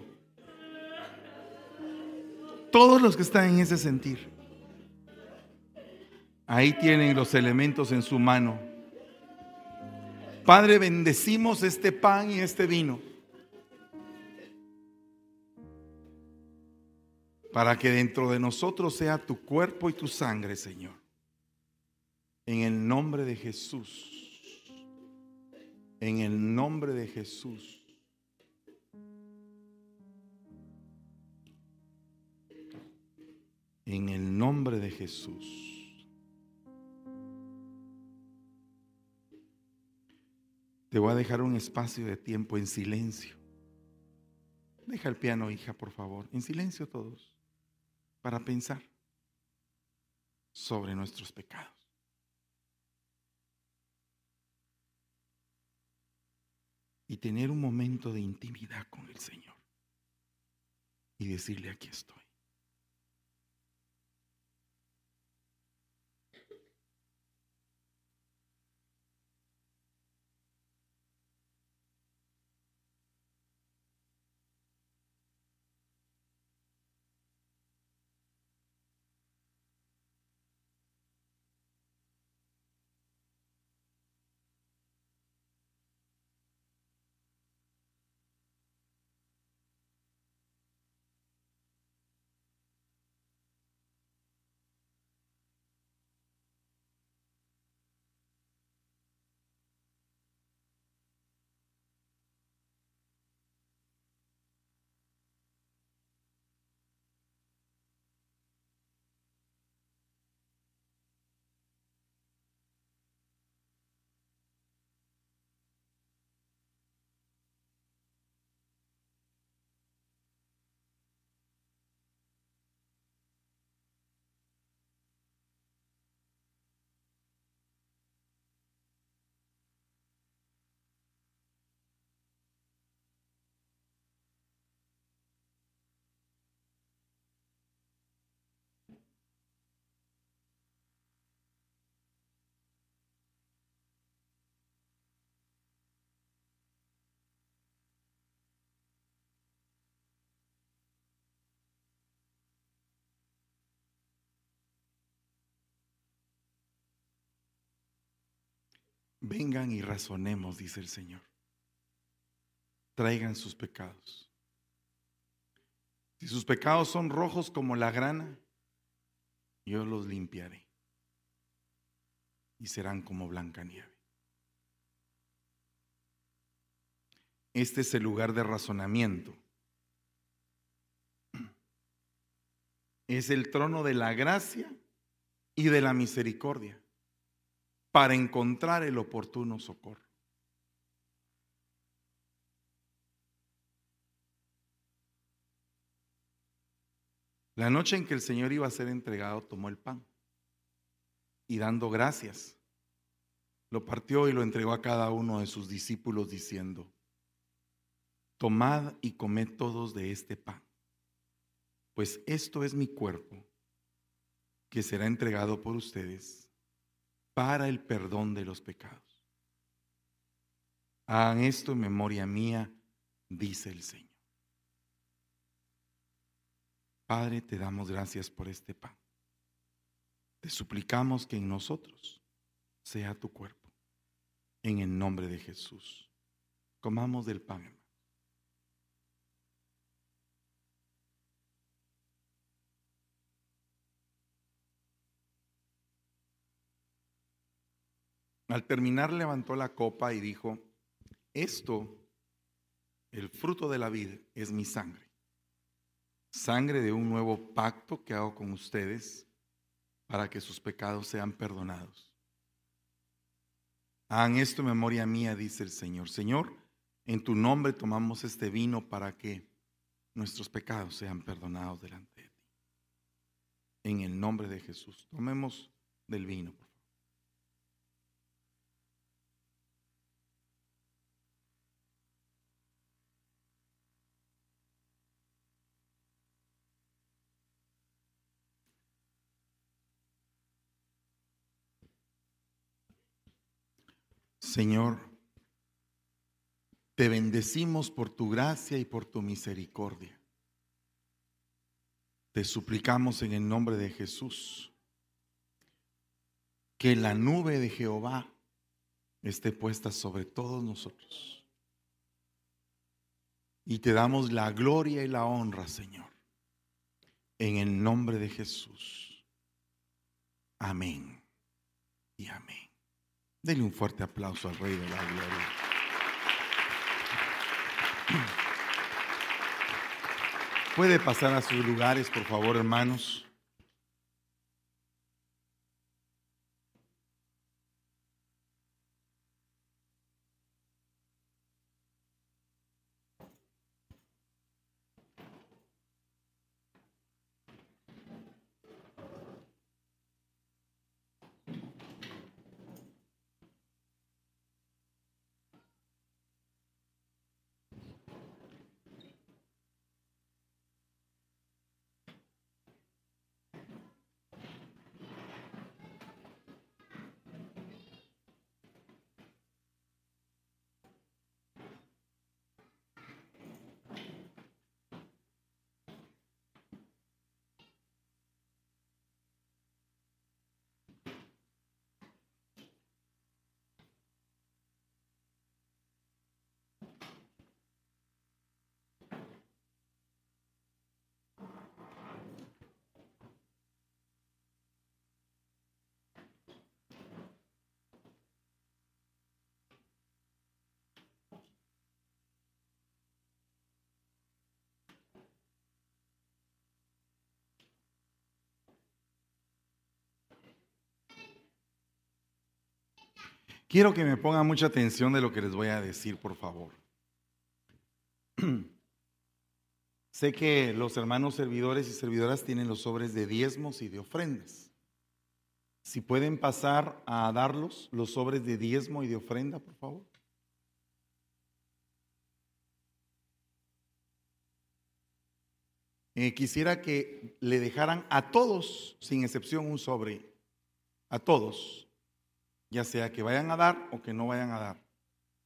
Todos los que están en ese sentir. Ahí tienen los elementos en su mano. Padre, bendecimos este pan y este vino. para que dentro de nosotros sea tu cuerpo y tu sangre, Señor. En el nombre de Jesús. En el nombre de Jesús. En el nombre de Jesús. Te voy a dejar un espacio de tiempo en silencio. Deja el piano, hija, por favor. En silencio todos para pensar sobre nuestros pecados. Y tener un momento de intimidad con el Señor. Y decirle, aquí estoy. Vengan y razonemos, dice el Señor. Traigan sus pecados. Si sus pecados son rojos como la grana, yo los limpiaré y serán como blanca nieve. Este es el lugar de razonamiento. Es el trono de la gracia y de la misericordia para encontrar el oportuno socorro. La noche en que el Señor iba a ser entregado, tomó el pan y dando gracias, lo partió y lo entregó a cada uno de sus discípulos diciendo, tomad y comed todos de este pan, pues esto es mi cuerpo que será entregado por ustedes para el perdón de los pecados. Hagan esto en memoria mía, dice el Señor. Padre, te damos gracias por este pan. Te suplicamos que en nosotros sea tu cuerpo. En el nombre de Jesús. Comamos del pan. Al terminar levantó la copa y dijo, esto, el fruto de la vida, es mi sangre. Sangre de un nuevo pacto que hago con ustedes para que sus pecados sean perdonados. Hagan esto en memoria mía, dice el Señor. Señor, en tu nombre tomamos este vino para que nuestros pecados sean perdonados delante de ti. En el nombre de Jesús. Tomemos del vino, Señor, te bendecimos por tu gracia y por tu misericordia. Te suplicamos en el nombre de Jesús que la nube de Jehová esté puesta sobre todos nosotros. Y te damos la gloria y la honra, Señor, en el nombre de Jesús. Amén y amén. Denle un fuerte aplauso al Rey de la Gloria. Puede pasar a sus lugares, por favor, hermanos. Quiero que me pongan mucha atención de lo que les voy a decir, por favor. sé que los hermanos servidores y servidoras tienen los sobres de diezmos y de ofrendas. Si pueden pasar a darlos, los sobres de diezmo y de ofrenda, por favor. Eh, quisiera que le dejaran a todos, sin excepción, un sobre. A todos ya sea que vayan a dar o que no vayan a dar.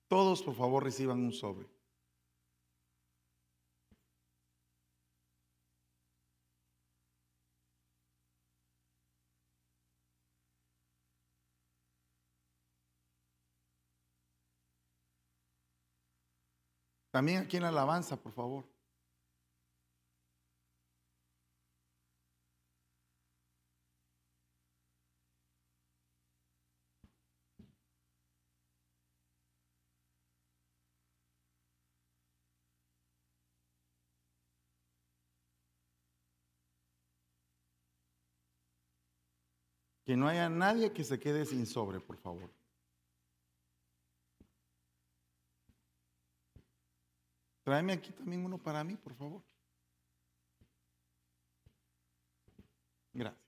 Todos, por favor, reciban un sobre. También aquí en alabanza, por favor. Que no haya nadie que se quede sin sobre, por favor. Tráeme aquí también uno para mí, por favor. Gracias.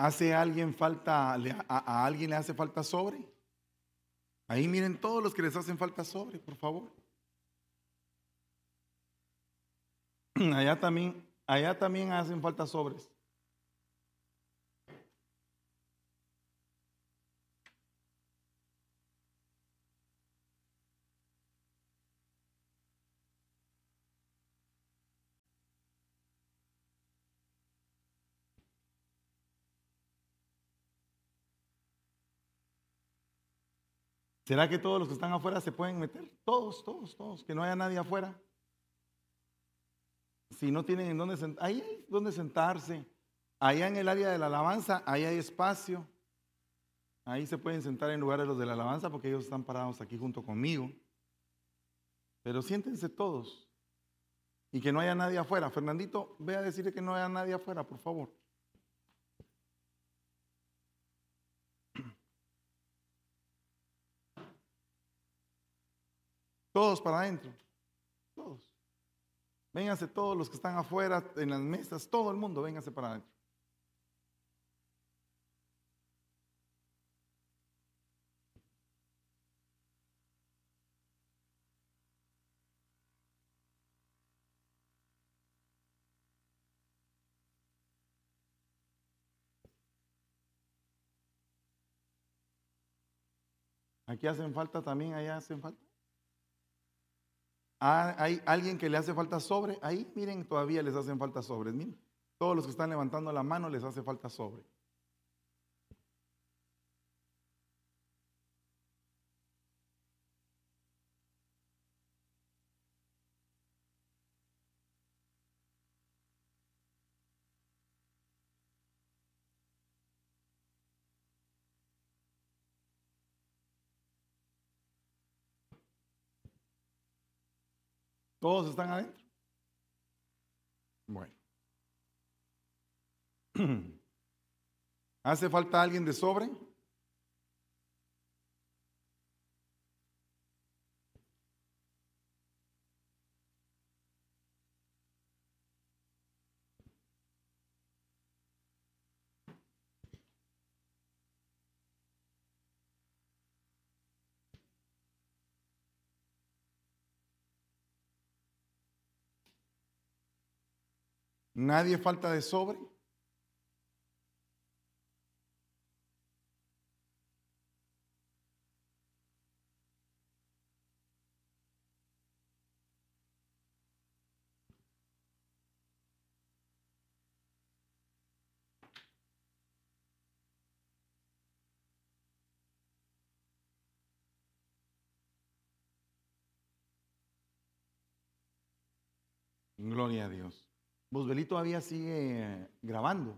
¿Hace alguien falta, a alguien le hace falta sobre? Ahí miren todos los que les hacen falta sobre, por favor. Allá también, allá también hacen falta sobres. ¿Será que todos los que están afuera se pueden meter? Todos, todos, todos, que no haya nadie afuera. Si no tienen en dónde sentarse, ahí hay dónde sentarse. Allá en el área de la alabanza, ahí hay espacio. Ahí se pueden sentar en lugar de los de la alabanza porque ellos están parados aquí junto conmigo. Pero siéntense todos. Y que no haya nadie afuera. Fernandito, ve a decirle que no haya nadie afuera, por favor. Todos para adentro. Todos. Vénganse todos los que están afuera, en las mesas, todo el mundo, vénganse para adentro. Aquí hacen falta también, allá hacen falta. Ah, hay alguien que le hace falta sobre. Ahí, miren, todavía les hacen falta sobres. Miren, todos los que están levantando la mano les hace falta sobre. ¿Todos están adentro? Bueno. ¿Hace falta alguien de sobre? ¿Nadie falta de sobre? Gloria a Dios. Bosbelí todavía sigue grabando.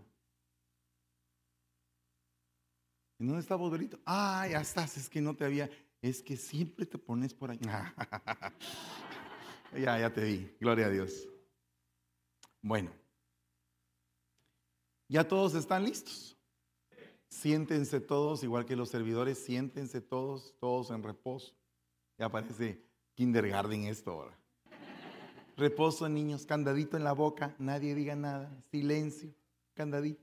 ¿En dónde está Bosbelito? Ah, ya estás, es que no te había, es que siempre te pones por ahí. ya, ya te vi, gloria a Dios. Bueno, ya todos están listos. Siéntense todos, igual que los servidores, siéntense todos, todos en reposo. Ya parece kindergarten esto ahora. Reposo, niños, candadito en la boca, nadie diga nada, silencio, candadito.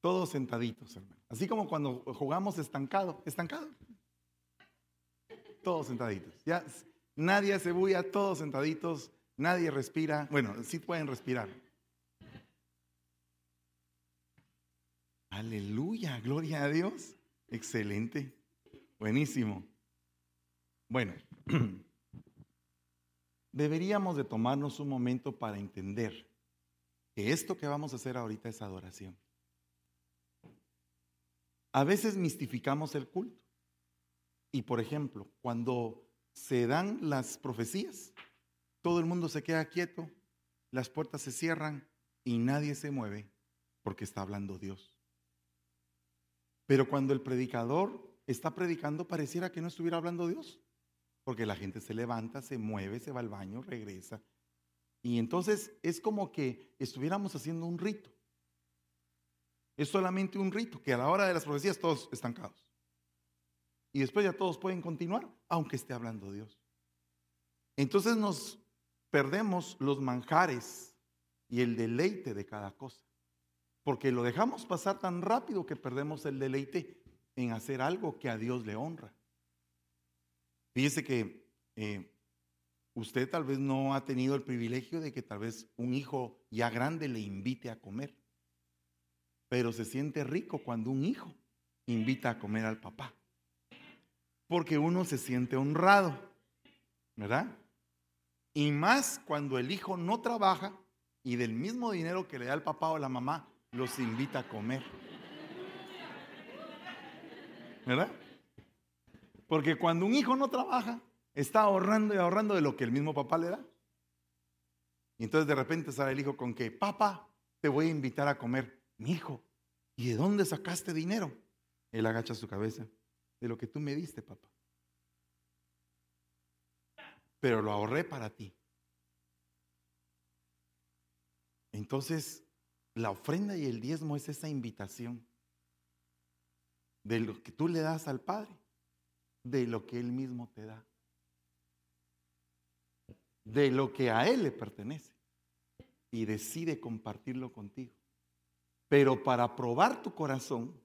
Todos sentaditos, hermano. Así como cuando jugamos estancado, estancado. Todos sentaditos. Ya, Nadie hace bulla, todos sentaditos, nadie respira. Bueno, sí pueden respirar. Aleluya, gloria a Dios. Excelente, buenísimo. Bueno, deberíamos de tomarnos un momento para entender que esto que vamos a hacer ahorita es adoración. A veces mistificamos el culto. Y por ejemplo, cuando se dan las profecías, todo el mundo se queda quieto, las puertas se cierran y nadie se mueve porque está hablando Dios. Pero cuando el predicador está predicando, pareciera que no estuviera hablando Dios, porque la gente se levanta, se mueve, se va al baño, regresa. Y entonces es como que estuviéramos haciendo un rito. Es solamente un rito, que a la hora de las profecías todos estancados. Y después ya todos pueden continuar, aunque esté hablando Dios. Entonces nos perdemos los manjares y el deleite de cada cosa. Porque lo dejamos pasar tan rápido que perdemos el deleite en hacer algo que a Dios le honra. Fíjese que eh, usted tal vez no ha tenido el privilegio de que tal vez un hijo ya grande le invite a comer. Pero se siente rico cuando un hijo invita a comer al papá. Porque uno se siente honrado, ¿verdad? Y más cuando el hijo no trabaja y del mismo dinero que le da el papá o la mamá, los invita a comer. ¿Verdad? Porque cuando un hijo no trabaja, está ahorrando y ahorrando de lo que el mismo papá le da. Y entonces de repente sale el hijo con que, papá, te voy a invitar a comer. Mi hijo, ¿y de dónde sacaste dinero? Él agacha su cabeza. De lo que tú me diste, papá. Pero lo ahorré para ti. Entonces, la ofrenda y el diezmo es esa invitación de lo que tú le das al Padre, de lo que Él mismo te da, de lo que a Él le pertenece y decide compartirlo contigo. Pero para probar tu corazón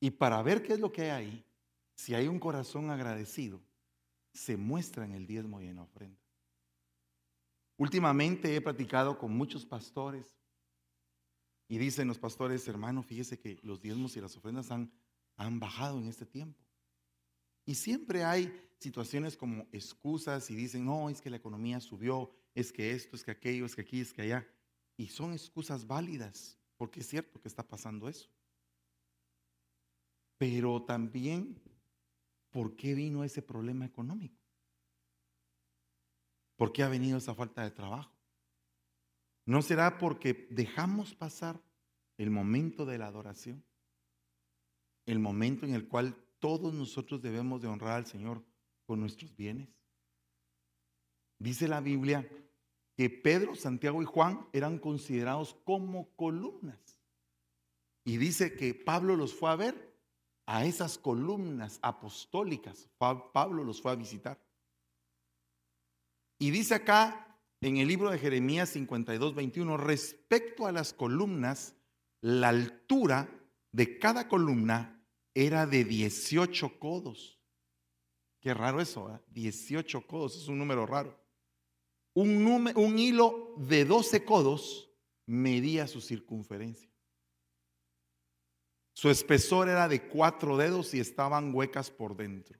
y para ver qué es lo que hay ahí, si hay un corazón agradecido, se muestra en el diezmo y en la ofrenda. Últimamente he platicado con muchos pastores y dicen los pastores, hermano, fíjese que los diezmos y las ofrendas han, han bajado en este tiempo. Y siempre hay situaciones como excusas y dicen, no, es que la economía subió, es que esto, es que aquello, es que aquí, es que allá. Y son excusas válidas, porque es cierto que está pasando eso. Pero también, ¿por qué vino ese problema económico? ¿Por qué ha venido esa falta de trabajo? ¿No será porque dejamos pasar el momento de la adoración? El momento en el cual todos nosotros debemos de honrar al Señor con nuestros bienes. Dice la Biblia que Pedro, Santiago y Juan eran considerados como columnas. Y dice que Pablo los fue a ver a esas columnas apostólicas. Pablo los fue a visitar. Y dice acá en el libro de Jeremías 52, 21, respecto a las columnas, la altura de cada columna era de 18 codos. Qué raro eso, 18 ¿eh? codos, es un número raro. Un, un hilo de 12 codos medía su circunferencia. Su espesor era de cuatro dedos y estaban huecas por dentro.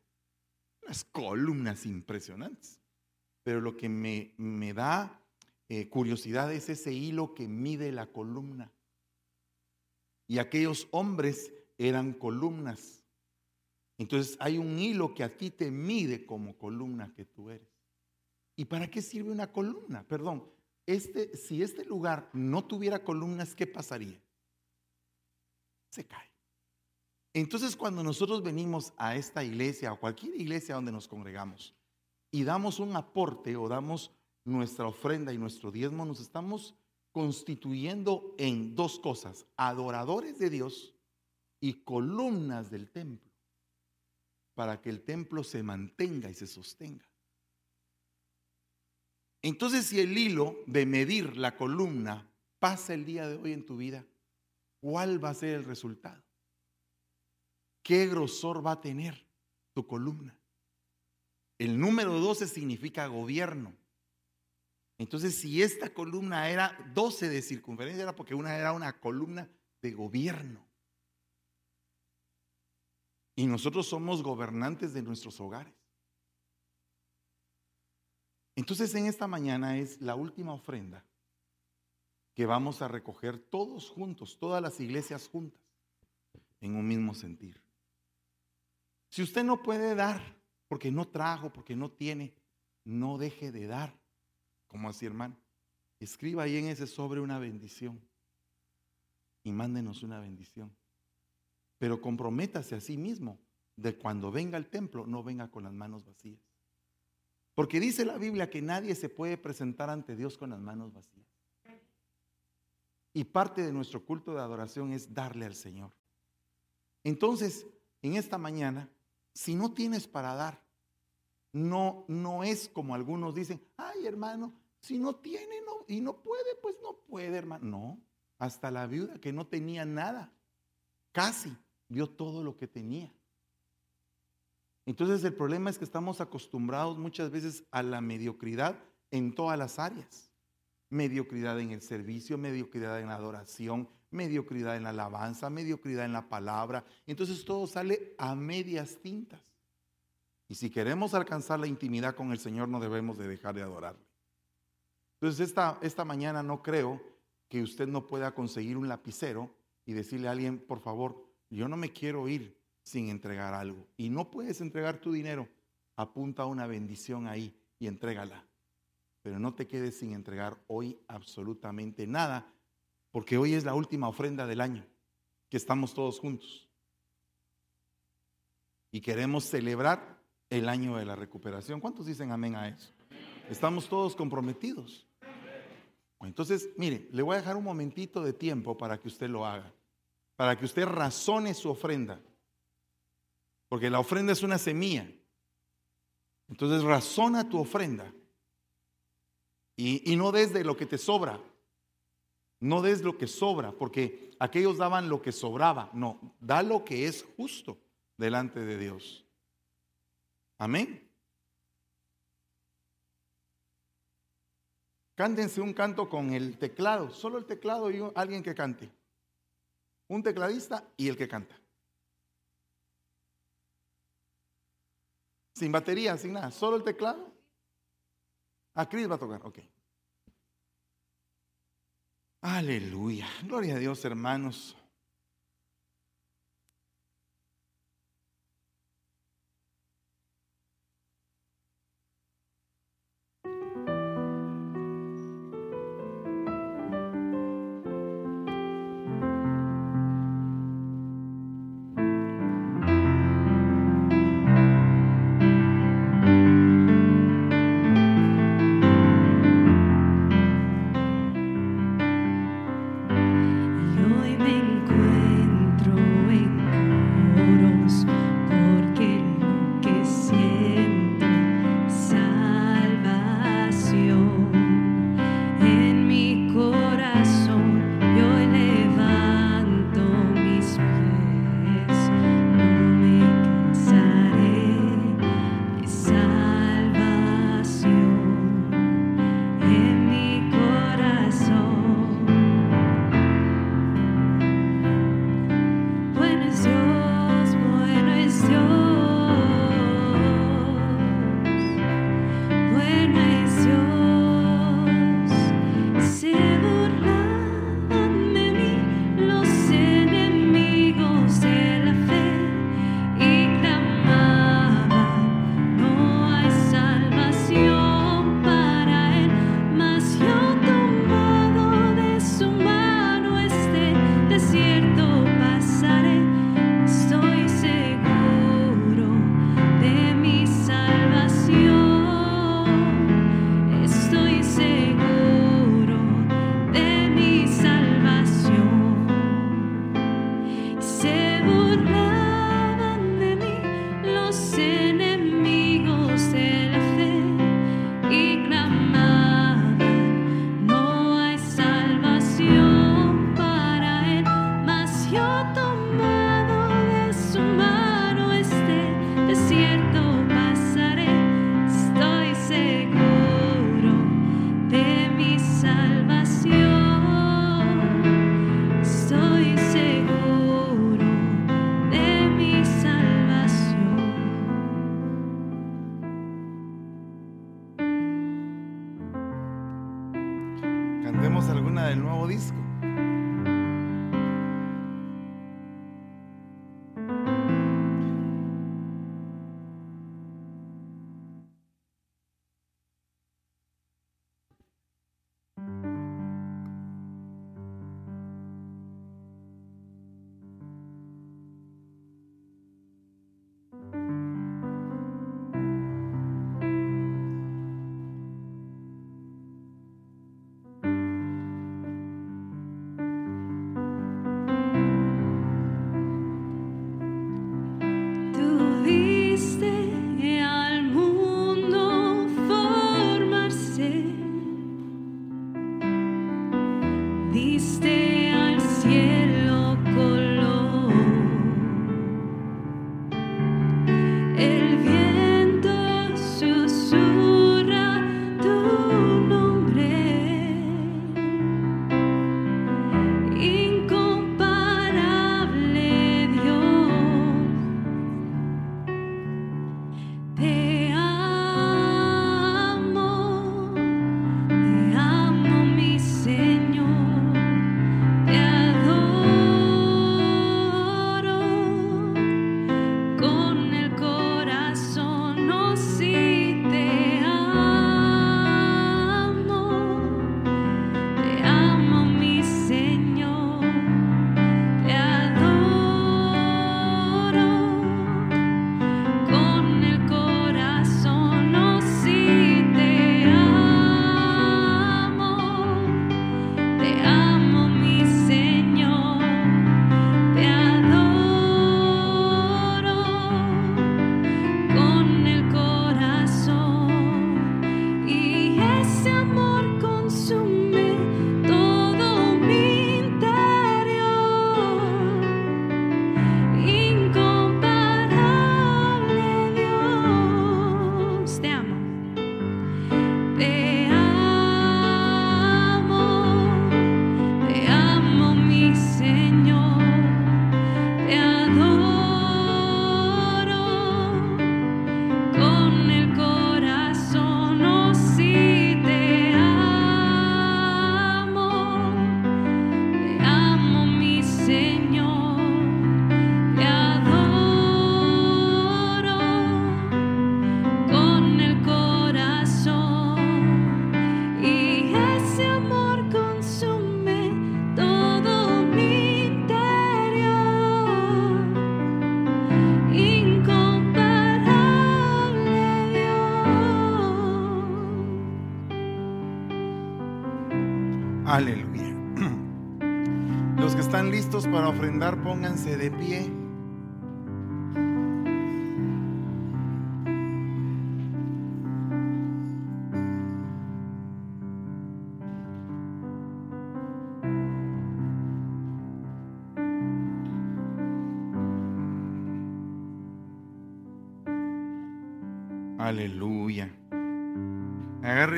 Unas columnas impresionantes. Pero lo que me, me da eh, curiosidad es ese hilo que mide la columna. Y aquellos hombres eran columnas. Entonces hay un hilo que a ti te mide como columna que tú eres. ¿Y para qué sirve una columna? Perdón, este, si este lugar no tuviera columnas, ¿qué pasaría? Se cae. Entonces cuando nosotros venimos a esta iglesia o cualquier iglesia donde nos congregamos, y damos un aporte o damos nuestra ofrenda y nuestro diezmo, nos estamos constituyendo en dos cosas, adoradores de Dios y columnas del templo, para que el templo se mantenga y se sostenga. Entonces, si el hilo de medir la columna pasa el día de hoy en tu vida, ¿cuál va a ser el resultado? ¿Qué grosor va a tener tu columna? El número 12 significa gobierno. Entonces, si esta columna era 12 de circunferencia, era porque una era una columna de gobierno. Y nosotros somos gobernantes de nuestros hogares. Entonces, en esta mañana es la última ofrenda que vamos a recoger todos juntos, todas las iglesias juntas, en un mismo sentir. Si usted no puede dar porque no trajo, porque no tiene, no deje de dar. Como así, hermano? Escriba ahí en ese sobre una bendición y mándenos una bendición. Pero comprométase a sí mismo de cuando venga al templo, no venga con las manos vacías. Porque dice la Biblia que nadie se puede presentar ante Dios con las manos vacías. Y parte de nuestro culto de adoración es darle al Señor. Entonces, en esta mañana, si no tienes para dar, no, no es como algunos dicen, ay hermano, si no tiene y no puede, pues no puede, hermano. No, hasta la viuda que no tenía nada, casi vio todo lo que tenía. Entonces el problema es que estamos acostumbrados muchas veces a la mediocridad en todas las áreas. Mediocridad en el servicio, mediocridad en la adoración, mediocridad en la alabanza, mediocridad en la palabra. Entonces todo sale a medias tintas. Y si queremos alcanzar la intimidad con el Señor, no debemos de dejar de adorarle. Entonces esta, esta mañana no creo que usted no pueda conseguir un lapicero y decirle a alguien, por favor, yo no me quiero ir sin entregar algo. Y no puedes entregar tu dinero, apunta una bendición ahí y entrégala. Pero no te quedes sin entregar hoy absolutamente nada, porque hoy es la última ofrenda del año, que estamos todos juntos. Y queremos celebrar el año de la recuperación. ¿Cuántos dicen amén a eso? Estamos todos comprometidos. Entonces, mire, le voy a dejar un momentito de tiempo para que usted lo haga, para que usted razone su ofrenda, porque la ofrenda es una semilla. Entonces, razona tu ofrenda y, no desde lo que te sobra, no des lo que sobra, porque aquellos daban lo que sobraba, no, da lo que es justo delante de Dios. Amén. Cántense un canto con el teclado, solo el teclado y alguien que cante. Un tecladista y el que canta. Sin batería, sin nada, solo el teclado. A Cris va a tocar, ok. Aleluya. Gloria a Dios, hermanos.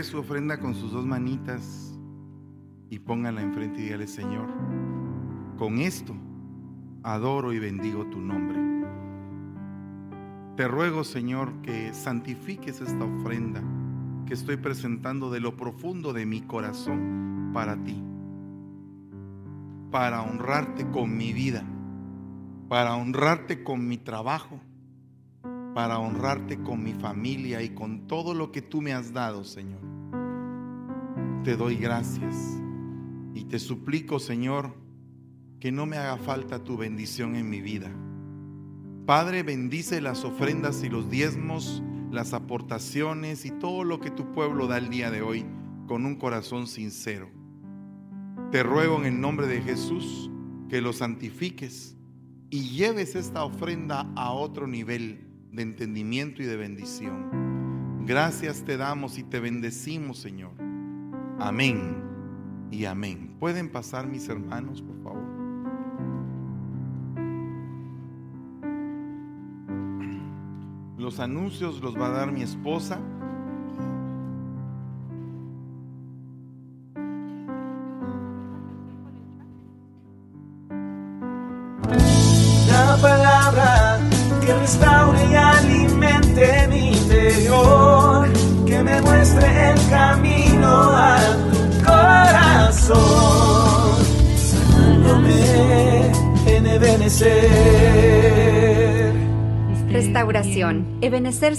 Su ofrenda con sus dos manitas y póngala enfrente y dígale, Señor, con esto adoro y bendigo tu nombre. Te ruego, Señor, que santifiques esta ofrenda que estoy presentando de lo profundo de mi corazón para ti, para honrarte con mi vida, para honrarte con mi trabajo, para honrarte con mi familia y con todo lo que tú me has dado, Señor. Te doy gracias y te suplico, Señor, que no me haga falta tu bendición en mi vida. Padre, bendice las ofrendas y los diezmos, las aportaciones y todo lo que tu pueblo da el día de hoy con un corazón sincero. Te ruego en el nombre de Jesús que lo santifiques y lleves esta ofrenda a otro nivel de entendimiento y de bendición. Gracias te damos y te bendecimos, Señor. Amén y amén. ¿Pueden pasar mis hermanos, por favor? Los anuncios los va a dar mi esposa. La palabra que restaure y alimente mi interior, que me muestre el camino a tu corazón, sanándome en Ebenecer. Restauración. Ebenecer